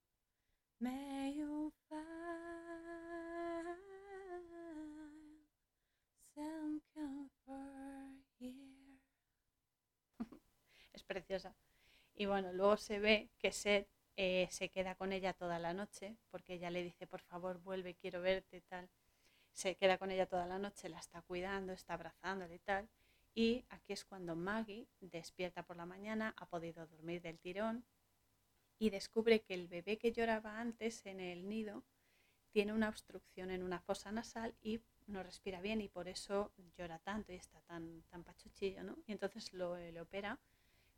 May you find some comfort here. Preciosa. Y bueno, luego se ve que Seth eh, se queda con ella toda la noche, porque ella le dice, por favor, vuelve, quiero verte, tal. Se queda con ella toda la noche, la está cuidando, está abrazándole y tal. Y aquí es cuando Maggie despierta por la mañana, ha podido dormir del tirón y descubre que el bebé que lloraba antes en el nido tiene una obstrucción en una fosa nasal y no respira bien y por eso llora tanto y está tan, tan pachuchillo, ¿no? Y entonces lo, le opera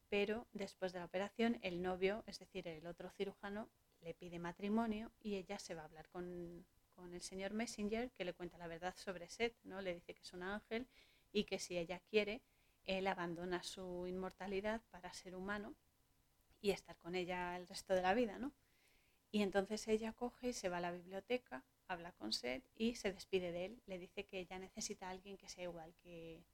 pero después de la operación el novio, es decir, el otro cirujano, le pide matrimonio y ella se va a hablar con, el señor Messenger que le cuenta la verdad sobre Seth, ¿no? Le dice que es un ángel y que si ella quiere, él abandona su inmortalidad para ser humano y estar con ella el resto de la vida, ¿no? Y entonces ella coge y se va a la biblioteca, habla con Seth y se despide de él. Le dice que ella necesita a alguien que sea igual que,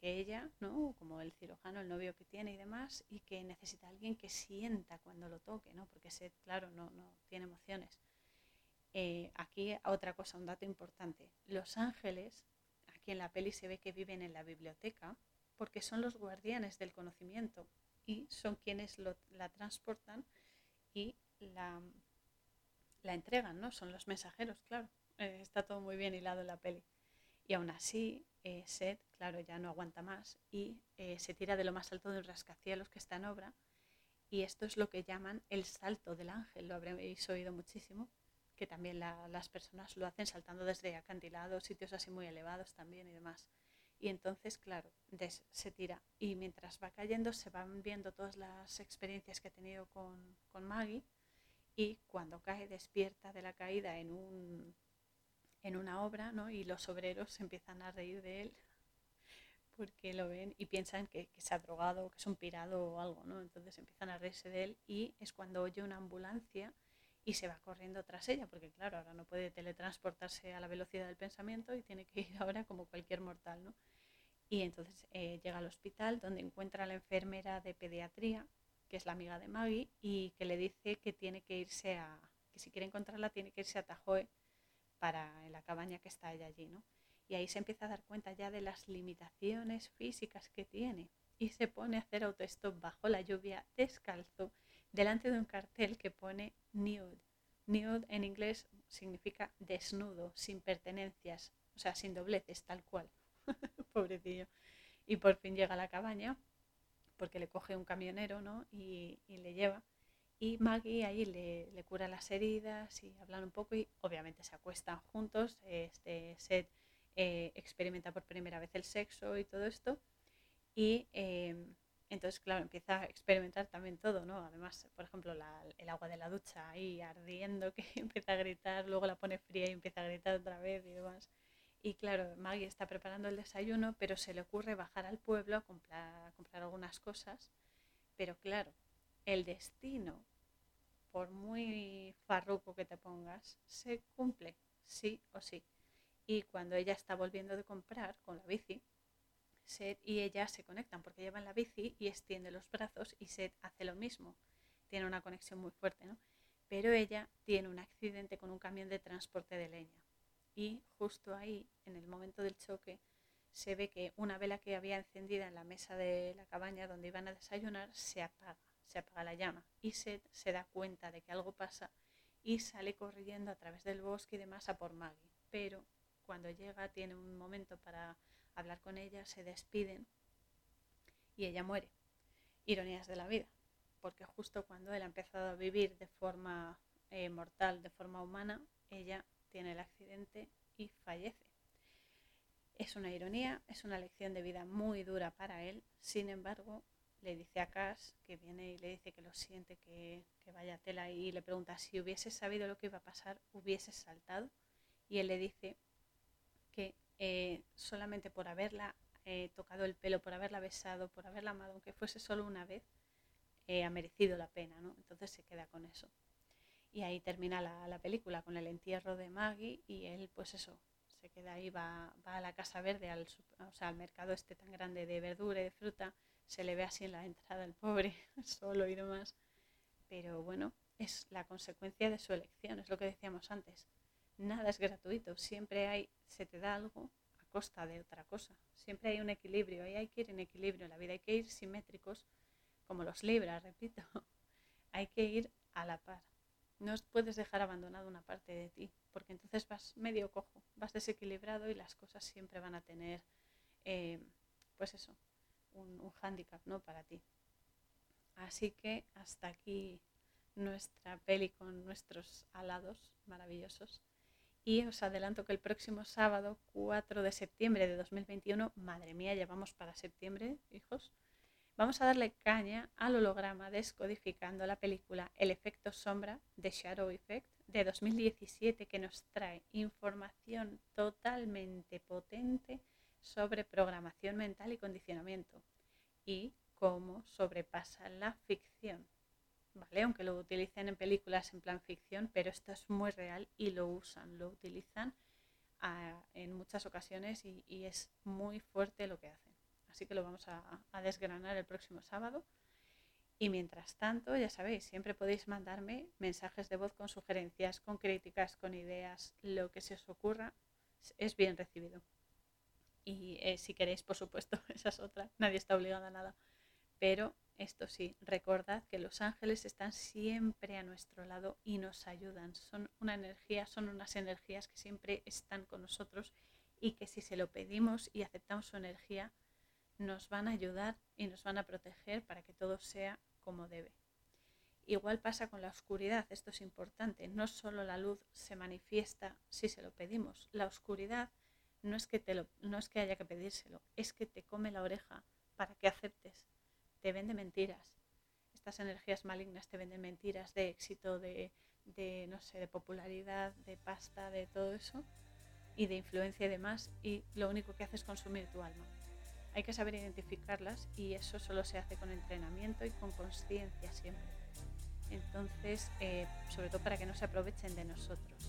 que, ella, ¿no? como el cirujano, el novio que tiene y demás, y que necesita alguien que sienta cuando lo toque, ¿no? porque Seth, claro, no, no tiene emociones. Eh, aquí otra cosa, un dato importante. Los ángeles, aquí en la peli se ve que viven en la biblioteca porque son los guardianes del conocimiento y son quienes la transportan y la, la entregan, ¿no? Son los mensajeros, claro. Eh, está todo muy bien hilado en la peli. Y aún así, eh, Seth, claro, ya no aguanta más y eh, se tira de lo más alto de un rascacielos que está en obra. Y esto es lo que llaman el salto del ángel, lo habréis oído muchísimo, que también las personas lo hacen saltando desde acantilados, sitios así muy elevados también y demás. Y entonces, claro, se tira. Y mientras va cayendo, se van viendo todas las experiencias que ha tenido con, con Maggie. Y cuando cae, despierta de la caída en un, en una obra, ¿no? Y los obreros se empiezan a reír de él porque lo ven y piensan que, se ha drogado, que es un pirado o algo, ¿no? Entonces empiezan a reírse de él y es cuando oye una ambulancia y se va corriendo tras ella, porque claro, ahora no puede teletransportarse a la velocidad del pensamiento y tiene que ir ahora como cualquier mortal, ¿no? Y entonces eh, llega al hospital donde encuentra a la enfermera de pediatría, que es la amiga de Maggie, y que le dice que tiene que irse a, si quiere encontrarla tiene que irse a Tajoe para la cabaña que está ella allí, ¿no? Y ahí se empieza a dar cuenta ya de las limitaciones físicas que tiene y se pone a hacer autostop bajo la lluvia descalzo delante de un cartel que pone nude. Nude en inglés significa desnudo, sin pertenencias, o sea, sin dobleces, tal cual. Pobrecillo. Y por fin llega a la cabaña porque le coge un camionero ¿no? y, le lleva. Y Maggie ahí le, cura las heridas y hablan un poco y obviamente se acuestan juntos. Este set eh, experimenta por primera vez el sexo y todo esto. Y em, entonces, claro, empieza a experimentar también todo, ¿no? Además, por ejemplo, el agua de la ducha ahí ardiendo, que empieza a gritar, luego la pone fría y empieza a gritar otra vez y demás. Y claro, Maggie está preparando el desayuno, pero se le ocurre bajar al pueblo a comprar, comprar algunas cosas. Pero claro, el destino, por muy farruco que te pongas, se cumple, sí o sí. Y cuando ella está volviendo de comprar con la bici, Seth y ella se conectan porque llevan la bici y extiende los brazos y Seth hace lo mismo. Tiene una conexión muy fuerte, ¿no? Pero ella tiene un accidente con un camión de transporte de leña y justo ahí, en el momento del choque, se ve que una vela que había encendida en la mesa de la cabaña donde iban a desayunar se apaga, se apaga la llama y Seth se da cuenta de que algo pasa y sale corriendo a través del bosque y demás a por Maggie. Pero cuando llega tiene un momento para hablar con ella, se despiden y ella muere. Ironías de la vida, porque justo cuando él ha empezado a vivir de forma eh, mortal, de forma humana, ella tiene el accidente y fallece. Es una ironía, es una lección de vida muy dura para él, sin embargo, le dice a Cass que viene y le dice que lo siente, que, vaya tela y le pregunta si hubiese sabido lo que iba a pasar, hubiese saltado. Y él le dice que eh, solamente por haberla eh, tocado el pelo, por haberla besado, por haberla amado, aunque fuese solo una vez, eh, ha merecido la pena, ¿no? Entonces se queda con eso. Y ahí termina la, película con el entierro de Maggie y él, pues eso, se queda ahí, va, a la Casa Verde, al, o sea, al mercado este tan grande de verdura y de fruta, se le ve así en la entrada el pobre, solo y demás. Pero bueno, es la consecuencia de su elección, es lo que decíamos antes. Nada es gratuito, siempre hay, se te da algo a costa de otra cosa. Siempre hay un equilibrio, ahí hay que ir en equilibrio en la vida, hay que ir simétricos, como los libras, repito. hay que ir a la par. No puedes dejar abandonado una parte de ti, porque entonces vas medio cojo, vas desequilibrado y las cosas siempre van a tener, eh, pues eso, un, un hándicap ¿no? para ti. Así que hasta aquí nuestra peli con nuestros alados maravillosos. Y os adelanto que el próximo sábado, 4 de septiembre de 2021, madre mía, ya vamos para septiembre, hijos, Vamos a darle caña al holograma descodificando la película El efecto sombra de Shadow Effect de 2017 que nos trae información totalmente potente sobre programación mental y condicionamiento y cómo sobrepasa la ficción. ¿Vale? Aunque lo utilicen en películas en plan ficción, pero esto es muy real y lo usan, lo utilizan ah, en muchas ocasiones y es muy fuerte lo que hacen así que lo vamos a, desgranar el próximo sábado. Y mientras tanto, ya sabéis, siempre podéis mandarme mensajes de voz con sugerencias, con críticas, con ideas, lo que se os ocurra, es bien recibido. Y eh, si queréis, por supuesto, esa es otra, nadie está obligado a nada. Pero esto sí, recordad que los ángeles están siempre a nuestro lado y nos ayudan. Son una energía, son unas energías que siempre están con nosotros y que si se lo pedimos y aceptamos su energía, nos van a ayudar y nos van a proteger para que todo sea como debe. Igual pasa con la oscuridad, esto es importante, no solo la luz se manifiesta si se lo pedimos, la oscuridad no es que, te lo, no es que haya que pedírselo, es que te come la oreja para que aceptes, te vende mentiras. Estas energías malignas te venden mentiras de éxito, de, de no sé, de popularidad, de pasta, de todo eso, y de influencia y demás, y lo único que hace es consumir tu alma. Hay que saber identificarlas y eso solo se hace con entrenamiento y con conciencia siempre. Entonces, eh, sobre todo para que no se aprovechen de nosotros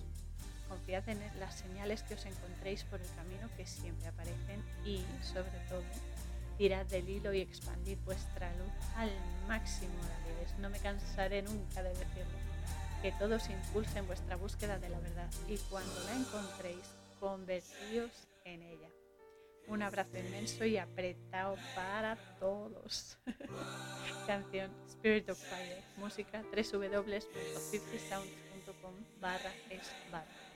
confiad en las señales que os encontréis por el camino que siempre aparecen y, sobre todo, tirad del hilo y expandid vuestra luz al máximo, de Davides. No me cansaré nunca de decirlo. Que todos impulsen vuestra búsqueda de la verdad y cuando la encontréis, convertíos en ella. Un abrazo inmenso y apretado para todos. Canción Spirit of Fire. Música www.fiftysounds.com barra es barra.